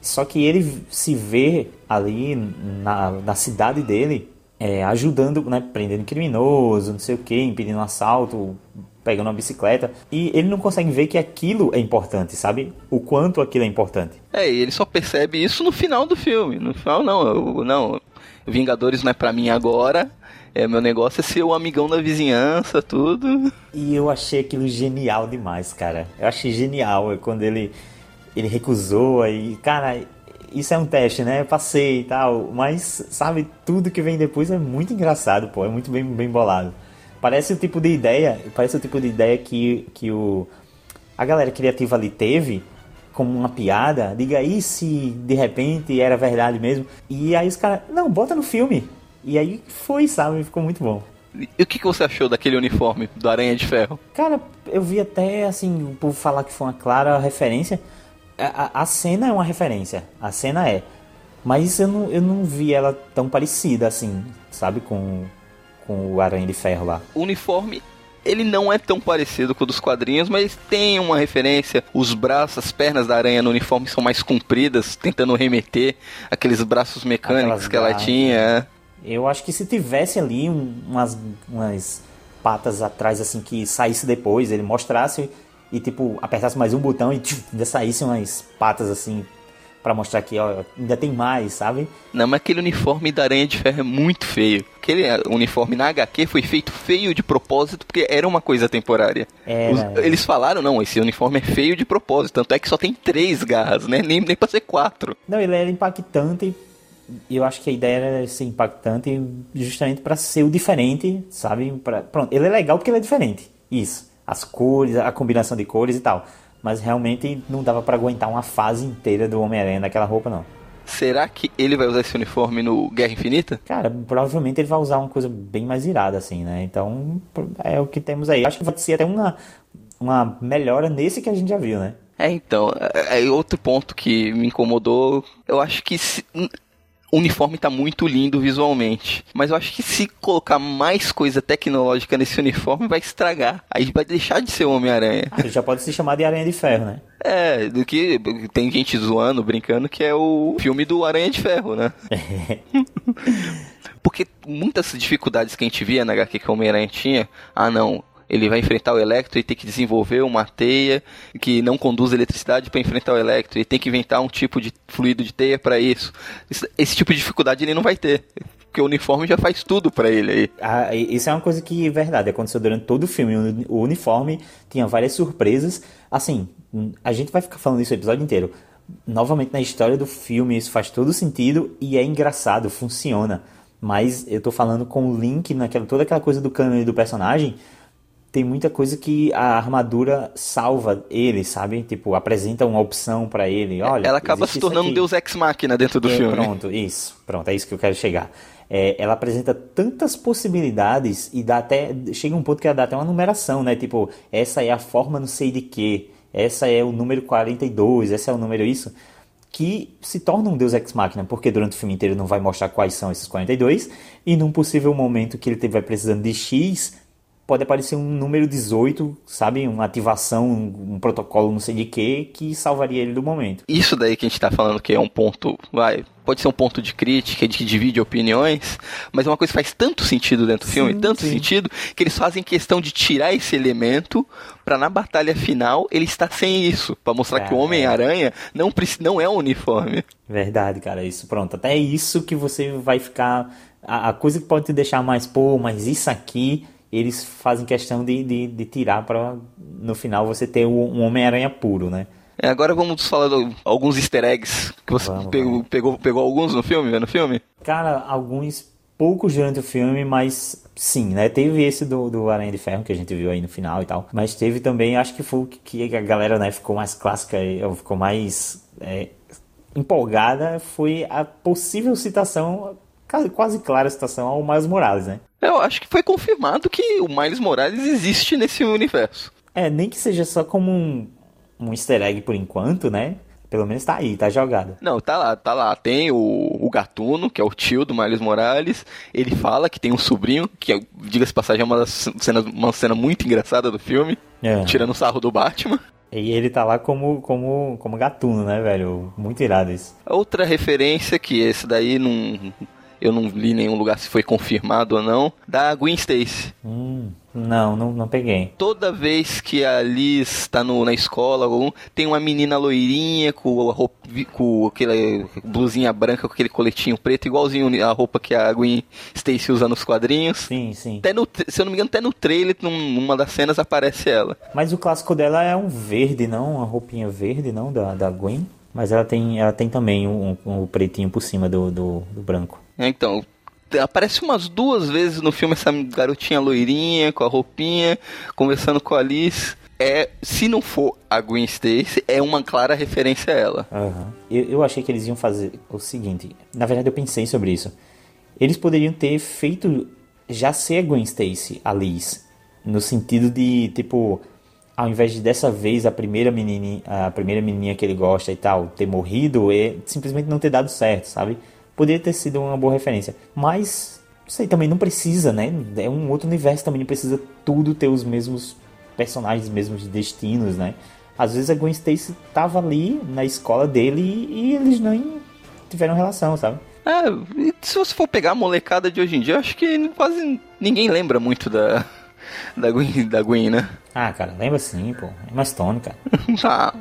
Só que ele se vê ali na, na cidade dele é, ajudando, né, prendendo criminoso, não sei o que, impedindo um assalto, pegando uma bicicleta. E ele não consegue ver que aquilo é importante, sabe? O quanto aquilo é importante.
É, e ele só percebe isso no final do filme. No final, não, eu, não. Vingadores não é pra mim agora. É, meu negócio é ser o amigão da vizinhança, tudo.
E eu achei aquilo genial demais, cara. Eu achei genial quando ele, ele recusou aí. Cara, isso é um teste, né? Eu passei e tal. Mas, sabe, tudo que vem depois é muito engraçado, pô. É muito bem, bem bolado. Parece o tipo de ideia. Parece o tipo de ideia que, que o, a galera criativa ali teve como uma piada. Diga aí se de repente era verdade mesmo. E aí os caras, não, bota no filme. E aí foi, sabe? Ficou muito bom.
E o que, que você achou daquele uniforme do Aranha de Ferro?
Cara, eu vi até assim, o povo falar que foi uma clara referência a, a cena é uma referência, a cena é. Mas eu não, eu não vi ela tão parecida assim, sabe, com, com o Aranha de Ferro lá.
O uniforme ele não é tão parecido com o dos quadrinhos, mas tem uma referência. Os braços, as pernas da aranha no uniforme são mais compridas, tentando remeter aqueles braços mecânicos Aquelas que ela tinha. É.
Eu acho que se tivesse ali umas, umas patas atrás, assim, que saísse depois, ele mostrasse e tipo, apertasse mais um botão e tchum, ainda saíssem umas patas assim Pra mostrar que, ó, ainda tem mais, sabe?
Não, mas aquele uniforme da Aranha de Ferro é muito feio. Aquele eh, uniforme na HQ foi feito feio de propósito porque era uma coisa temporária.
Era.
Os- eles falaram, não, esse uniforme é feio de propósito. Tanto é que só tem três garras, né? Nem, nem pra ser quatro.
Não, ele era impactante. Eu acho que a ideia era ser impactante justamente pra ser o diferente, sabe? Pra, pronto, ele é legal porque ele é diferente. Isso. As cores, a combinação de cores e tal. Mas realmente não dava pra aguentar uma fase inteira do Homem-Aranha naquela roupa, não.
Será que ele vai usar esse uniforme no Guerra Infinita?
Cara, provavelmente ele vai usar uma coisa bem mais irada, assim, né? Então, é o que temos aí. Acho que vai ser até uma, uma melhora nesse que a gente já viu, né?
É, então, é, é outro ponto que me incomodou. Eu acho que se- o uniforme tá muito lindo visualmente. Mas eu acho que se colocar mais coisa tecnológica nesse uniforme vai estragar. Aí vai deixar de ser o Homem-Aranha.
Ah, já pode se chamar de Aranha de Ferro, né?
É, do que tem gente zoando, brincando, que é o filme do Aranha de Ferro, né? Porque muitas dificuldades que a gente via na HQ que o Homem-Aranha tinha, ah não, ele vai enfrentar o Electro e tem que desenvolver uma teia que não conduz eletricidade para enfrentar o Electro e tem que inventar um tipo de fluido de teia para isso. Esse, tipo de dificuldade ele não vai ter. Porque o uniforme já faz tudo para ele aí.
Ah, isso é uma coisa que é verdade, aconteceu durante todo o filme. O- uniforme tinha várias surpresas. Assim, a gente vai ficar falando isso o episódio inteiro. Novamente, na história do filme, isso faz todo sentido e é engraçado, funciona. Mas eu tô falando com o link naquela toda aquela coisa do cânone do personagem. Tem muita coisa que a armadura salva ele, sabe? Tipo, apresenta uma opção pra ele. Olha,
Ela acaba se tornando um. Deus Ex Machina dentro do
É,
filme.
Pronto, isso. Pronto, é isso que eu quero chegar. É, ela apresenta tantas possibilidades e dá até. Chega um ponto que ela dá até uma numeração, né? Tipo, essa é a forma não sei de quê. Essa é o número 42, esse é o número isso. Que se torna um Deus Ex Machina, porque durante o filme inteiro não vai mostrar quais são esses 42. E num possível momento que ele estiver precisando de X, pode aparecer um número 18, sabe? Uma ativação, um, um protocolo não sei de quê, que salvaria ele do momento.
Isso daí que a gente tá falando que é um ponto, vai, pode ser um ponto de crítica, de que divide opiniões, mas é uma coisa que faz tanto sentido dentro do filme, tanto sentido, que eles fazem questão de tirar esse elemento pra na batalha final ele estar sem isso, pra mostrar que o
É.
Homem-Aranha não, não é um uniforme.
Verdade, cara, isso pronto. Até isso que você vai ficar. A, a coisa que pode te deixar mais, pô, mas isso aqui, eles fazem questão de, de, de tirar pra no final você ter um, Homem-Aranha puro, né?
É, agora vamos falar de alguns easter eggs, que você pegou, pegou, pegou alguns no filme, no filme?
Cara, alguns poucos durante o filme, mas sim, né? Teve esse do, do Aranha de Ferro que a gente viu aí no final e tal. Mas teve também, acho que foi o que a galera né, ficou mais clássica, e, ou ficou mais é, empolgada, foi a possível citação, quase clara citação ao Miles Morales, né?
Eu acho que foi confirmado que o Miles Morales existe nesse universo.
É, nem que seja só como um, um easter egg por enquanto, né? Pelo menos tá aí, tá jogado.
Não, tá lá, tá lá. Tem o, o Gatuno, que é o tio do Miles Morales. Ele fala que tem um sobrinho, que, é, diga-se passagem, é uma, cenas, uma cena muito engraçada do filme.
É.
Tirando o sarro do Batman.
E ele tá lá como, como, como gatuno, né, velho? Muito irado isso.
Outra referência, que esse daí não... Eu não li em nenhum lugar se foi confirmado ou não, da Gwen Stacy.
Hum, não, não, não peguei.
Toda vez que a Liz tá no, na escola, tem uma menina loirinha com a roupa, com aquela blusinha branca, com aquele coletinho preto, igualzinho a roupa que a Gwen Stacy usa nos quadrinhos.
Sim, sim.
Até no, se eu não me engano, até no trailer, num- numa das cenas, aparece ela.
Mas o clássico dela é um verde, não? Uma roupinha verde, não? Da, da Gwen. Mas ela tem, ela tem também um, um, um pretinho por cima do, do, do branco.
É, Então, aparece umas duas vezes no filme essa garotinha loirinha, com a roupinha, conversando com a Liz. É, se não for a Gwen Stacy, é uma clara referência a ela.
Aham. Eu, eu achei que eles iam fazer o seguinte. Na verdade, eu pensei sobre isso. Eles poderiam ter feito já ser a Gwen Stacy, a Liz. No sentido de, tipo, ao invés de dessa vez a primeira menininha, a primeira menininha que ele gosta e tal, ter morrido, e simplesmente não ter dado certo, sabe? Poderia ter sido uma boa referência. Mas, não sei, também não precisa, né? É um outro universo também, não precisa tudo ter os mesmos personagens, os mesmos destinos, né? Às vezes a Gwen Stacy tava ali na escola dele e, e eles nem tiveram relação, sabe?
É, se você for pegar a molecada de hoje em dia, acho que quase ninguém lembra muito da, da, Gwen, da Gwen, né?
Ah, cara, lembra sim, pô. É mais Stone, cara.
Ah,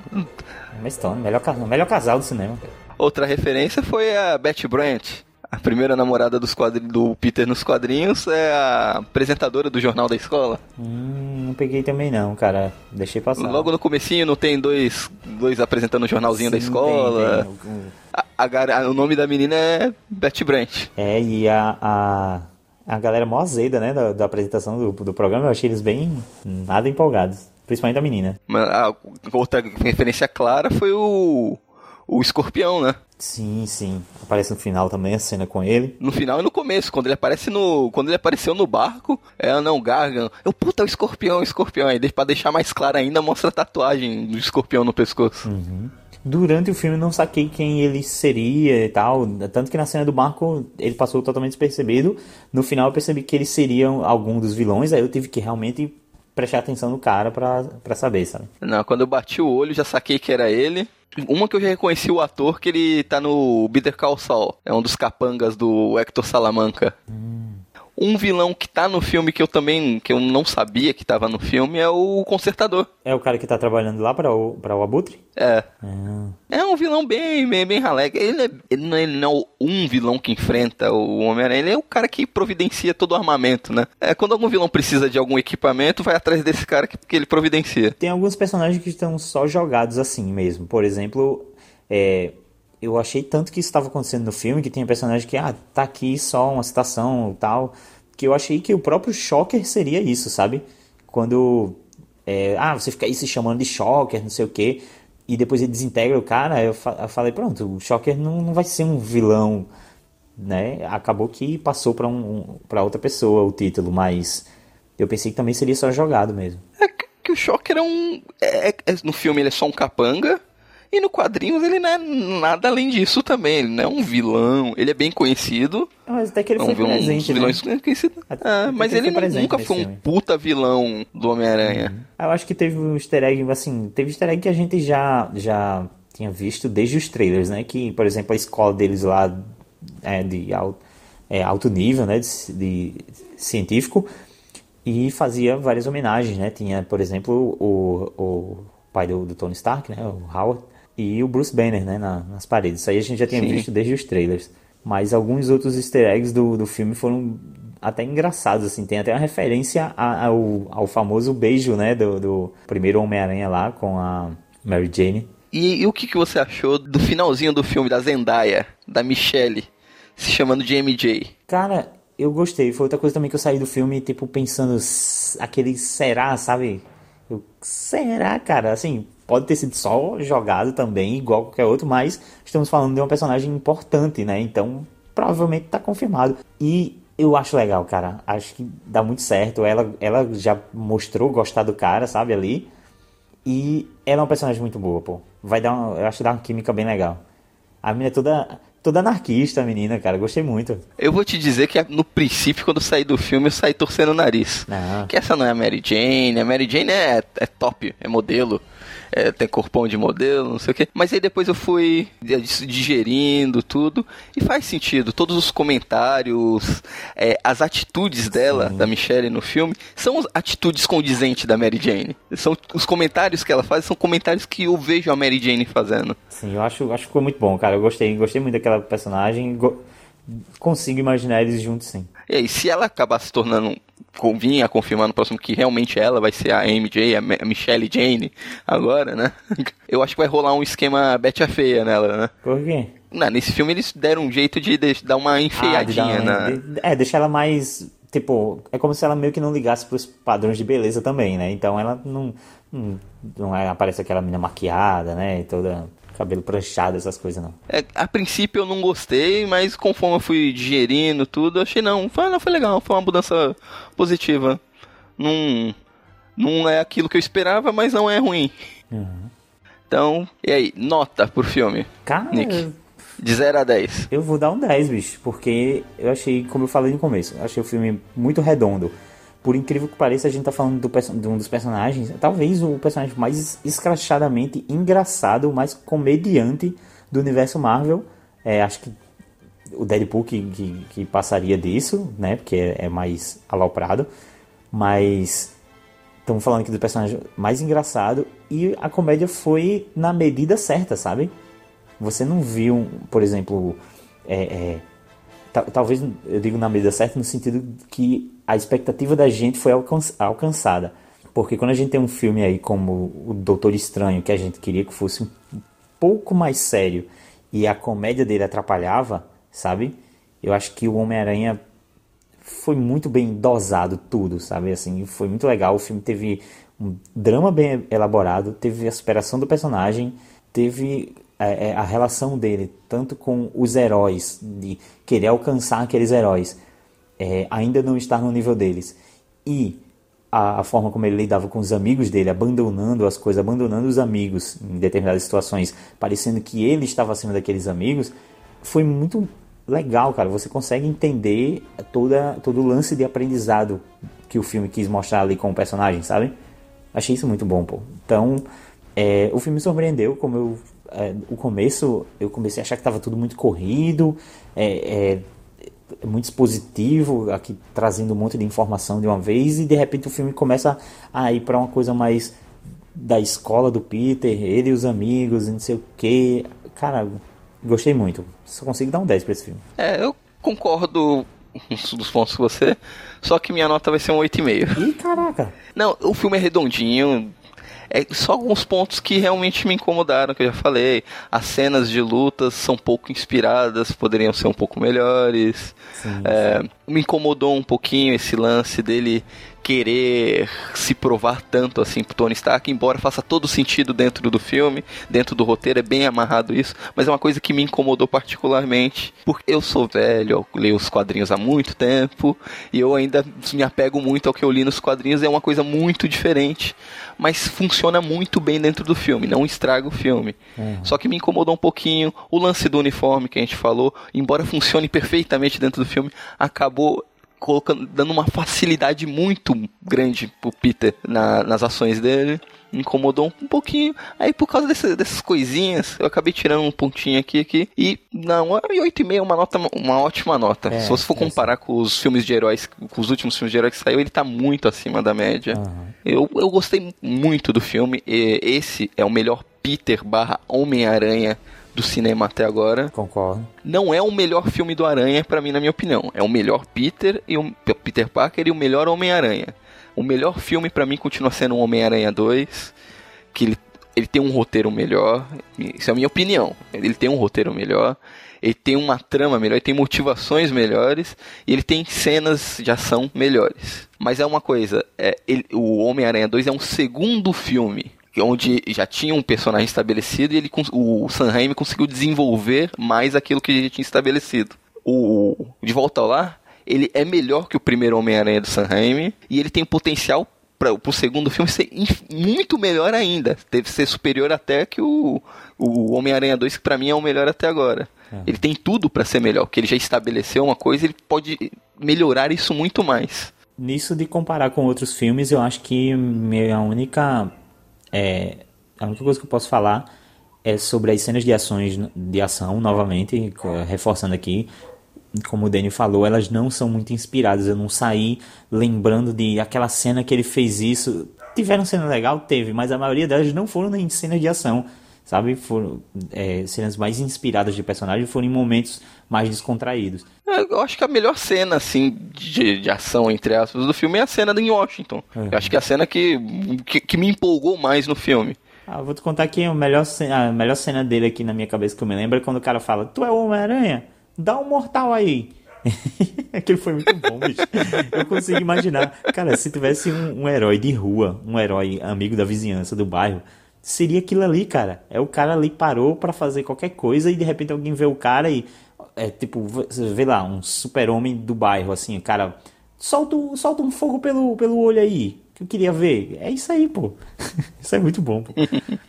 É mais Stone, melhor, melhor casal do cinema, cara.
Outra referência foi a Betty Brant. A primeira namorada dos do Peter nos quadrinhos é a apresentadora do jornal da escola.
Hum, não peguei também não, cara. Deixei passar.
Logo no comecinho não tem dois, dois apresentando o jornalzinho da
Sim,
escola.
tem, tem.
A- a gar- o nome da menina é Betty Brant.
É, e a, a, a galera mó azeda, né, da, da apresentação do, do programa, eu achei eles bem nada empolgados. Principalmente a menina.
Mas A outra referência clara foi o, o escorpião, né?
Sim, sim. Aparece no final também a cena com ele.
No final e no começo, quando ele aparece no. Quando ele apareceu no barco, ela não Gargan. Eu, puta, o escorpião, o escorpião. Aí pra deixar mais claro ainda, mostra a tatuagem do escorpião no pescoço.
Durante o filme eu não saquei quem ele seria e tal. Tanto que na cena do barco ele passou totalmente despercebido. No final eu percebi que eles seriam algum dos vilões. Aí eu tive que realmente prestar atenção no cara pra, pra saber, sabe?
Não, quando eu bati o olho, já saquei que era ele. Uma que eu já reconheci o ator, que ele tá no Bitter Call Saul. É um dos capangas do Hector Salamanca. Um vilão que tá no filme que eu também, que eu não sabia que tava no filme, é o Consertador.
É o cara que tá trabalhando lá pra o, pra o Abutre?
É.
Ah.
É um vilão bem, bem, bem ralé. Ele, é, ele, não, ele não é um vilão que enfrenta o Homem-Aranha, ele é o cara que providencia todo o armamento, né? É, quando algum vilão precisa de algum equipamento, vai atrás desse cara que, que ele providencia.
Tem alguns personagens que estão só jogados assim mesmo. Por exemplo, é, eu achei tanto que isso estava acontecendo no filme, que tem personagem que, ah, tá aqui só uma citação tal, que eu achei que o próprio Shocker seria isso, sabe? Quando, é, ah, você fica aí se chamando de Shocker, não sei o quê, e depois ele desintegra o cara, eu, fa- eu falei, pronto, o Shocker não, não vai ser um vilão, né? Acabou que passou pra um, para outra pessoa o título, mas eu pensei que também seria só jogado mesmo.
Que o Shocker é um. é- é- no filme ele é só um capanga. E no quadrinhos ele não é nada além disso também. Ele não é um vilão. Ele é bem conhecido.
Mas até que ele
é um
foi
vilão,
presente,
um dos
né?
vilões conhecidos. Ah, mas
ele
ele nunca foi um
filme.
puta vilão do Homem-Aranha.
Eu acho que teve um easter egg, assim, teve easter egg que a gente já, já tinha visto desde os trailers, né? Que, por exemplo, a escola deles lá é de alto, é, alto nível, né? De, de científico. E fazia várias homenagens, né? Tinha, por exemplo, o, o pai do, do Tony Stark, né? O Howard. E o Bruce Banner, né? na- nas paredes. Isso aí a gente já tinha
Sim.
visto desde os trailers. Mas alguns outros easter eggs do, do filme foram até engraçados, assim. Tem até uma referência ao, ao famoso beijo, né? Do, do primeiro Homem-Aranha lá com a Mary Jane.
E, e o que, que você achou do finalzinho do filme da Zendaya, da Michelle, se chamando de MJ?
Cara, eu gostei. Foi outra coisa também que eu saí do filme, tipo, pensando, "S- aquele será, sabe? Eu, será, cara? Assim, pode ter sido só jogado também, igual qualquer outro, mas estamos falando de uma personagem importante, né? Então, provavelmente tá confirmado. E eu acho legal, cara. Acho que dá muito certo. Ela, ela já mostrou gostar do cara, sabe, ali. E ela é uma personagem muito boa, pô. Vai dar uma, eu acho que dá uma química bem legal. A menina é toda, toda anarquista, a menina, cara. Gostei muito.
Eu vou te dizer que no princípio, quando eu saí do filme, eu saí torcendo o nariz.
Não.
Que essa não é a Mary Jane. A Mary Jane é, é top, é modelo. É, tem corpão de modelo, não sei o que. Mas aí depois eu fui digerindo tudo. E faz sentido. Todos os comentários, é, as atitudes dela, da Michelle no filme, são atitudes condizentes da Mary Jane. São os comentários que ela faz, são comentários que eu vejo a Mary Jane fazendo.
Sim, eu acho, acho que ficou muito bom, cara. Eu gostei, gostei muito daquela personagem. Go- consigo imaginar eles juntos, sim.
E aí, se ela acabar se tornando, convinha confirmar no próximo que realmente ela vai ser a MJ, a Mi- a Michelle Jane, agora, né? Eu acho que vai rolar um esquema Betty a Feia nela, né?
Por quê?
Não, nesse filme eles deram um jeito de, dar uma
Ah,
enfeiadinha
dar
na.
uma- de- é, deixar ela mais. Tipo, é como se ela meio que não ligasse pros padrões de beleza também, né? Então ela não. Não, não é, aparece aquela menina maquiada, né? E toda. Cabelo pranchado, essas coisas, não.
É, a princípio eu não gostei, mas conforme eu fui digerindo tudo, achei não, foi, não, foi legal, foi uma mudança positiva. Não, não é aquilo que eu esperava, mas não é ruim. Então, e aí, nota pro filme?
Cara,
Nick. De 0 a 10.
Eu vou dar um 10, bicho, porque eu achei, como eu falei no começo, eu achei o filme muito redondo. Por incrível que pareça, a gente tá falando do de um dos personagens, talvez o personagem mais escrachadamente engraçado, mais comediante do universo Marvel. É, acho que o Deadpool que, que, que passaria disso, né? Porque é, é mais aloprado. Mas estamos falando aqui do personagem mais engraçado e a comédia foi na medida certa, sabe? Você não viu, por exemplo, é, é, talvez eu digo na medida certa no sentido que a expectativa da gente foi alcançada. Porque quando a gente tem um filme aí como o Doutor Estranho, que a gente queria que fosse um pouco mais sério e a comédia dele atrapalhava, sabe? Eu acho que o Homem-Aranha foi muito bem dosado tudo, sabe? Assim, foi muito legal. O filme teve um drama bem elaborado, teve a superação do personagem, teve é, é, a relação dele tanto com os heróis, de querer alcançar aqueles heróis, é, ainda não estar no nível deles, e a, a, forma como ele lidava com os amigos dele, abandonando as coisas, abandonando os amigos em determinadas situações, parecendo que ele estava acima daqueles amigos, foi muito legal, cara. Você consegue entender toda, todo o lance de aprendizado que o filme quis mostrar ali com o personagem, sabe? Achei isso muito bom, pô. Então, é, o filme me surpreendeu, como eu. É, o começo, eu comecei a achar que estava tudo muito corrido, é, é, muito expositivo, aqui trazendo um monte de informação de uma vez, e de repente o filme começa a ir para uma coisa mais da escola do Peter, ele e os amigos, não sei o que. Cara, gostei muito. Só consigo dar um 10 pra esse filme.
É, eu concordo dos pontos com você, só que minha nota vai ser um 8,5.
Ih, caraca!
Não, o filme é redondinho, é só alguns pontos que realmente me incomodaram, que eu já falei. As cenas de lutas são pouco inspiradas, poderiam ser um pouco melhores. Sim, é, me incomodou um pouquinho esse lance dele querer se provar tanto assim pro Tony Stark, embora faça todo sentido dentro do filme, dentro do roteiro, é bem amarrado isso, mas é uma coisa que me incomodou particularmente, porque eu sou velho, eu leio os quadrinhos há muito tempo, e eu ainda me apego muito ao que eu li nos quadrinhos, é uma coisa muito diferente, mas funciona muito bem dentro do filme, não estraga o filme. Uhum. Só que me incomodou um pouquinho o lance do uniforme que a gente falou, embora funcione perfeitamente dentro do filme, acabou colocando, dando uma facilidade muito grande pro Peter na, nas ações dele. Me incomodou um, um pouquinho. Aí por causa desse, dessas coisinhas, eu acabei tirando um pontinho aqui aqui. E não, 8,5 é uma nota, uma ótima nota. É, Se você for é comparar com os filmes de heróis, com os últimos filmes de heróis que saiu, ele tá muito acima da média. Uhum. Eu, eu gostei muito do filme. E esse é o melhor Peter barra Homem-Aranha do cinema até agora.
Concordo.
Não é o melhor filme do Aranha, para mim, na minha opinião. É o melhor Peter e o Peter Parker e o melhor Homem-Aranha. O melhor filme para mim continua sendo o Homem-Aranha 2, que ele, ele tem um roteiro melhor. Isso é a minha opinião. Ele tem um roteiro melhor ele tem uma trama melhor, ele tem motivações melhores e ele tem cenas de ação melhores. Mas é uma coisa, é, ele, o Homem-Aranha 2 é um segundo filme onde já tinha um personagem estabelecido e ele, o Sam Raimi conseguiu desenvolver mais aquilo que ele tinha estabelecido. O De Volta ao Lar, ele é melhor que o primeiro Homem-Aranha do Sam Raimi e ele tem potencial para o segundo filme ser muito melhor ainda. Deve ser superior até que o, o Homem-Aranha 2, que para mim é o melhor até agora. É. Ele tem tudo para ser melhor, porque ele já estabeleceu uma coisa, ele pode melhorar isso muito mais.
Nisso de comparar com outros filmes, eu acho que minha única é, a única coisa que eu posso falar é sobre as cenas de ações de ação, novamente, reforçando aqui, como o Daniel falou, elas não são muito inspiradas. Eu não saí lembrando de aquela cena que ele fez isso. Tiveram cena legal? Teve, mas a maioria delas não foram em cenas de ação, sabe? Foram é, cenas mais inspiradas de personagem, foram em momentos mais descontraídos.
É, eu acho que a melhor cena, assim, de, de ação, entre aspas, do filme é a cena em Washington. Uhum. Eu acho que é a cena que, que, que, me empolgou mais no filme.
Ah, vou te contar aqui a melhor, cena, a melhor cena dele aqui na minha cabeça que eu me lembro é quando o cara fala: Tu é o Homem-Aranha? Dá um mortal aí. Aquilo foi muito bom, bicho. Eu consigo imaginar. Cara, se tivesse um, um herói de rua, um herói amigo da vizinhança, do bairro, seria aquilo ali, cara. É o cara ali parou para fazer qualquer coisa e de repente alguém vê o cara e é tipo, vê lá, um super-homem do bairro, assim, o cara, solta, solta um fogo pelo, pelo olho aí, que eu queria ver. É isso aí, pô. isso é muito bom, pô.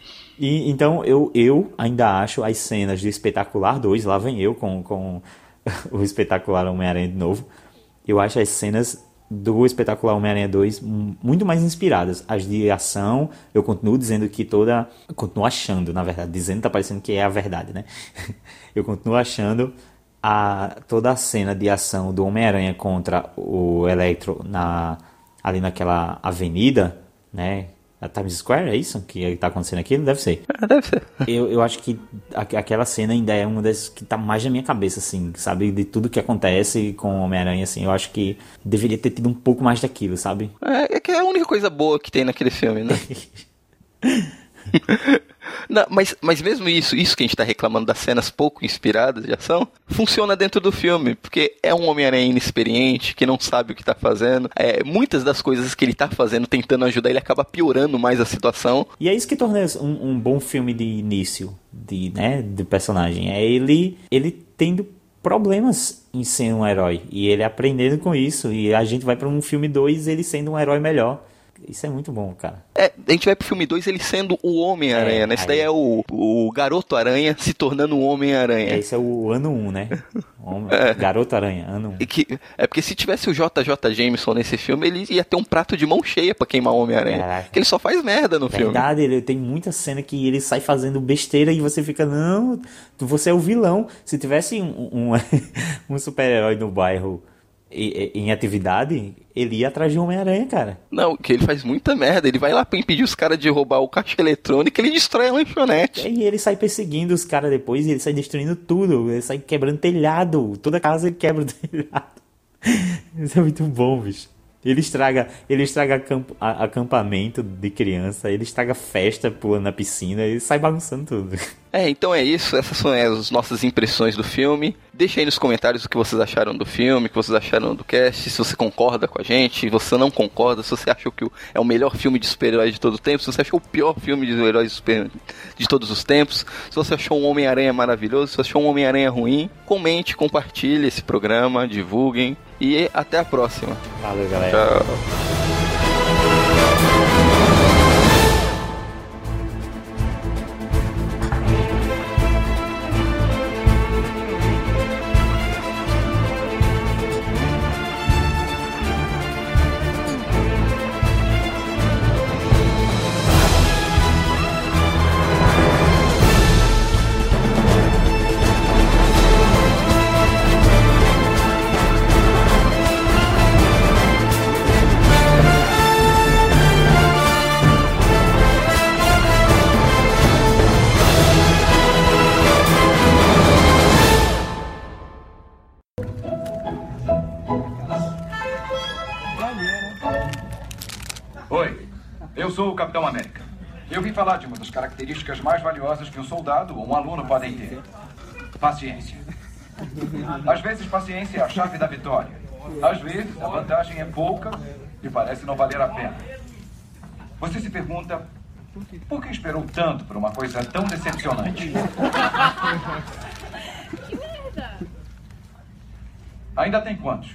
E, então, eu, eu ainda acho as cenas do Espetacular 2, lá vem eu com, com o Espetacular Homem-Aranha de novo, eu acho as cenas do Espetacular Homem-Aranha 2 muito mais inspiradas. As de ação, eu continuo dizendo que toda. continuo achando, na verdade, dizendo tá parecendo que é a verdade, né? eu continuo achando a, toda a cena de ação do Homem-Aranha contra o Electro na, ali naquela avenida, né? A Times Square, é isso? Que tá acontecendo aqui? Deve ser.
Ah, deve ser.
Eu, eu acho que a- aquela cena ainda é uma das que tá mais na minha cabeça, assim, sabe? De tudo que acontece com Homem-Aranha, assim. Eu acho que deveria ter tido um pouco mais daquilo, sabe?
É, é que é a única coisa boa que tem naquele filme, né? Não, mas, mas mesmo isso, isso que a gente tá reclamando das cenas pouco inspiradas de ação, funciona dentro do filme, porque é um Homem-Aranha inexperiente, que não sabe o que tá fazendo. É, muitas das coisas que ele tá fazendo, tentando ajudar, ele acaba piorando mais a situação.
E é isso que torna um, um bom filme de início, de, né, de personagem. É ele, ele tendo problemas em ser um herói. E ele aprendendo com isso. E a gente vai pra um filme 2 ele sendo um herói melhor. Isso é muito bom, cara.
É, a gente vai pro filme 2 ele sendo o Homem-Aranha,
É,
né? Esse
aí-
daí é o, o Garoto-Aranha se tornando o Homem-Aranha.
Esse é o ano 1, um, né? Homem-
É.
Garoto Aranha, ano 1. Um.
E que, é porque se tivesse o JJ Jameson nesse filme, ele ia ter um prato de mão cheia pra queimar o Homem-Aranha. Porque ele só faz merda no filme.
Verdade, ele tem muita cena que ele sai fazendo besteira e você fica, não, você é o vilão. Se tivesse um, um, um super-herói no bairro em atividade, ele ia atrás de Homem-Aranha, cara.
Não, que ele faz muita merda. Ele vai lá pra impedir os caras de roubar o caixa eletrônico e ele destrói a lanchonete.
E ele sai perseguindo os caras depois e ele sai destruindo tudo. Ele sai quebrando telhado. Toda casa ele quebra o telhado. Isso é muito bom, bicho. Ele estraga, ele estraga acamp- acampamento de criança, ele estraga festa pulando na piscina, ele sai bagunçando tudo.
É, então é isso. Essas são as nossas impressões do filme. Deixa aí nos comentários o que vocês acharam do filme, o que vocês acharam do cast, se você concorda com a gente, se você não concorda, se você achou que é o melhor filme de super-heróis de todo o tempo, se você achou o pior filme de heróis de, super- de todos os tempos, se você achou um Homem-Aranha maravilhoso, se você achou um Homem-Aranha ruim, comente, compartilhe esse programa, divulguem e até a próxima.
Valeu, galera.
Tchau.
Capitão América. Eu vim falar de uma das características mais valiosas que um soldado ou um aluno podem ter: paciência. Às vezes, paciência é a chave da vitória. Às vezes, a vantagem é pouca e parece não valer a pena. Você se pergunta por que esperou tanto por uma coisa tão decepcionante? Ainda tem quantos?